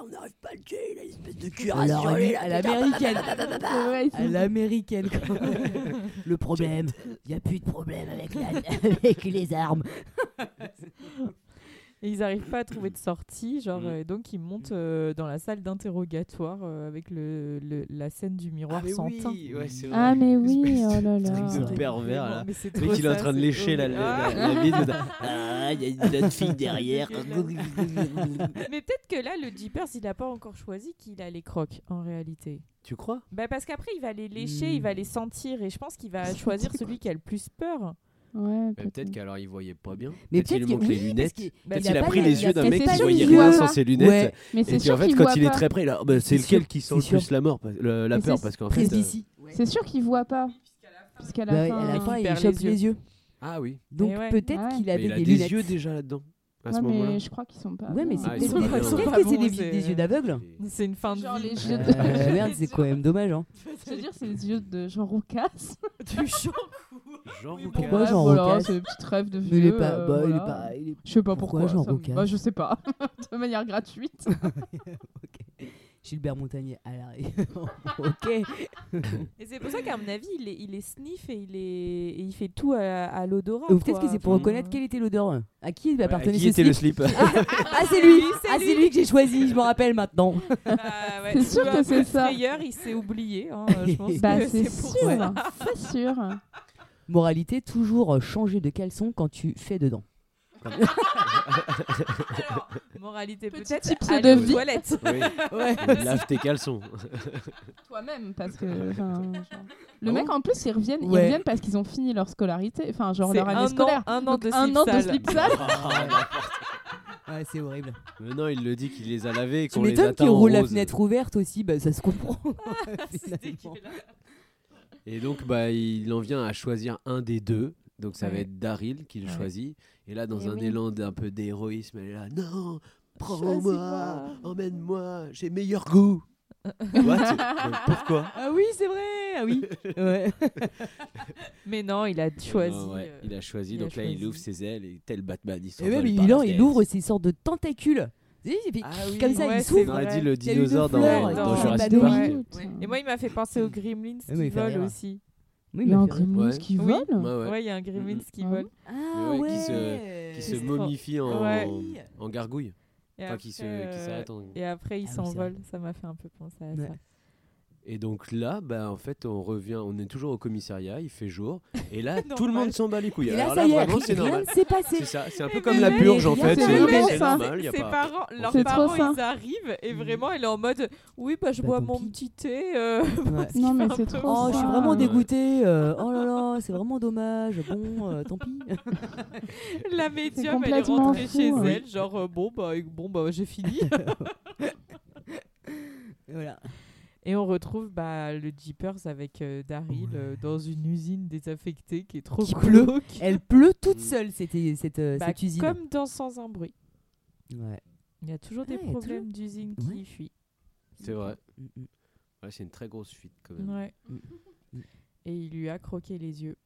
Speaker 1: On n'arrive pas à le tuer, là, espèce de cuirasse.
Speaker 7: à l'américaine. À l'américaine. le problème, il n'y a plus de problème avec les armes.
Speaker 8: Et ils n'arrivent pas à trouver de sortie, genre,
Speaker 1: Mm.
Speaker 8: euh, et donc ils montent euh, dans la salle d'interrogatoire euh, avec le, le- la scène du miroir
Speaker 1: Ah,
Speaker 8: sans teint.
Speaker 1: oui, ouais, c'est vrai.
Speaker 9: Ah, mais oui, oh là
Speaker 1: Truc de
Speaker 9: là.
Speaker 1: pervers là.
Speaker 8: Mais c'est
Speaker 1: Le mec,
Speaker 8: trop
Speaker 1: il est en train de
Speaker 8: c'est
Speaker 1: lécher la, la,
Speaker 8: Ah.
Speaker 1: la, la. Ah, il y a une jeune fille derrière.
Speaker 8: Mais peut-être que là, le Jeepers, il n'a pas encore choisi qu'il a les crocs en réalité.
Speaker 1: tu crois?
Speaker 8: Bah parce qu'après, il va les lécher,
Speaker 7: Hmm.
Speaker 8: il va les sentir, et je pense qu'il va choisir celui qui a le plus peur.
Speaker 9: Ouais,
Speaker 1: Mais
Speaker 9: peut-être.
Speaker 1: Peut-être qu'alors il voyait pas bien.
Speaker 7: Mais
Speaker 1: Peut-être qu'il
Speaker 7: peut-être
Speaker 1: manque
Speaker 7: que-
Speaker 1: les lunettes.
Speaker 7: parce qu'il-
Speaker 8: Bah,
Speaker 1: Peut-être qu'il
Speaker 8: a
Speaker 1: pris
Speaker 8: les-
Speaker 1: yeux d'un mec qui
Speaker 9: les
Speaker 1: voyait
Speaker 9: yeux.
Speaker 1: rien sans ses lunettes.
Speaker 7: Ouais.
Speaker 9: Mais
Speaker 1: Et puis en fait,
Speaker 9: qu'il
Speaker 1: quand il est très près, là, bah, c'est
Speaker 7: C'est
Speaker 1: lequel
Speaker 7: sûr,
Speaker 1: qui sent
Speaker 7: c'est
Speaker 1: le
Speaker 7: sûr.
Speaker 1: plus la mort? Parce- le- La peur
Speaker 9: c'est-
Speaker 1: Parce qu'en fait. euh.
Speaker 9: C'est sûr qu'il voit pas. Puisqu'à la
Speaker 7: Bah
Speaker 9: fin.
Speaker 7: la
Speaker 8: il
Speaker 7: fin, il
Speaker 8: perd
Speaker 7: chope
Speaker 8: les yeux.
Speaker 1: Ah oui.
Speaker 7: Donc
Speaker 8: ouais.
Speaker 7: peut-être qu'il avait
Speaker 1: il a
Speaker 7: des
Speaker 1: des
Speaker 7: lunettes.
Speaker 1: yeux déjà là-dedans. À
Speaker 9: Ouais, mais je crois qu'ils sont pas.
Speaker 7: Ouais, mais c'est
Speaker 1: Ah,
Speaker 7: peut-être des, peut-être
Speaker 8: pas
Speaker 7: que c'est des,
Speaker 8: c'est-
Speaker 7: des yeux d'aveugle.
Speaker 8: C'est une fin de
Speaker 9: Genre
Speaker 8: vie.
Speaker 9: les yeux de.
Speaker 7: Euh, merde, c'est quand même dommage. Hein.
Speaker 9: Je veux dire, c'est les yeux de Jean Roucas.
Speaker 8: du champ.
Speaker 1: Jean
Speaker 8: Oui,
Speaker 1: Roucas.
Speaker 7: Pourquoi
Speaker 9: Ouais,
Speaker 7: Jean
Speaker 9: voilà,
Speaker 7: Roucas
Speaker 9: c'est des petites rêves de vieux.
Speaker 7: il est pas.
Speaker 9: euh,
Speaker 7: bah, il est
Speaker 9: voilà.
Speaker 7: pas. il est-
Speaker 9: Je sais pas
Speaker 7: Pourquoi
Speaker 9: pourquoi.
Speaker 7: Jean Roucas
Speaker 9: Bah, je sais pas. de manière gratuite.
Speaker 7: Ok. Gilbert Montagnier à l'arrêt. ok.
Speaker 8: Et c'est pour ça qu'à mon avis, il est, il est sniff et il, est, et il fait tout à, à l'odorat.
Speaker 7: Ou peut-être que c'est pour reconnaître quelle était l'odeur. À qui il
Speaker 1: Ouais, à
Speaker 7: appartenait
Speaker 1: qui
Speaker 7: ce
Speaker 1: était le
Speaker 7: slip
Speaker 1: slip
Speaker 7: Ah, c'est lui
Speaker 8: C'est
Speaker 7: Ah, c'est
Speaker 8: lui.
Speaker 7: lui que j'ai choisi, je me rappelle maintenant.
Speaker 8: bah, ouais,
Speaker 9: C'est sûr que c'est ça.
Speaker 8: Frayeur, il s'est oublié. hein, je pense
Speaker 9: Bah,
Speaker 8: que
Speaker 9: c'est
Speaker 8: pour
Speaker 9: sûr.
Speaker 8: ça.
Speaker 9: C'est sûr.
Speaker 7: Moralité, toujours euh, changer de caleçon quand tu fais dedans.
Speaker 8: Alors, moralité peut-être, aller
Speaker 9: de
Speaker 8: aux
Speaker 9: vie.
Speaker 8: toilettes.
Speaker 1: Oui.
Speaker 7: Ouais.
Speaker 1: Lave tes caleçons.
Speaker 9: Toi-même, parce que. enfin, genre- Le
Speaker 1: Ah
Speaker 9: mec, en plus, ils reviennent, ils reviennent parce qu'ils ont fini leur scolarité, enfin, genre leur année
Speaker 8: un
Speaker 9: scolaire.
Speaker 8: an, un an
Speaker 9: Donc,
Speaker 8: de
Speaker 9: un
Speaker 8: slip
Speaker 9: an de slip sale.
Speaker 7: Ouais, c'est horrible.
Speaker 1: Mais non, il le dit qu'il les a lavés et qu'on les attend
Speaker 7: qu'il
Speaker 1: en
Speaker 7: roule la fenêtre ouverte aussi, bah, ça se comprend.
Speaker 1: Et donc, bah, il en vient à choisir un des deux. Donc, ça va être Daryl qui le
Speaker 8: Ouais.
Speaker 1: choisit. Et là, dans
Speaker 9: Eh
Speaker 1: un
Speaker 9: oui.
Speaker 1: élan d'un peu d'héroïsme, elle est là Non, prends-moi, emmène-moi, j'ai meilleur goût. What? Pourquoi?
Speaker 7: Ah oui, c'est vrai. Ah oui. Ouais.
Speaker 8: Mais non, il a choisi.
Speaker 1: Non, ouais,
Speaker 8: euh,
Speaker 1: Il a choisi.
Speaker 8: il a
Speaker 1: donc là, il ouvre ses ailes et tel Batman, il
Speaker 7: Et
Speaker 1: s'envole
Speaker 7: même, il, il ouvre ces sortes de tentacules. Il fait
Speaker 1: Ah oui.
Speaker 7: Comme ça,
Speaker 8: Ouais,
Speaker 7: il
Speaker 8: c'est
Speaker 7: s'ouvre.
Speaker 1: On
Speaker 8: vrai.
Speaker 1: dit le
Speaker 7: a
Speaker 1: dinosaure dans, dans
Speaker 8: et tout.
Speaker 1: Jurassic Park.
Speaker 7: ouais.
Speaker 8: Et moi, il m'a fait penser aux Gremlins qui volent aussi.
Speaker 7: Oui,
Speaker 9: Il y a un gremlin qui vole.
Speaker 1: Ouais,
Speaker 8: il y a un Gremlins qui
Speaker 9: Ah.
Speaker 8: vole.
Speaker 7: Ah
Speaker 1: Ouais,
Speaker 7: ouais.
Speaker 1: qui se- Qui se momifie en,
Speaker 8: Ouais.
Speaker 1: en gargouille.
Speaker 8: Et
Speaker 1: Enfin, qui qui
Speaker 8: euh,
Speaker 1: s'arrête en-
Speaker 8: Et après, il
Speaker 7: Ah
Speaker 8: s'envole. Ça m'a fait un peu penser à
Speaker 7: Ouais.
Speaker 8: ça.
Speaker 1: Et donc là, bah, en fait, on revient, on est toujours au commissariat, il fait jour, et là, tout le monde s'en bat les couilles.
Speaker 7: Et là,
Speaker 1: Alors
Speaker 7: ça y est,
Speaker 1: vraiment, c'est
Speaker 7: rien
Speaker 1: normal.
Speaker 7: ne s'est passé.
Speaker 1: C'est ça, c'est un peu comme la purge en fait,
Speaker 7: ne
Speaker 1: c'est c'est normal, y a
Speaker 8: ses
Speaker 1: pas.
Speaker 8: parents, leurs
Speaker 9: C'est
Speaker 8: parents,
Speaker 9: ça.
Speaker 8: ils arrivent et vraiment, elle est en mode Oui, bah, je
Speaker 7: Bah,
Speaker 8: bois mon
Speaker 7: pis.
Speaker 8: petit thé. euh,
Speaker 9: Non, mais c'est trop
Speaker 7: Oh, je suis
Speaker 9: ça.
Speaker 7: vraiment dégoûtée. euh, oh là là, c'est vraiment dommage. Bon, euh, tant pis.
Speaker 8: La médium, elle est
Speaker 9: complètement
Speaker 8: rentrée
Speaker 9: fou,
Speaker 8: chez
Speaker 9: hein.
Speaker 8: elle, genre euh, bon bah bon bah j'ai fini.
Speaker 7: voilà.
Speaker 8: Et on retrouve bah, le Jeepers avec euh, Daryl euh, dans une usine désaffectée qui est trop
Speaker 7: Qui pleut. Elle pleut toute seule, c'était cette, euh,
Speaker 8: Bah,
Speaker 7: cette usine.
Speaker 8: Comme dans Sans un bruit.
Speaker 7: Ouais.
Speaker 8: Il y a toujours des
Speaker 7: Ah, a
Speaker 8: problèmes d'usine qui
Speaker 7: Ouais.
Speaker 8: fuient.
Speaker 1: C'est vrai.
Speaker 7: Mm, mm.
Speaker 1: Ouais, c'est une très grosse fuite quand même.
Speaker 8: Ouais.
Speaker 7: Mm.
Speaker 8: Et il lui a croqué les yeux.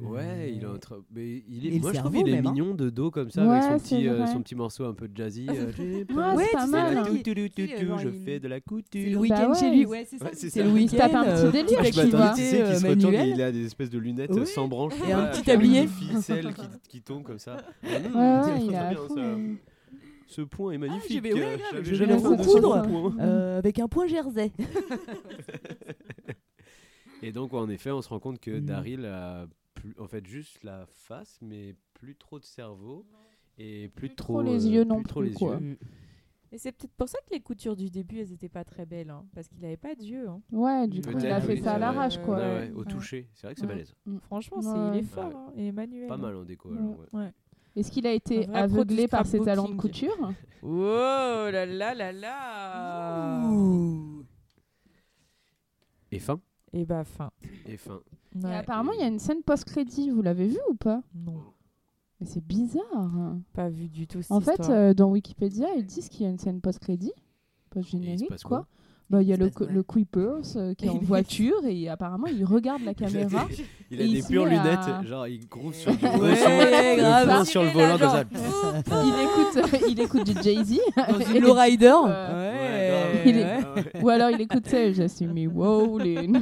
Speaker 1: Ouais, il, euh, entre... mais il est. Moi, je trouve qu'il est
Speaker 7: hein.
Speaker 1: mignon de dos comme ça, avec son petit, euh, son petit morceau un peu jazzy.
Speaker 7: Ah,
Speaker 1: euh,
Speaker 9: ouais, c'est pas mal.
Speaker 1: Je fais de la couture.
Speaker 7: le week-end
Speaker 9: bah
Speaker 7: chez lui. Ouais, c'est ça.
Speaker 1: c'est
Speaker 7: le week-end.
Speaker 9: Tape un petit
Speaker 7: euh,
Speaker 9: délire.
Speaker 7: Ah,
Speaker 1: je se retourne il a des espèces de lunettes sans branches.
Speaker 7: Et un petit tablier.
Speaker 1: ficelle qui tombe comme ça. ce point est magnifique. Ah,
Speaker 7: je vais,
Speaker 1: coudre
Speaker 7: euh, avec un point jersey.
Speaker 1: et donc, en effet, on se rend compte que.
Speaker 7: Mm.
Speaker 1: Daryl a plus, en fait juste la face, mais plus trop de cerveau et plus,
Speaker 9: Plus
Speaker 1: trop,
Speaker 9: trop les
Speaker 1: euh,
Speaker 9: yeux non
Speaker 1: trop
Speaker 9: plus,
Speaker 1: les
Speaker 9: quoi.
Speaker 1: yeux.
Speaker 8: Et c'est peut-être pour ça que les coutures du début, elles étaient pas très belles. hein, parce qu'il avait pas d'yeux. hein.
Speaker 9: Ouais, du coup, il a fait
Speaker 1: oui,
Speaker 9: ça à l'arrache, quoi.
Speaker 1: Ouais,
Speaker 8: Ouais.
Speaker 1: ouais, au
Speaker 9: Ouais.
Speaker 1: toucher. C'est vrai que c'est
Speaker 9: Ouais.
Speaker 1: balèze.
Speaker 8: Franchement, c'est,
Speaker 9: Ouais.
Speaker 8: il est fort.
Speaker 1: Ouais.
Speaker 8: hein, et Emmanuel.
Speaker 1: Pas mal en déco.
Speaker 9: Ouais.
Speaker 1: alors, ouais.
Speaker 8: Ouais.
Speaker 9: Est-ce qu'il a été aveuglé par ses talents de couture?
Speaker 8: Oh là là là là
Speaker 7: Ouh.
Speaker 1: Et fin
Speaker 8: Et bah, fin.
Speaker 1: Et fin.
Speaker 9: Et apparemment, il y a une scène post-crédit, vous l'avez vu ou pas?
Speaker 8: Non,
Speaker 9: Mais c'est bizarre.
Speaker 8: pas vu du tout. Cette
Speaker 9: En fait,
Speaker 8: histoire.
Speaker 9: euh, dans Wikipédia, ils disent qu'il y a une scène post-crédit,
Speaker 1: Et il
Speaker 9: post-générique, quoi.
Speaker 1: quoi?
Speaker 9: Bah, il y a le, le Creepers euh, qui est en voiture et apparemment il regarde la caméra.
Speaker 1: Il a
Speaker 9: et
Speaker 1: des
Speaker 9: se
Speaker 1: pures lunettes,
Speaker 9: à-
Speaker 1: genre il groove sur du
Speaker 7: Ouais, grave.
Speaker 1: sur le volant comme ça.
Speaker 9: il écoute, il écoute du Jay-Z.
Speaker 7: Dans
Speaker 9: Et
Speaker 7: une
Speaker 9: les-
Speaker 7: lowrider.
Speaker 9: Euh,
Speaker 7: Ouais,
Speaker 9: il
Speaker 7: ouais.
Speaker 9: est- Ou alors il écoute ça, je suis me rolling.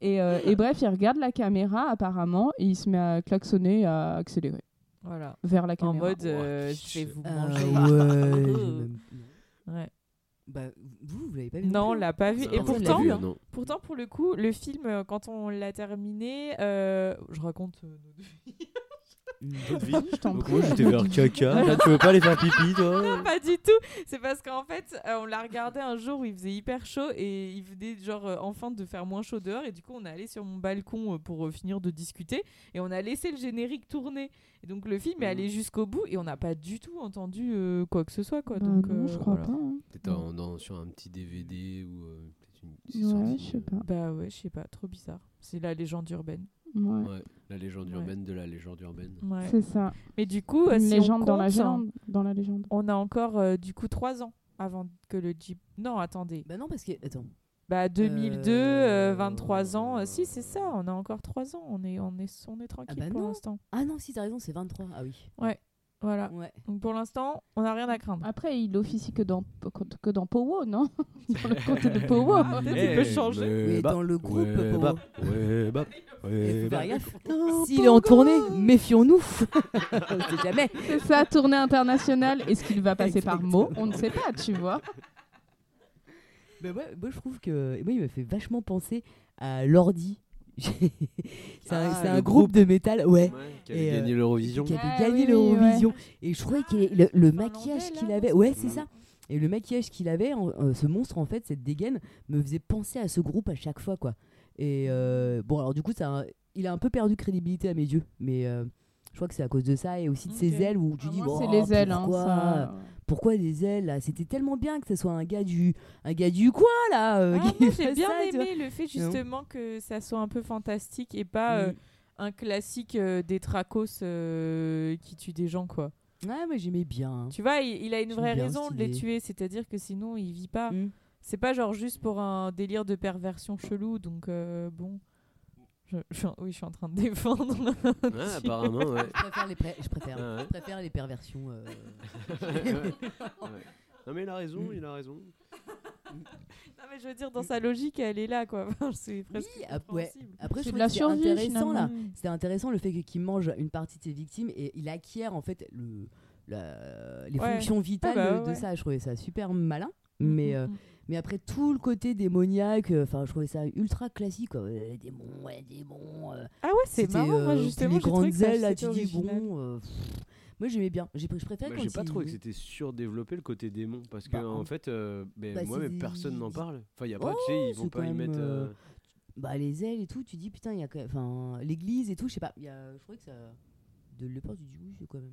Speaker 9: et, euh, et bref, il regarde la caméra apparemment et il se met à klaxonner et à accélérer
Speaker 8: Voilà.
Speaker 9: vers la
Speaker 8: En
Speaker 9: caméra.
Speaker 8: mode, euh, je vais vous
Speaker 7: Ah,
Speaker 8: manger.
Speaker 7: ouais. Bah, vous, vous l'avez pas vu
Speaker 8: Non, on l'a pas vu. Et pourtant,
Speaker 7: vu, hein.
Speaker 8: pourtant, pour le coup, le film, euh, quand on l'a terminé, euh, je raconte euh, nos deux vies.
Speaker 1: Votre vie
Speaker 9: Je t'en
Speaker 1: Donc
Speaker 9: prie.
Speaker 1: moi j'étais vers caca, là tu veux pas aller faire pipi toi?
Speaker 8: Non, pas du tout. C'est parce qu'en fait, euh, on l'a regardé un jour où il faisait hyper chaud et il venait genre euh, enfin de faire moins chaud dehors et du coup on est allé sur mon balcon euh, pour euh, finir de discuter et on a laissé le générique tourner. Et donc le film est allé jusqu'au bout et on n'a pas du tout entendu euh, quoi que ce soit quoi.
Speaker 9: Bah
Speaker 8: donc
Speaker 9: non, je crois
Speaker 8: voilà.
Speaker 9: pas. hein.
Speaker 1: Dans- sur un petit DVD ou euh, peut-être une
Speaker 9: Ouais, je sais pas.
Speaker 8: Bah ouais, je sais pas, trop bizarre. C'est la légende urbaine.
Speaker 9: Ouais.
Speaker 1: Ouais, la légende
Speaker 8: Ouais.
Speaker 1: urbaine de la légende urbaine.
Speaker 8: Ouais.
Speaker 9: C'est ça.
Speaker 8: Mais du coup, euh,
Speaker 9: Une
Speaker 8: si
Speaker 9: légende
Speaker 8: on
Speaker 9: dans la
Speaker 8: compte,
Speaker 9: légende. Dans la légende.
Speaker 8: On a encore euh, du coup trois ans avant que le Jeep. Non, attendez.
Speaker 7: Bah non, parce que. Attends.
Speaker 8: Bah 2002,
Speaker 7: Euh,
Speaker 8: euh, 23 ans. Euh, Si, c'est ça, on a encore 3 ans. On est, on est, on est tranquille
Speaker 7: bah
Speaker 8: pour l'instant.
Speaker 7: Ah non, si, t'as raison, c'est 23. Ah oui.
Speaker 8: Ouais, voilà.
Speaker 7: Ouais.
Speaker 8: Donc pour l'instant, on n'a rien à craindre.
Speaker 9: Après, il officie que dans, que dans Powo, non? Dans le comté de Powo.
Speaker 8: Peut-être il peut changer.
Speaker 7: Mais dans le groupe,
Speaker 1: ouais, bah, ouais, bah, ouais, bah.
Speaker 7: faire gaffe. S'il est en tournée, méfions-nous. On sait jamais.
Speaker 9: C'est ça, tournée internationale. Est-ce qu'il va passer par mots On ne sait pas, tu vois.
Speaker 7: Mais moi, moi, je trouve que. Moi, il m'a fait vachement penser à Lordi. c'est un,
Speaker 1: Ah,
Speaker 7: c'est un
Speaker 1: le
Speaker 7: groupe,
Speaker 1: groupe.
Speaker 7: de métal, ouais.
Speaker 1: Ouais, qui avait
Speaker 7: Et, euh,
Speaker 1: gagné l'Eurovision.
Speaker 7: Qui avait
Speaker 9: Ah
Speaker 7: gagné
Speaker 9: oui,
Speaker 7: l'Eurovision. Et je trouvais que le, maquillage qu'il avait. Ouais, c'est
Speaker 1: ça.
Speaker 7: Et le maquillage qu'il avait, en- euh, ce monstre, en fait, cette dégaine, me faisait penser à ce groupe à chaque fois, quoi. Et euh, bon, alors du coup, ça, il a un peu perdu crédibilité à mes yeux. Mais euh, je crois que c'est à cause de ça et aussi de ses ailes où tu
Speaker 9: Ah,
Speaker 7: dis,
Speaker 9: moi, c'est
Speaker 7: oh,
Speaker 9: les ailes. Hein,
Speaker 7: pourquoi,
Speaker 9: ça...
Speaker 7: pourquoi des ailes C'était tellement bien que ce soit un gars du, un gars du coin là. euh,
Speaker 8: Ah, j'ai bien
Speaker 7: ça,
Speaker 8: aimé le fait justement que ça soit un peu fantastique et pas euh,
Speaker 7: Mm.
Speaker 8: un classique euh, des tracos euh, qui tuent des gens, quoi.
Speaker 7: Ouais, mais j'aimais bien.
Speaker 8: Tu vois, il, il a une vraie raison de les tuer, c'est-à-dire que sinon il vit pas.
Speaker 7: Mm.
Speaker 8: C'est pas genre juste pour un délire de perversion chelou, donc euh, bon. Je, je oui, je suis en train de défendre.
Speaker 1: Ouais, apparemment, ouais.
Speaker 7: Je préfère les, pré- je préfère,
Speaker 1: Ah ouais.
Speaker 7: je préfère les perversions. euh.
Speaker 1: Ouais. Non mais il a raison, il a raison.
Speaker 8: Non, mais je veux dire, dans sa logique, elle est là, quoi. C'est presque.
Speaker 7: Oui, ap- ouais. Après, je
Speaker 9: C'est de
Speaker 7: trouve
Speaker 9: la
Speaker 7: que intéressant là. C'était intéressant le fait que- qu'il mange une partie de ses victimes et il acquiert en fait le, la- les
Speaker 8: Ouais.
Speaker 7: fonctions vitales
Speaker 8: Ah bah,
Speaker 7: de, de ça. Je trouvais ça super malin.
Speaker 8: Mm,
Speaker 7: Mais,
Speaker 8: mm,
Speaker 7: euh,
Speaker 8: mm.
Speaker 7: Mais après tout le côté démoniaque, euh, enfin je trouvais ça ultra classique. Quoi. Ouais, démon, ouais, démon. euh,
Speaker 8: Ah ouais, c'est
Speaker 7: c'était,
Speaker 8: marrant,
Speaker 7: euh,
Speaker 8: justement.
Speaker 7: les grandes ailes là, tu dis bon. euh, pff, moi j'aimais bien. J'ai, je préfère
Speaker 1: Bah,
Speaker 7: quand
Speaker 1: J'ai pas trouvé que c'était surdéveloppé le côté démon parce que
Speaker 7: Bah,
Speaker 1: en fait, euh, ben,
Speaker 7: bah,
Speaker 1: moi, mais personne n'en parle. Enfin, il y a pas,
Speaker 7: Oh,
Speaker 1: tu sais, ils vont pas
Speaker 7: quand
Speaker 1: y
Speaker 7: même,
Speaker 1: mettre.
Speaker 7: euh,
Speaker 1: euh,
Speaker 7: bah les ailes et tout, tu dis putain, il y a quand même, enfin l'église et tout, je sais pas, il y a, je trouvais que ça, de l'époque tu dis oui, c'est quand même.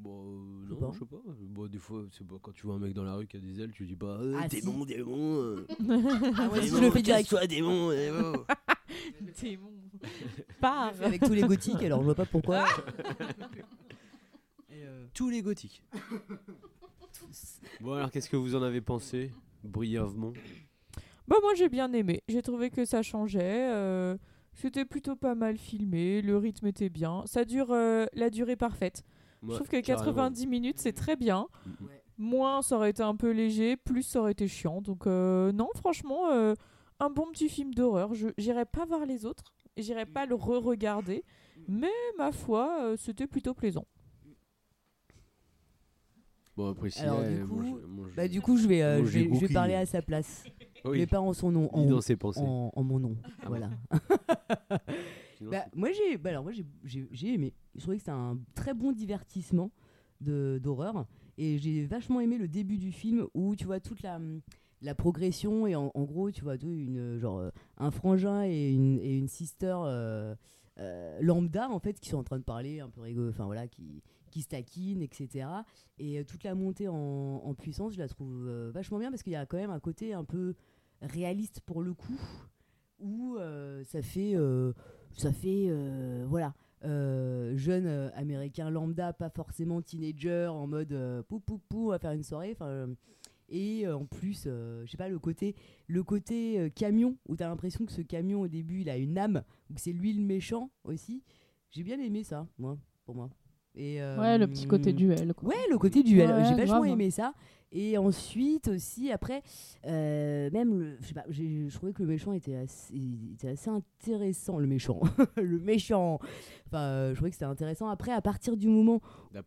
Speaker 7: Euh,
Speaker 1: Bon, euh,
Speaker 7: Je sais
Speaker 1: non,
Speaker 7: pas.
Speaker 1: je sais pas. Bon, des fois, c'est pas quand tu vois un mec dans la rue qui a des ailes, tu dis pas euh,
Speaker 7: Ah, si.
Speaker 1: démon, démon. euh,
Speaker 7: Ah, moi, si
Speaker 1: démon,
Speaker 7: je le fais direct.
Speaker 1: casse-toi, démon, démon.
Speaker 8: Démon. Pars.
Speaker 7: avec tous les gothiques, alors je vois pas pourquoi.
Speaker 1: Tous les gothiques. Bon, alors, qu'est-ce que vous en avez pensé brièvement?
Speaker 8: Bah moi j'ai bien aimé. J'ai trouvé que ça changeait. euh, C'était plutôt pas mal filmé. Le rythme était bien. Ça dure euh, la durée parfaite. Je trouve que
Speaker 1: carrément.
Speaker 8: 90 minutes c'est très bien. Moins ça aurait été un peu léger. Plus ça aurait été chiant. Donc euh, non franchement euh, un bon petit film d'horreur. Je j'irai pas voir les autres. et J'irai pas le re-regarder. Mais ma foi euh, c'était plutôt plaisant.
Speaker 1: Bon, après, si,
Speaker 7: Alors, du
Speaker 1: moi,
Speaker 7: coup,
Speaker 1: je- moi, je-
Speaker 7: Bah du coup je vais, euh,
Speaker 1: Moi,
Speaker 7: je
Speaker 1: j'ai
Speaker 7: vais, je vais
Speaker 1: compris.
Speaker 7: parler à sa place,
Speaker 1: Oui,
Speaker 7: mais pas en son nom,
Speaker 1: ni
Speaker 7: en,
Speaker 1: dans ses pensées.
Speaker 7: en, en mon nom,
Speaker 1: Ah
Speaker 7: voilà. Bah, moi j'ai bah, alors moi j'ai- aimé. Je trouvais que c'était un très bon divertissement de d'horreur. Et j'ai vachement aimé le début du film où tu vois toute la la progression et en, gros tu vois une genre euh, un frangin et une et une sister euh, euh, lambda en fait qui sont en train de parler un peu rigolo enfin voilà qui qui se taquinent etc et toute la montée en, en puissance je la trouve vachement bien parce qu'il y a quand même un côté un peu réaliste pour le coup où ça fait ça fait euh, voilà euh, jeune euh, américain lambda pas forcément teenager en mode pou pou pou à faire une soirée Et en plus, je sais pas, le côté, le côté camion, où tu as l'impression que ce camion au début, il a une âme, ou que c'est lui le méchant aussi. J'ai bien aimé ça, moi, pour moi. Et,
Speaker 9: Ouais, le petit côté
Speaker 7: euh,
Speaker 9: duel. quoi.
Speaker 7: Ouais, le côté duel.
Speaker 9: Ouais,
Speaker 7: J'ai vachement
Speaker 9: grave.
Speaker 7: aimé ça. Et ensuite aussi, après, euh, même, le, je sais pas, je trouvais que le méchant était assez, il était assez intéressant. Le méchant. le méchant. Enfin, euh, je trouvais que c'était intéressant. Après, à partir du moment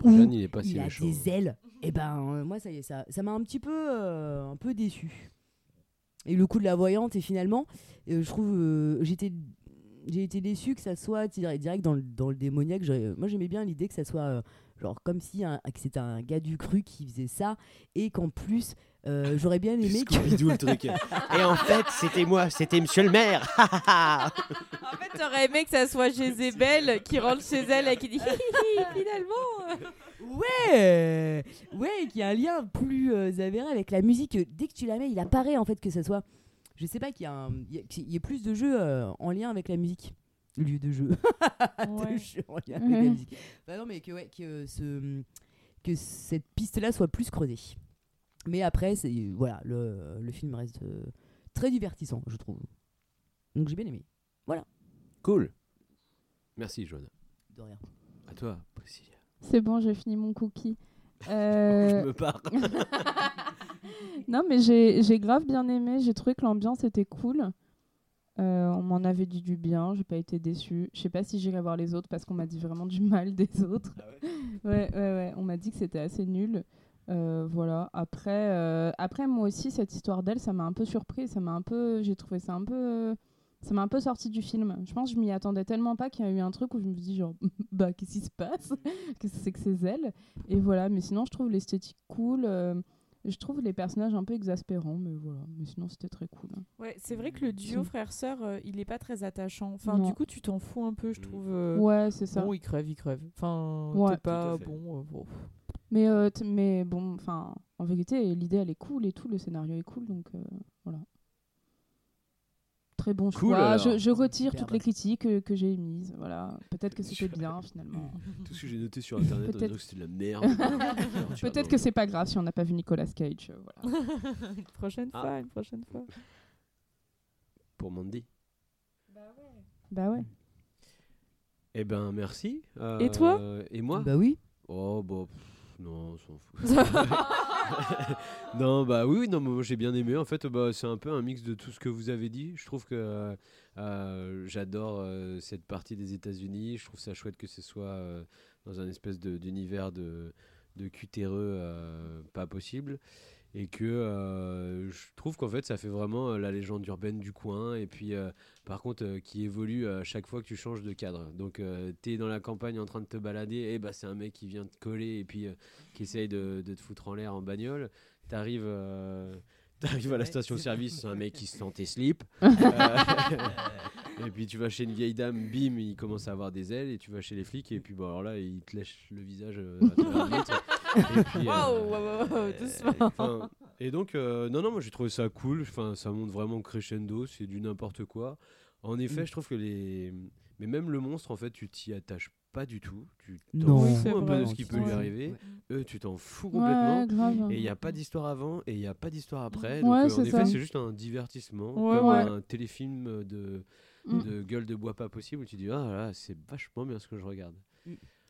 Speaker 7: où
Speaker 1: Jeanne, il est pas si
Speaker 7: il a
Speaker 1: méchant.
Speaker 7: des ailes, et ben, euh, moi, ça y est, ça ça m'a un petit peu, euh, un peu déçu. Et le coup de la voyante, et finalement, euh, je trouve, euh, j'étais j'ai été déçu que ça soit direct, dans, le, dans le démoniaque. Moi, j'aimais bien l'idée que ça soit euh, genre comme si un- que c'était un gars du cru qui faisait ça et qu'en plus, euh, j'aurais bien aimé que.
Speaker 1: Le truc. Et en fait, c'était moi, c'était monsieur le maire.
Speaker 8: En fait, t'aurais aimé que ça soit Jézébel qui rentre chez elle et qui dit finalement.
Speaker 7: Ouais, ouais, qu'il y a un lien plus euh, avéré avec la musique. Dès que tu la mets, il apparaît en fait que ça soit. Je sais pas qu'il y, a un- il y a- qu'il y ait plus de jeux euh, en lien avec la musique. Lieu de jeu.
Speaker 8: Ouais.
Speaker 7: de jeux en lien avec la
Speaker 9: Mhm.
Speaker 7: musique. Bah non, mais que, ouais, que, ce, que cette piste-là soit plus creusée. Mais après, c'est voilà, le, le film reste euh, très divertissant, je trouve. Donc j'ai bien aimé. Voilà,
Speaker 1: Cool. Merci, Joanna.
Speaker 7: de rien.
Speaker 1: À toi, Priscilla.
Speaker 9: C'est bon, j'ai fini mon cookie. Euh,
Speaker 1: Je me pars.
Speaker 9: non, mais j'ai grave bien aimé. J'ai trouvé que l'ambiance était cool. Euh, on m'en avait dit du bien, j'ai pas été déçue. Je sais pas si j'irai voir les autres parce qu'on m'a dit vraiment du mal des autres. ouais, ouais, ouais. On m'a dit que c'était assez nul. Euh, voilà. Après, euh, après, moi aussi, cette histoire d'elle, ça m'a un peu surpris. Ça m'a un peu, j'ai trouvé ça un peu, ça m'a un peu sorti du film. Je pense que je m'y attendais tellement pas qu'il y a eu un truc où je me suis dit genre, bah qu'est-ce qui se passe? Qu'est-ce que c'est que ces ailes? Et voilà. Mais sinon, je trouve l'esthétique cool. euh, je trouve les personnages un peu exaspérants, mais voilà. Mais sinon, c'était très cool.
Speaker 8: Ouais, c'est vrai que le duo
Speaker 9: Si.
Speaker 8: frère-sœur, euh, il est pas très attachant. Enfin,
Speaker 9: Non.
Speaker 8: du coup, tu t'en fous un peu, je trouve. euh,
Speaker 9: Ouais, c'est ça.
Speaker 8: Bon, il crève, il crève. Enfin,
Speaker 9: Ouais.
Speaker 8: t'es pas bon. euh, bon.
Speaker 9: Mais, euh, mais bon, enfin, en vérité, l'idée elle est cool et tout, le scénario est cool, donc euh, voilà. Très bon
Speaker 1: Cool,
Speaker 9: choix.
Speaker 1: alors.
Speaker 9: Je, je retire toutes les critiques que, que j'ai émises. Voilà. Peut-être que c'était bien finalement.
Speaker 1: Tout ce que j'ai noté sur internet
Speaker 9: Peut-être-
Speaker 1: que c'était de la merde.
Speaker 9: Peut-être que c'est pas grave si on n'a pas vu Nicolas Cage. euh, voilà.
Speaker 8: une prochaine
Speaker 1: Ah.
Speaker 8: fois, une prochaine fois.
Speaker 1: Pour Mandy.
Speaker 9: Bah ouais.
Speaker 1: Eh ben, merci.
Speaker 8: Et toi
Speaker 1: Euh, Et moi
Speaker 7: Bah oui.
Speaker 1: Oh, bah, pff, non, on s'en fout. non, bah oui, non, moi j'ai bien aimé. En fait, bah, c'est un peu un mix de tout ce que vous avez dit. Je trouve que euh, euh, j'adore euh, cette partie des États-Unis. Je trouve ça chouette que ce soit dans un espèce de- d'univers de, de cutéreux euh, pas possible. Et que euh, je trouve qu'en fait, ça fait vraiment euh, la légende urbaine du coin. Et puis, euh, par contre, euh, qui évolue à chaque fois que tu changes de cadre. Donc, tu es dans la campagne en train de te balader, et bah, c'est un mec qui vient te coller et puis euh, qui essaye de, de te foutre en l'air en bagnole. T'arrives euh, t'arrives à la
Speaker 7: Ouais,
Speaker 1: station-service,
Speaker 7: c'est-
Speaker 1: c'est un mec qui se sent tes slips. Et puis tu vas chez une vieille dame, bim, il commence à avoir des ailes, et tu vas chez les flics, et puis bon, alors là, il te lèche le visage à travers le vitre. Et puis, euh,
Speaker 8: doucement.
Speaker 1: Donc, euh, non, non, moi j'ai trouvé ça cool. Enfin, ça monte vraiment crescendo, c'est du n'importe quoi. En effet,
Speaker 7: Mm.
Speaker 1: je trouve que les. Mais même le monstre, en fait, tu t'y attaches pas du tout. Tu t'en fous un peu de ce qui peut lui arriver.
Speaker 7: Ouais.
Speaker 1: Eux, tu t'en fous complètement.
Speaker 9: Ouais, grave.
Speaker 1: Et il n'y a pas d'histoire avant et il n'y a pas d'histoire après.
Speaker 9: Ouais,
Speaker 1: euh, en
Speaker 9: c'est
Speaker 1: effet, c'est juste un divertissement,
Speaker 8: Ouais,
Speaker 1: comme
Speaker 9: ouais.
Speaker 1: un téléfilm de,
Speaker 9: Mm.
Speaker 1: de gueule de bois pas possible où tu dis Ah là, c'est vachement bien ce que je regarde.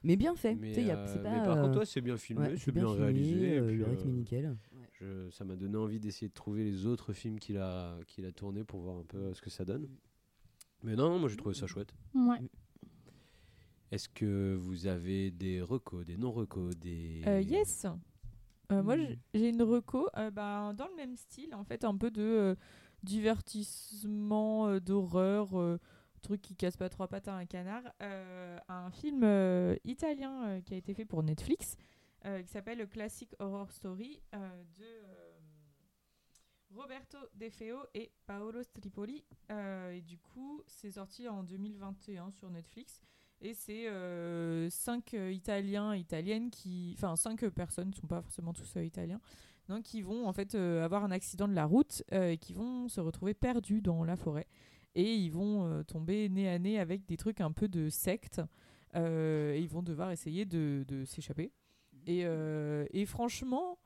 Speaker 7: Mais bien fait.
Speaker 1: Mais,
Speaker 7: y a-
Speaker 1: euh,
Speaker 7: c'est pas,
Speaker 1: mais par
Speaker 7: euh,
Speaker 1: contre, toi, c'est bien filmé,
Speaker 7: ouais,
Speaker 1: c'est bien,
Speaker 7: filmé,
Speaker 1: réalisé.
Speaker 7: euh,
Speaker 1: puis,
Speaker 7: le rythme est
Speaker 1: euh,
Speaker 7: nickel.
Speaker 1: je- ça m'a donné envie d'essayer de trouver les autres films qu'il a, qu'il a tournés pour voir un peu euh, ce que ça donne. Mais non, non, moi j'ai trouvé ça chouette.
Speaker 9: Ouais.
Speaker 1: Est-ce que vous avez des recos, des non-recos, des...
Speaker 8: Euh, yes. Euh, Moi,
Speaker 7: Mm.
Speaker 8: j'ai- j'ai une reco euh, bah, dans le même style, en fait, un peu de euh, divertissement, euh, d'horreur, euh, truc qui casse pas trois pattes à un canard. Euh, un film euh, italien euh, qui a été fait pour Netflix, qui s'appelle Classic Horror Story de Roberto De Feo et Paolo Stripoli. Et du coup, c'est sorti en 2021 sur Netflix. Et c'est cinq Italiens, Italiennes qui, enfin cinq personnes, ne sont pas forcément tous Italiens, donc qui vont en fait avoir un accident de la route et qui vont se retrouver perdus dans la forêt et ils vont euh, tomber nez à nez avec des trucs un peu de secte euh, et ils vont devoir essayer de, de s'échapper. Et, euh, et franchement,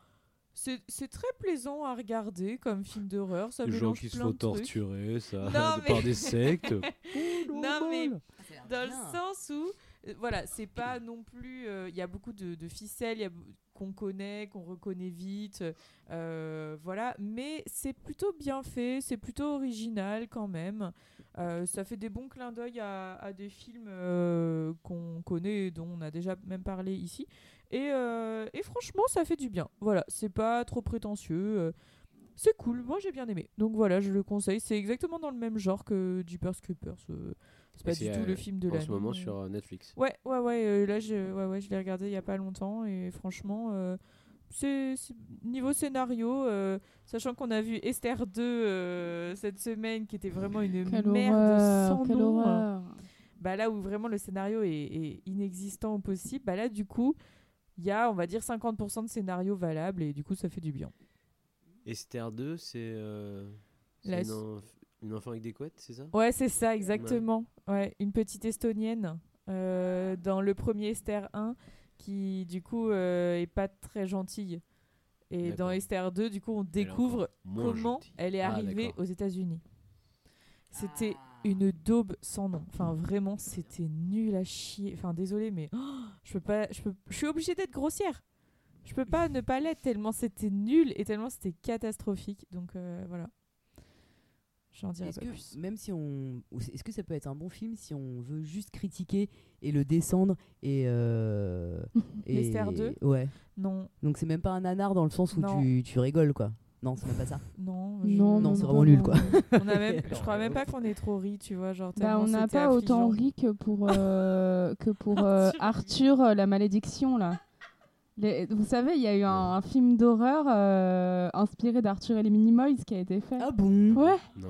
Speaker 8: C'est c'est très plaisant à regarder comme film d'horreur. Ça
Speaker 1: Les gens qui se font torturer, ça,
Speaker 8: Non,
Speaker 1: de
Speaker 8: mais-
Speaker 1: par des sectes.
Speaker 8: non, mais dans le sens où, euh, voilà, c'est pas non plus. euh, Il y a beaucoup de, ficelles qu'on connaît, qu'on reconnaît vite. euh, voilà, mais c'est plutôt bien fait, c'est plutôt original quand même. Euh, ça fait des bons clins d'œil à, des films euh, qu'on connaît dont on a déjà même parlé ici. Et, euh, franchement, ça fait du bien. Voilà, c'est pas trop prétentieux. euh, c'est cool, moi j'ai bien aimé. Donc voilà, je le conseille. C'est exactement dans le même genre que Jeepers Creepers. Euh, c'est pas du tout
Speaker 1: euh,
Speaker 8: le film de
Speaker 1: en
Speaker 8: l'année.
Speaker 1: ce moment
Speaker 8: mais-
Speaker 1: sur, euh, Netflix.
Speaker 8: Ouais, ouais, ouais. euh, là, je, ouais, ouais, je l'ai regardé il y a pas longtemps et franchement, euh, c'est c'est- niveau scénario, euh, sachant qu'on a vu Esther 2 euh, cette semaine, qui était vraiment une
Speaker 9: Quelle
Speaker 8: merde
Speaker 9: horreur,
Speaker 8: sans
Speaker 9: quelle
Speaker 8: nom.
Speaker 9: horreur.
Speaker 8: Bah là où vraiment le scénario est, est inexistant au possible, bah là du coup, il y a, on va dire, 50% de scénario valable et du coup, ça fait du bien.
Speaker 1: Esther 2, c'est euh, c'est
Speaker 8: La
Speaker 1: une,
Speaker 8: s-
Speaker 1: enf- une enfant avec des couettes, c'est ça?
Speaker 8: Ouais, c'est ça, exactement. Ouais. une petite estonienne euh, dans le premier Esther 1 qui, du coup, euh, est pas très gentille. Et dans. Esther 2, du coup, on découvre comment
Speaker 1: gentille.
Speaker 8: elle est
Speaker 1: Ah,
Speaker 8: arrivée aux États-Unis. C'était
Speaker 7: Ah.
Speaker 8: une daube sans nom. Enfin, vraiment, c'était nul à chier. Enfin, désolé, mais oh, je peux pas. Je, peux, je suis obligée d'être grossière. Je peux pas ne pas l'être tellement c'était nul et tellement c'était catastrophique. Donc euh, voilà. J'en dirai
Speaker 7: Est-ce
Speaker 8: pas
Speaker 7: que
Speaker 8: plus.
Speaker 7: même si on, est-ce que ça peut être un bon film si on veut juste critiquer et le descendre et, euh, et
Speaker 8: Esther 2?
Speaker 7: Ouais.
Speaker 8: Non.
Speaker 7: Donc c'est même pas un nanar dans le sens où tu, tu rigoles quoi. Non, c'est même pas ça.
Speaker 8: Non,
Speaker 9: Non,
Speaker 8: je-
Speaker 7: Non,
Speaker 9: non,
Speaker 7: c'est vraiment
Speaker 9: non,
Speaker 7: nul quoi.
Speaker 8: On a même, je crois même pas qu'on ait trop ri, tu vois, genre
Speaker 9: Bah, on n'a pas autant ri que pour, euh, que pour euh, Arthur, euh, la malédiction, là. Les- vous savez, il y a eu un, un film d'horreur euh, inspiré d'Arthur et les Minimoys qui a été fait.
Speaker 7: Ah bon?
Speaker 9: Ouais,
Speaker 1: Non.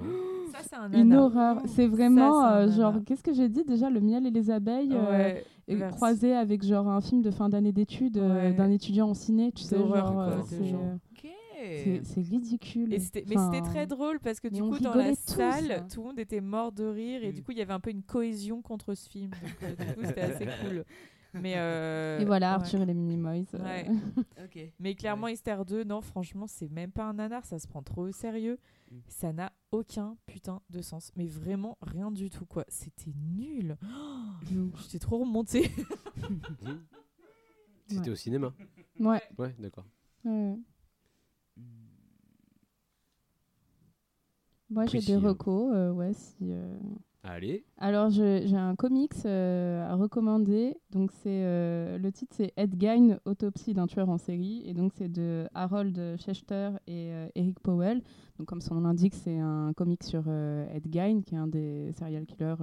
Speaker 8: Ça c'est un
Speaker 9: une horreur. C'est vraiment,
Speaker 8: Ça, c'est un
Speaker 9: euh, genre, qu'est-ce que j'ai dit déjà? Le miel et les abeilles euh,
Speaker 8: Ouais,
Speaker 9: et
Speaker 8: vers-
Speaker 9: croisé avec genre un film de fin d'année d'études euh,
Speaker 8: Ouais.
Speaker 9: d'un étudiant en ciné, tu sais,
Speaker 8: D'horreur,
Speaker 9: genre,
Speaker 8: quoi,
Speaker 9: euh,
Speaker 8: de
Speaker 9: c'est
Speaker 8: genre.
Speaker 7: Ok.
Speaker 9: c'est- c'est ridicule.
Speaker 8: Et c'était- mais c'était très drôle parce que
Speaker 9: mais
Speaker 8: du
Speaker 9: on
Speaker 8: coup dans la
Speaker 9: rigolait tous.
Speaker 8: salle tout le monde était mort de rire et
Speaker 7: Mm.
Speaker 8: du coup il y avait un peu une cohésion contre ce film donc euh, du coup c'était assez cool mais euh,
Speaker 9: Et voilà,
Speaker 8: ouais.
Speaker 9: Arthur et les Minimoys. euh,
Speaker 8: Ouais. Mais clairement Esther 2 non franchement c'est même pas un nanar ça se prend trop au sérieux
Speaker 7: Mm.
Speaker 8: ça n'a aucun putain de sens mais vraiment rien du tout quoi c'était nul Oh, j'étais trop remontée
Speaker 1: Mhm. C'était
Speaker 9: Ouais.
Speaker 1: au cinéma
Speaker 9: Ouais.
Speaker 1: Ouais, d'accord.
Speaker 9: ouais. Moi, j'ai des
Speaker 1: hein.
Speaker 9: recos, euh, ouais, si... euh, Alors, j'ai un comics euh, à recommander. Donc, euh, le titre, c'est Ed Gein, Autopsie d'un tueur en série. Et donc, c'est de Harold Schechter et euh, Eric Powell. Donc, comme son nom l'indique, c'est un comic sur Ed Gein, qui est un des serial killers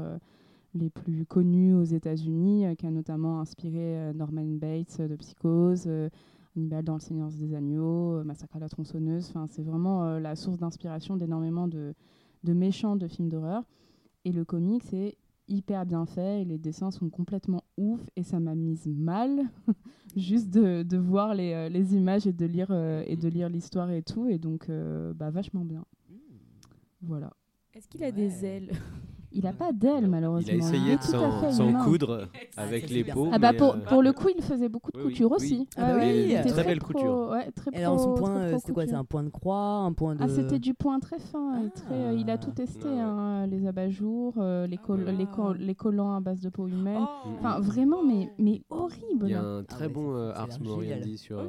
Speaker 9: les plus connus aux États-Unis, qui a notamment inspiré Norman Bates de Psychose. Hannibal dans Le Seigneur des Agneaux, Massacre à la tronçonneuse. Enfin, c'est vraiment la source d'inspiration d'énormément de méchants de films d'horreur. Et le comic, c'est hyper bien fait et les dessins sont complètement ouf et ça m'a mise mal juste de, de voir les, euh, les images et de lire euh, et de lire l'histoire et tout et donc euh, bah vachement bien. Voilà.
Speaker 8: Est-ce qu'il a des ailes?
Speaker 9: Il a pas d'ailes malheureusement
Speaker 1: Il a essayé
Speaker 9: est
Speaker 1: de
Speaker 9: tout à
Speaker 1: s'en coudre
Speaker 7: Ah,
Speaker 1: avec les peaux.
Speaker 9: ah bah pour,
Speaker 1: euh,
Speaker 9: pour le coup il faisait beaucoup de
Speaker 1: Oui, oui,
Speaker 9: couture
Speaker 1: oui.
Speaker 9: aussi
Speaker 7: Ah bah
Speaker 9: Ouais,
Speaker 7: oui,
Speaker 9: il était
Speaker 7: très
Speaker 1: belle
Speaker 9: pro-
Speaker 1: couture.
Speaker 9: ouais, très
Speaker 7: Et alors son
Speaker 9: pro-
Speaker 7: point,
Speaker 9: très
Speaker 7: euh,
Speaker 9: pro
Speaker 7: c'était quoi C'est un point de croix, un point de.
Speaker 9: Ah, c'était du point très fin. et très, euh, il a tout
Speaker 7: Ah.
Speaker 9: testé,
Speaker 1: Ah
Speaker 9: hein, les abat-jours, euh, les, col-
Speaker 8: Ah.
Speaker 9: les, col- les collants à base de peau humaine.
Speaker 8: Oh.
Speaker 9: Enfin, vraiment, mais, mais horrible.
Speaker 1: Il y a un très bon euh, Ars. Moriendi sur,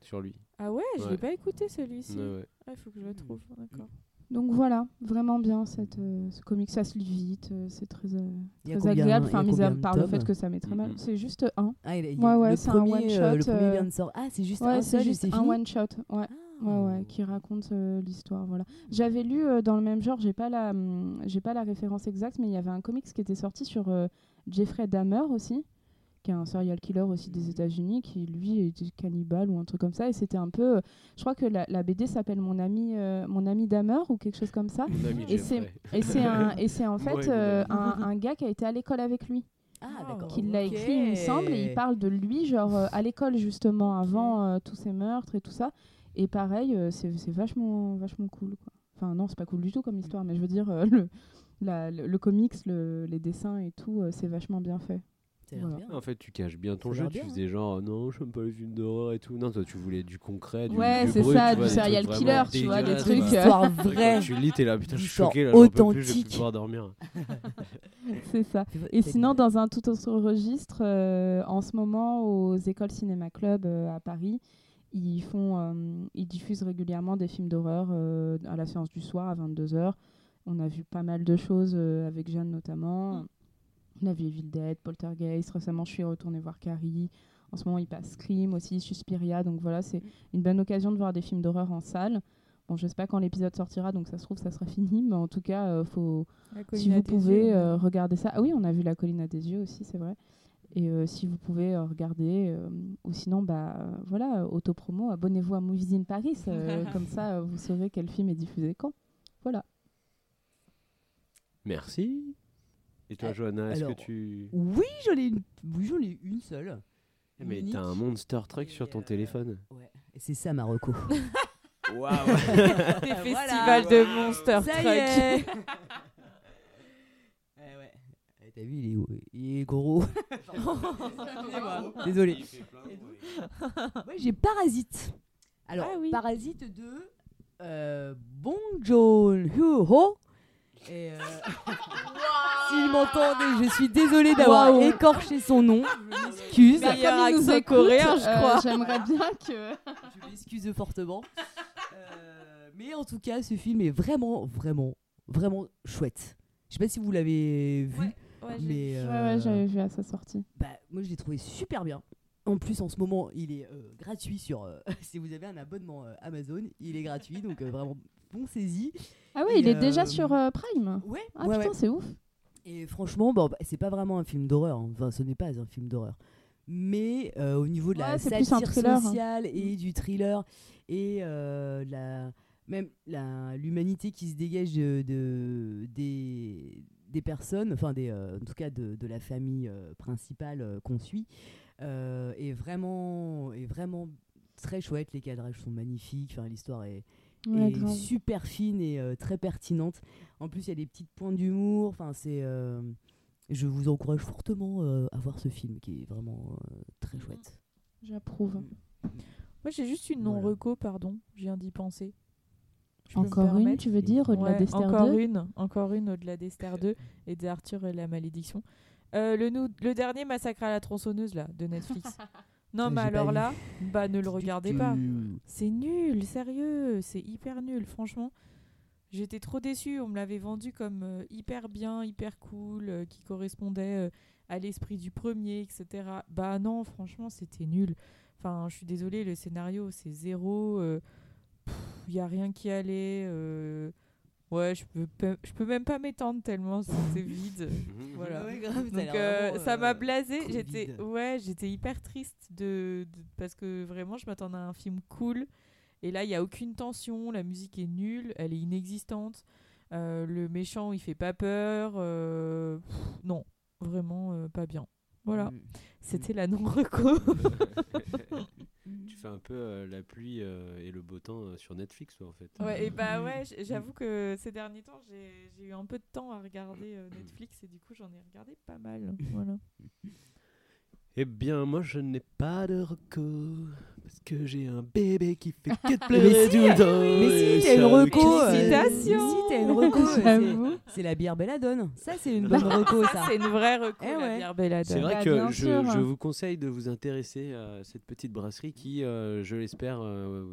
Speaker 1: sur lui.
Speaker 8: ah ouais je
Speaker 1: Ouais.
Speaker 8: l'ai pas écouté celui-ci il faut que je le trouve d'accord
Speaker 9: Donc voilà, vraiment bien cette, euh, ce comic. Ça se lit vite, euh, c'est très, euh,
Speaker 7: a
Speaker 9: très
Speaker 7: combien-
Speaker 9: agréable.
Speaker 7: a
Speaker 9: Enfin, mis à part le fait que ça met très mal.
Speaker 1: Mhm.
Speaker 9: C'est juste un.
Speaker 7: Ah, il, il-
Speaker 9: Ouais, ouais, c'est un one
Speaker 7: euh, le
Speaker 9: shot,
Speaker 7: premier vient de sortir. Ah, c'est juste
Speaker 9: Ouais,
Speaker 7: un seul
Speaker 9: juste one shot. Ouais.
Speaker 7: Ah.
Speaker 9: Ouais, ouais, qui raconte l'histoire, voilà. J'avais lu dans le même genre, j'ai pas la, hum, j'ai pas la référence exacte, mais il y avait un comics qui était sorti sur Jeffrey Dahmer aussi, qui est un serial killer aussi des États-Unis, qui lui était cannibale ou un truc comme ça, et c'était un peu, euh, je crois que la, la BD s'appelle mon ami, euh, mon ami Dahmer ou quelque chose comme ça,
Speaker 1: Mon ami
Speaker 9: et c'est, et c'est un, et c'est en fait euh, un, un gars qui a été à l'école avec lui
Speaker 7: Ah, d'accord.
Speaker 9: qu'il l'a écrit, il me semble, et il parle de lui, genre euh, à l'école justement, avant euh, tous ces meurtres et tout ça. Et pareil, euh, c'est c'est vachement, vachement cool. Quoi. Enfin, non, c'est pas cool du tout comme histoire, mais je veux dire, euh, le, la- le, le comics, le- les dessins et tout, euh, c'est vachement bien fait.
Speaker 7: Ça a l'air
Speaker 9: Voilà.
Speaker 7: bien.
Speaker 1: En fait, tu caches bien ton jeu. Tu
Speaker 7: bien,
Speaker 1: faisais genre, non, je n'aime pas les films d'horreur et tout. Non, toi, tu voulais du concret, du,
Speaker 9: Ouais, c'est ça, du serial killer, tu vois, des trucs, euh,
Speaker 7: Histoire vraie.
Speaker 1: Tu lis, t'es là, putain, je suis choqué, là, j'en peux plus, je vais plus
Speaker 7: authentique.
Speaker 1: pouvoir dormir.
Speaker 9: C'est ça. Et sinon, dans un tout autre registre, euh, en ce moment, aux écoles cinéma club euh, à Paris, ils, font, euh, ils diffusent régulièrement des films d'horreur euh, à la séance du soir à 22h. On a vu pas mal de choses euh, avec Jeanne notamment. On a vu Evil Dead, Poltergeist. Récemment, je suis retournée voir Carrie. En ce moment, il passe Scream aussi, Suspiria. Donc voilà, c'est une bonne occasion de voir des films d'horreur en salle. Bon, je sais pas quand l'épisode sortira, donc ça se trouve, ça sera fini. Mais en tout cas, euh, faut, si vous pouvez
Speaker 8: yeux.
Speaker 9: euh, regarder ça. Ah oui, on a vu La colline à des yeux aussi, c'est vrai. Et euh, si vous pouvez euh, regarder, euh, ou sinon, bah voilà, autopromo, abonnez-vous à Movies in Paris. euh, comme ça, euh, vous saurez quel film est diffusé quand. Voilà.
Speaker 1: Merci. Et toi,
Speaker 7: Euh,
Speaker 1: Johanna, est-ce que
Speaker 7: alors,
Speaker 1: tu.
Speaker 7: Oui, j'en ai une, oui, ai une seule.
Speaker 1: Eh, Mais t'as un Monster Truck sur ton téléphone.
Speaker 7: Ouais. Et c'est ça, Marocco.
Speaker 1: Waouh
Speaker 8: Des festivals de Monster
Speaker 7: Ça y
Speaker 8: Truck.
Speaker 7: est. Eh ouais. Eh, T'as vu, il est, il est gros. Désolé. Ouais, j'ai Parasite. Alors,
Speaker 8: Ah oui.
Speaker 7: Parasite de euh, Bong Joon-ho. Et euh, s'il m'entendait, je suis désolée d'avoir écorché son nom. Je m'excuse.
Speaker 8: Meilleur accent
Speaker 9: écoute,
Speaker 8: coréen, je
Speaker 9: euh,
Speaker 8: crois.
Speaker 9: J'aimerais bien que.
Speaker 7: Je m'excuse fortement. Euh, mais en tout cas, ce film est vraiment, vraiment, vraiment chouette. Je sais pas si vous l'avez vu,
Speaker 8: Ouais, j'ai-
Speaker 7: mais
Speaker 9: Ouais,
Speaker 7: euh,
Speaker 9: ouais, j'avais vu à sa sortie.
Speaker 7: bah, moi je l'ai trouvé super bien. En plus, en ce moment, il est euh, gratuit sur. euh, si vous avez un abonnement euh, Amazon, il est gratuit, donc euh, vraiment bon saisi.
Speaker 9: Ah ouais,
Speaker 7: Et,
Speaker 9: il est
Speaker 7: euh,
Speaker 9: déjà sur euh, Prime.
Speaker 7: Ouais,
Speaker 9: Ah
Speaker 7: ouais,
Speaker 9: putain,
Speaker 7: ouais.
Speaker 9: c'est ouf.
Speaker 7: Et franchement, bon, bah, c'est pas vraiment un film d'horreur. hein. Enfin, ce n'est pas un film d'horreur. Mais euh, au niveau de la satire
Speaker 9: thriller, hein.
Speaker 7: sociale et du thriller et euh, la, même l'humanité qui se dégage de, de- des, des personnes, enfin des, euh, en tout cas de, de la famille euh, principale euh, qu'on suit, euh, est, vraiment, est vraiment très chouette. Les cadrages sont magnifiques. Enfin, l'histoire est,
Speaker 9: Ouais,
Speaker 7: est
Speaker 9: grave.
Speaker 7: super fine et euh, très pertinente. En plus, il y a des petites pointes d'humour. Enfin, c'est. euh, je vous encourage fortement euh, à voir ce film qui est vraiment euh, très chouette.
Speaker 9: J'approuve.
Speaker 8: Moi, j'ai juste une
Speaker 7: Voilà.
Speaker 8: non-reco, pardon. Je viens d'y penser. Je
Speaker 9: Encore une, tu veux dire, au-delà
Speaker 8: Ouais,
Speaker 9: d'Esther
Speaker 8: encore
Speaker 9: 2
Speaker 8: une, encore une au-delà d'Esther 2 et d'Arthur et la malédiction. Euh, le, le dernier massacre à la tronçonneuse là de Netflix. non mais alors là, bah ne le regardez pas. C'est nul, sérieux, c'est hyper nul, franchement. J'étais trop déçue, on me l'avait vendu comme euh, hyper bien, hyper cool, euh, qui correspondait euh, à l'esprit du premier, etc. Bah non, franchement, c'était nul. Enfin, je suis désolée, le scénario, c'est zéro. Il y a rien qui allait. Ouais, je peux, pe- je peux même pas m'étendre tellement c'est vide. voilà.
Speaker 7: Ouais, grave,
Speaker 8: Donc euh,
Speaker 7: vraiment,
Speaker 8: ça m'a
Speaker 7: euh,
Speaker 8: blasé. J'étais ouais, j'étais hyper triste de, de- parce que vraiment je m'attendais à un film cool et là il y a aucune tension, la musique est nulle, elle est inexistante. Euh, le méchant il fait pas peur. euh, pff, non, vraiment euh, pas bien. Voilà,
Speaker 7: Mm.
Speaker 8: c'était la non
Speaker 1: Tu fais un peu euh, la pluie euh, et le beau temps euh, sur Netflix, toi, en fait.
Speaker 8: Ouais, et bah ouais, j- j'avoue que ces derniers temps, j'ai j'ai eu un peu de temps à regarder euh, Netflix et du coup, j'en ai regardé pas mal. Voilà.
Speaker 1: Eh bien, moi, je n'ai pas de recours. Parce que j'ai un bébé qui fait que de pleurer
Speaker 7: Mais si,
Speaker 1: tout le temps.
Speaker 7: mais si, t'as une reco. euh,
Speaker 8: Félicitations.
Speaker 7: Si, t'as une reco.
Speaker 9: J'avoue.
Speaker 7: c'est- la bière Belladone. Ça, c'est une bonne reco, ça.
Speaker 8: C'est une vraie reco,
Speaker 7: Eh
Speaker 8: la bière Belladone.
Speaker 1: C'est vrai
Speaker 9: Bah,
Speaker 1: que je vous conseille de vous intéresser à cette petite brasserie qui, euh, je l'espère, euh,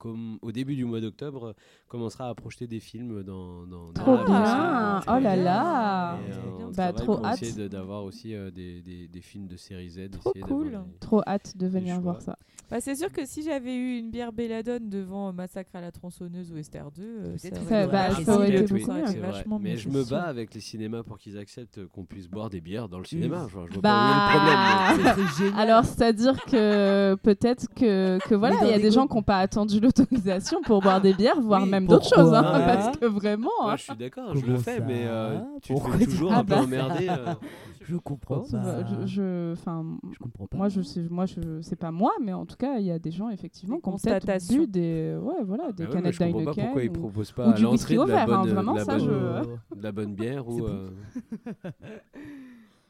Speaker 1: comme au début du mois d'octobre, commencera à projeter des films dans, dans, dans
Speaker 9: Trop
Speaker 1: la
Speaker 9: bien.
Speaker 1: brasserie.
Speaker 9: Oh là là.
Speaker 1: Et, euh, on
Speaker 9: Bah, trop hâte.
Speaker 1: d'avoir aussi euh, des, des, des films de série Z.
Speaker 8: Trop cool.
Speaker 9: Trop hâte de venir voir ça.
Speaker 8: Bah, c'est sûr que si j'avais eu une bière Belladone devant Massacre à la tronçonneuse ou Esther 2, euh, ça,
Speaker 9: bah,
Speaker 7: aurait
Speaker 9: ça aurait été
Speaker 1: oui,
Speaker 8: vachement
Speaker 1: Mais je me bats avec les cinémas pour qu'ils acceptent qu'on puisse boire des bières dans le cinéma. Enfin, je vois
Speaker 9: Bah,
Speaker 1: pas le problème.
Speaker 7: C'est génial.
Speaker 9: Alors, c'est-à-dire que peut-être que, que voilà, il y a
Speaker 7: des
Speaker 9: gens qui n'ont pas attendu l'autorisation pour boire des bières, voire
Speaker 7: Oui,
Speaker 9: même d'autres choses. hein, parce que vraiment.
Speaker 1: Moi,
Speaker 9: hein.
Speaker 1: je suis d'accord, je le fais, mais euh, tu te fais toujours
Speaker 9: Ah
Speaker 1: un peu
Speaker 9: bah.
Speaker 1: emmerder. euh.
Speaker 7: Je comprends
Speaker 9: Bah,
Speaker 7: pas.
Speaker 9: je, je- enfin,
Speaker 7: Je comprends pas.
Speaker 9: moi, je sais, moi, je sais pas moi, mais en tout cas, il y a des gens effectivement qui ont peut-être bu des, ouais, voilà, des
Speaker 1: Bah ouais,
Speaker 9: canettes
Speaker 1: je comprends pas
Speaker 9: d'Heineken
Speaker 1: pourquoi ils proposent
Speaker 9: ou
Speaker 1: pas à l'entrée de, la
Speaker 9: hein,
Speaker 1: bonne-
Speaker 9: vraiment,
Speaker 1: la
Speaker 9: ça,
Speaker 1: bonne-
Speaker 9: je-
Speaker 1: de la bonne bière ou. euh,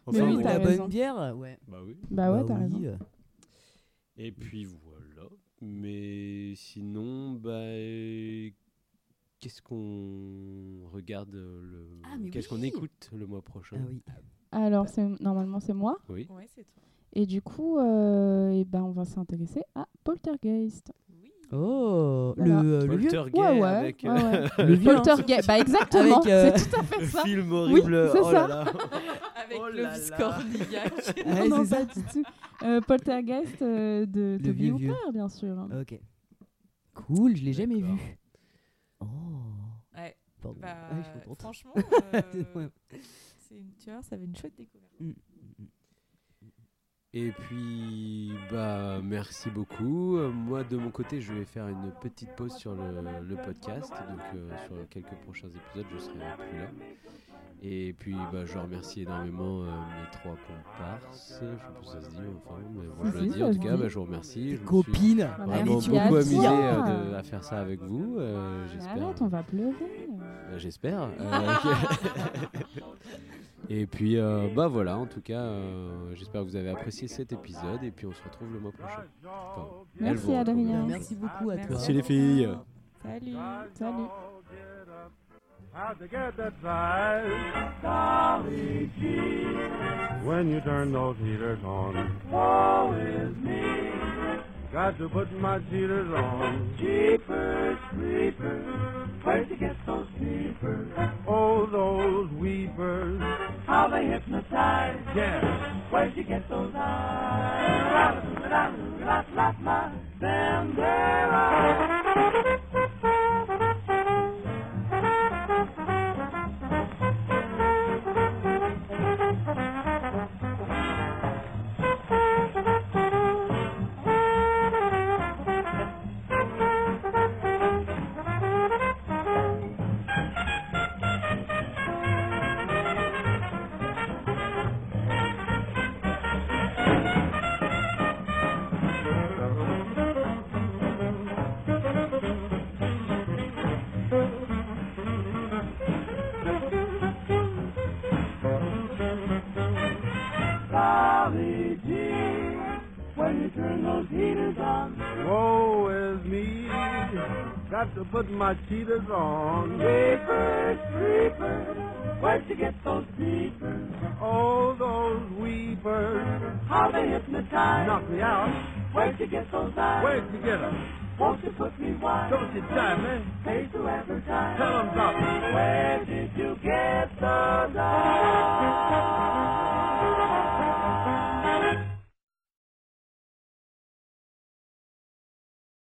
Speaker 1: Enfin,
Speaker 9: oui,
Speaker 12: la
Speaker 9: raison.
Speaker 12: bonne bière, ouais.
Speaker 1: Bah oui.
Speaker 9: Bah ouais, t'as
Speaker 12: oui,
Speaker 9: raison.
Speaker 12: euh.
Speaker 1: Et puis voilà. Mais sinon, bah. euh, Qu'est-ce qu'on regarde euh, le.
Speaker 12: Ah,
Speaker 1: Qu'est-ce qu'on
Speaker 12: oui.
Speaker 1: écoute le mois prochain?
Speaker 12: Ah oui.
Speaker 9: Alors, c'est normalement, c'est moi.
Speaker 1: Oui.
Speaker 8: Ouais, c'est toi.
Speaker 9: Et du coup, euh, eh ben, on va s'intéresser à Poltergeist.
Speaker 12: Oh,
Speaker 9: Voilà.
Speaker 12: le, euh, le.
Speaker 1: Poltergeist
Speaker 9: Ouais, ouais,
Speaker 1: avec.
Speaker 9: ouais, ouais.
Speaker 12: Le hein.
Speaker 9: Poltergeist, bah exactement,
Speaker 12: Avec, euh,
Speaker 9: c'est tout à fait
Speaker 1: Le
Speaker 9: ça.
Speaker 1: film horrible.
Speaker 9: c'est
Speaker 1: oh là
Speaker 9: ça.
Speaker 1: là.
Speaker 8: Avec
Speaker 1: Oh là
Speaker 8: Clovis
Speaker 1: là.
Speaker 8: Cornillac.
Speaker 12: Ouais,
Speaker 9: non,
Speaker 12: c'est
Speaker 9: pas du tout. Euh, Poltergeist euh, de
Speaker 12: Le
Speaker 9: Toby
Speaker 12: vieux vieux.
Speaker 9: Hooper, bien sûr.
Speaker 12: Ok. Cool, je l'ai jamais vu. Oh.
Speaker 8: Ouais.
Speaker 12: Pardon.
Speaker 8: Bah,
Speaker 12: Ah, je suis contente.
Speaker 8: franchement, euh,
Speaker 12: Ouais.
Speaker 8: Tu vois, ça avait une chouette découverte.
Speaker 12: Mm.
Speaker 1: Et puis, bah, merci beaucoup. Moi, de mon côté, je vais faire une petite pause sur le, le podcast. Donc, euh, sur quelques prochains épisodes, je serai plus là. Et puis, bah, je remercie énormément euh, mes trois comparses. Je sais pas si ça se dit, enfin, mais bon, je le dis en tout cas. Bah, je vous remercie. Je me suis
Speaker 12: Copine.
Speaker 1: vraiment
Speaker 9: Merci
Speaker 1: beaucoup amusé euh, de- à faire ça avec vous.
Speaker 9: Mais
Speaker 1: J'espère.
Speaker 9: arrête, on va pleurer.
Speaker 1: Bah, J'espère. Et puis, euh, bah voilà, en tout cas, euh, j'espère que vous avez apprécié cet épisode. Et puis, on se retrouve le mois prochain. Enfin,
Speaker 9: Merci. Adrien.
Speaker 12: Merci beaucoup à toi.
Speaker 1: Merci les filles.
Speaker 8: Salut.
Speaker 9: Salut.
Speaker 13: Get that. When you turn those heaters on, woe is me. Got to put my cheaters on. Jeepers, creepers, where'd you get those creepers? Oh, those weepers. How they hypnotize. Yeah. Where'd you get those eyes? Them there Cheetahs on. Woe is me. Got to put my cheetahs on. Creepers, creepers, where'd you get those creepers? Oh, those weepers. How they hypnotize. Knock me out. Where'd you get those eyes? Where'd you get them? Won't you put me wise? Don't you die, man. Pay to advertise. Tell them, drop me. Where did you get those eyes?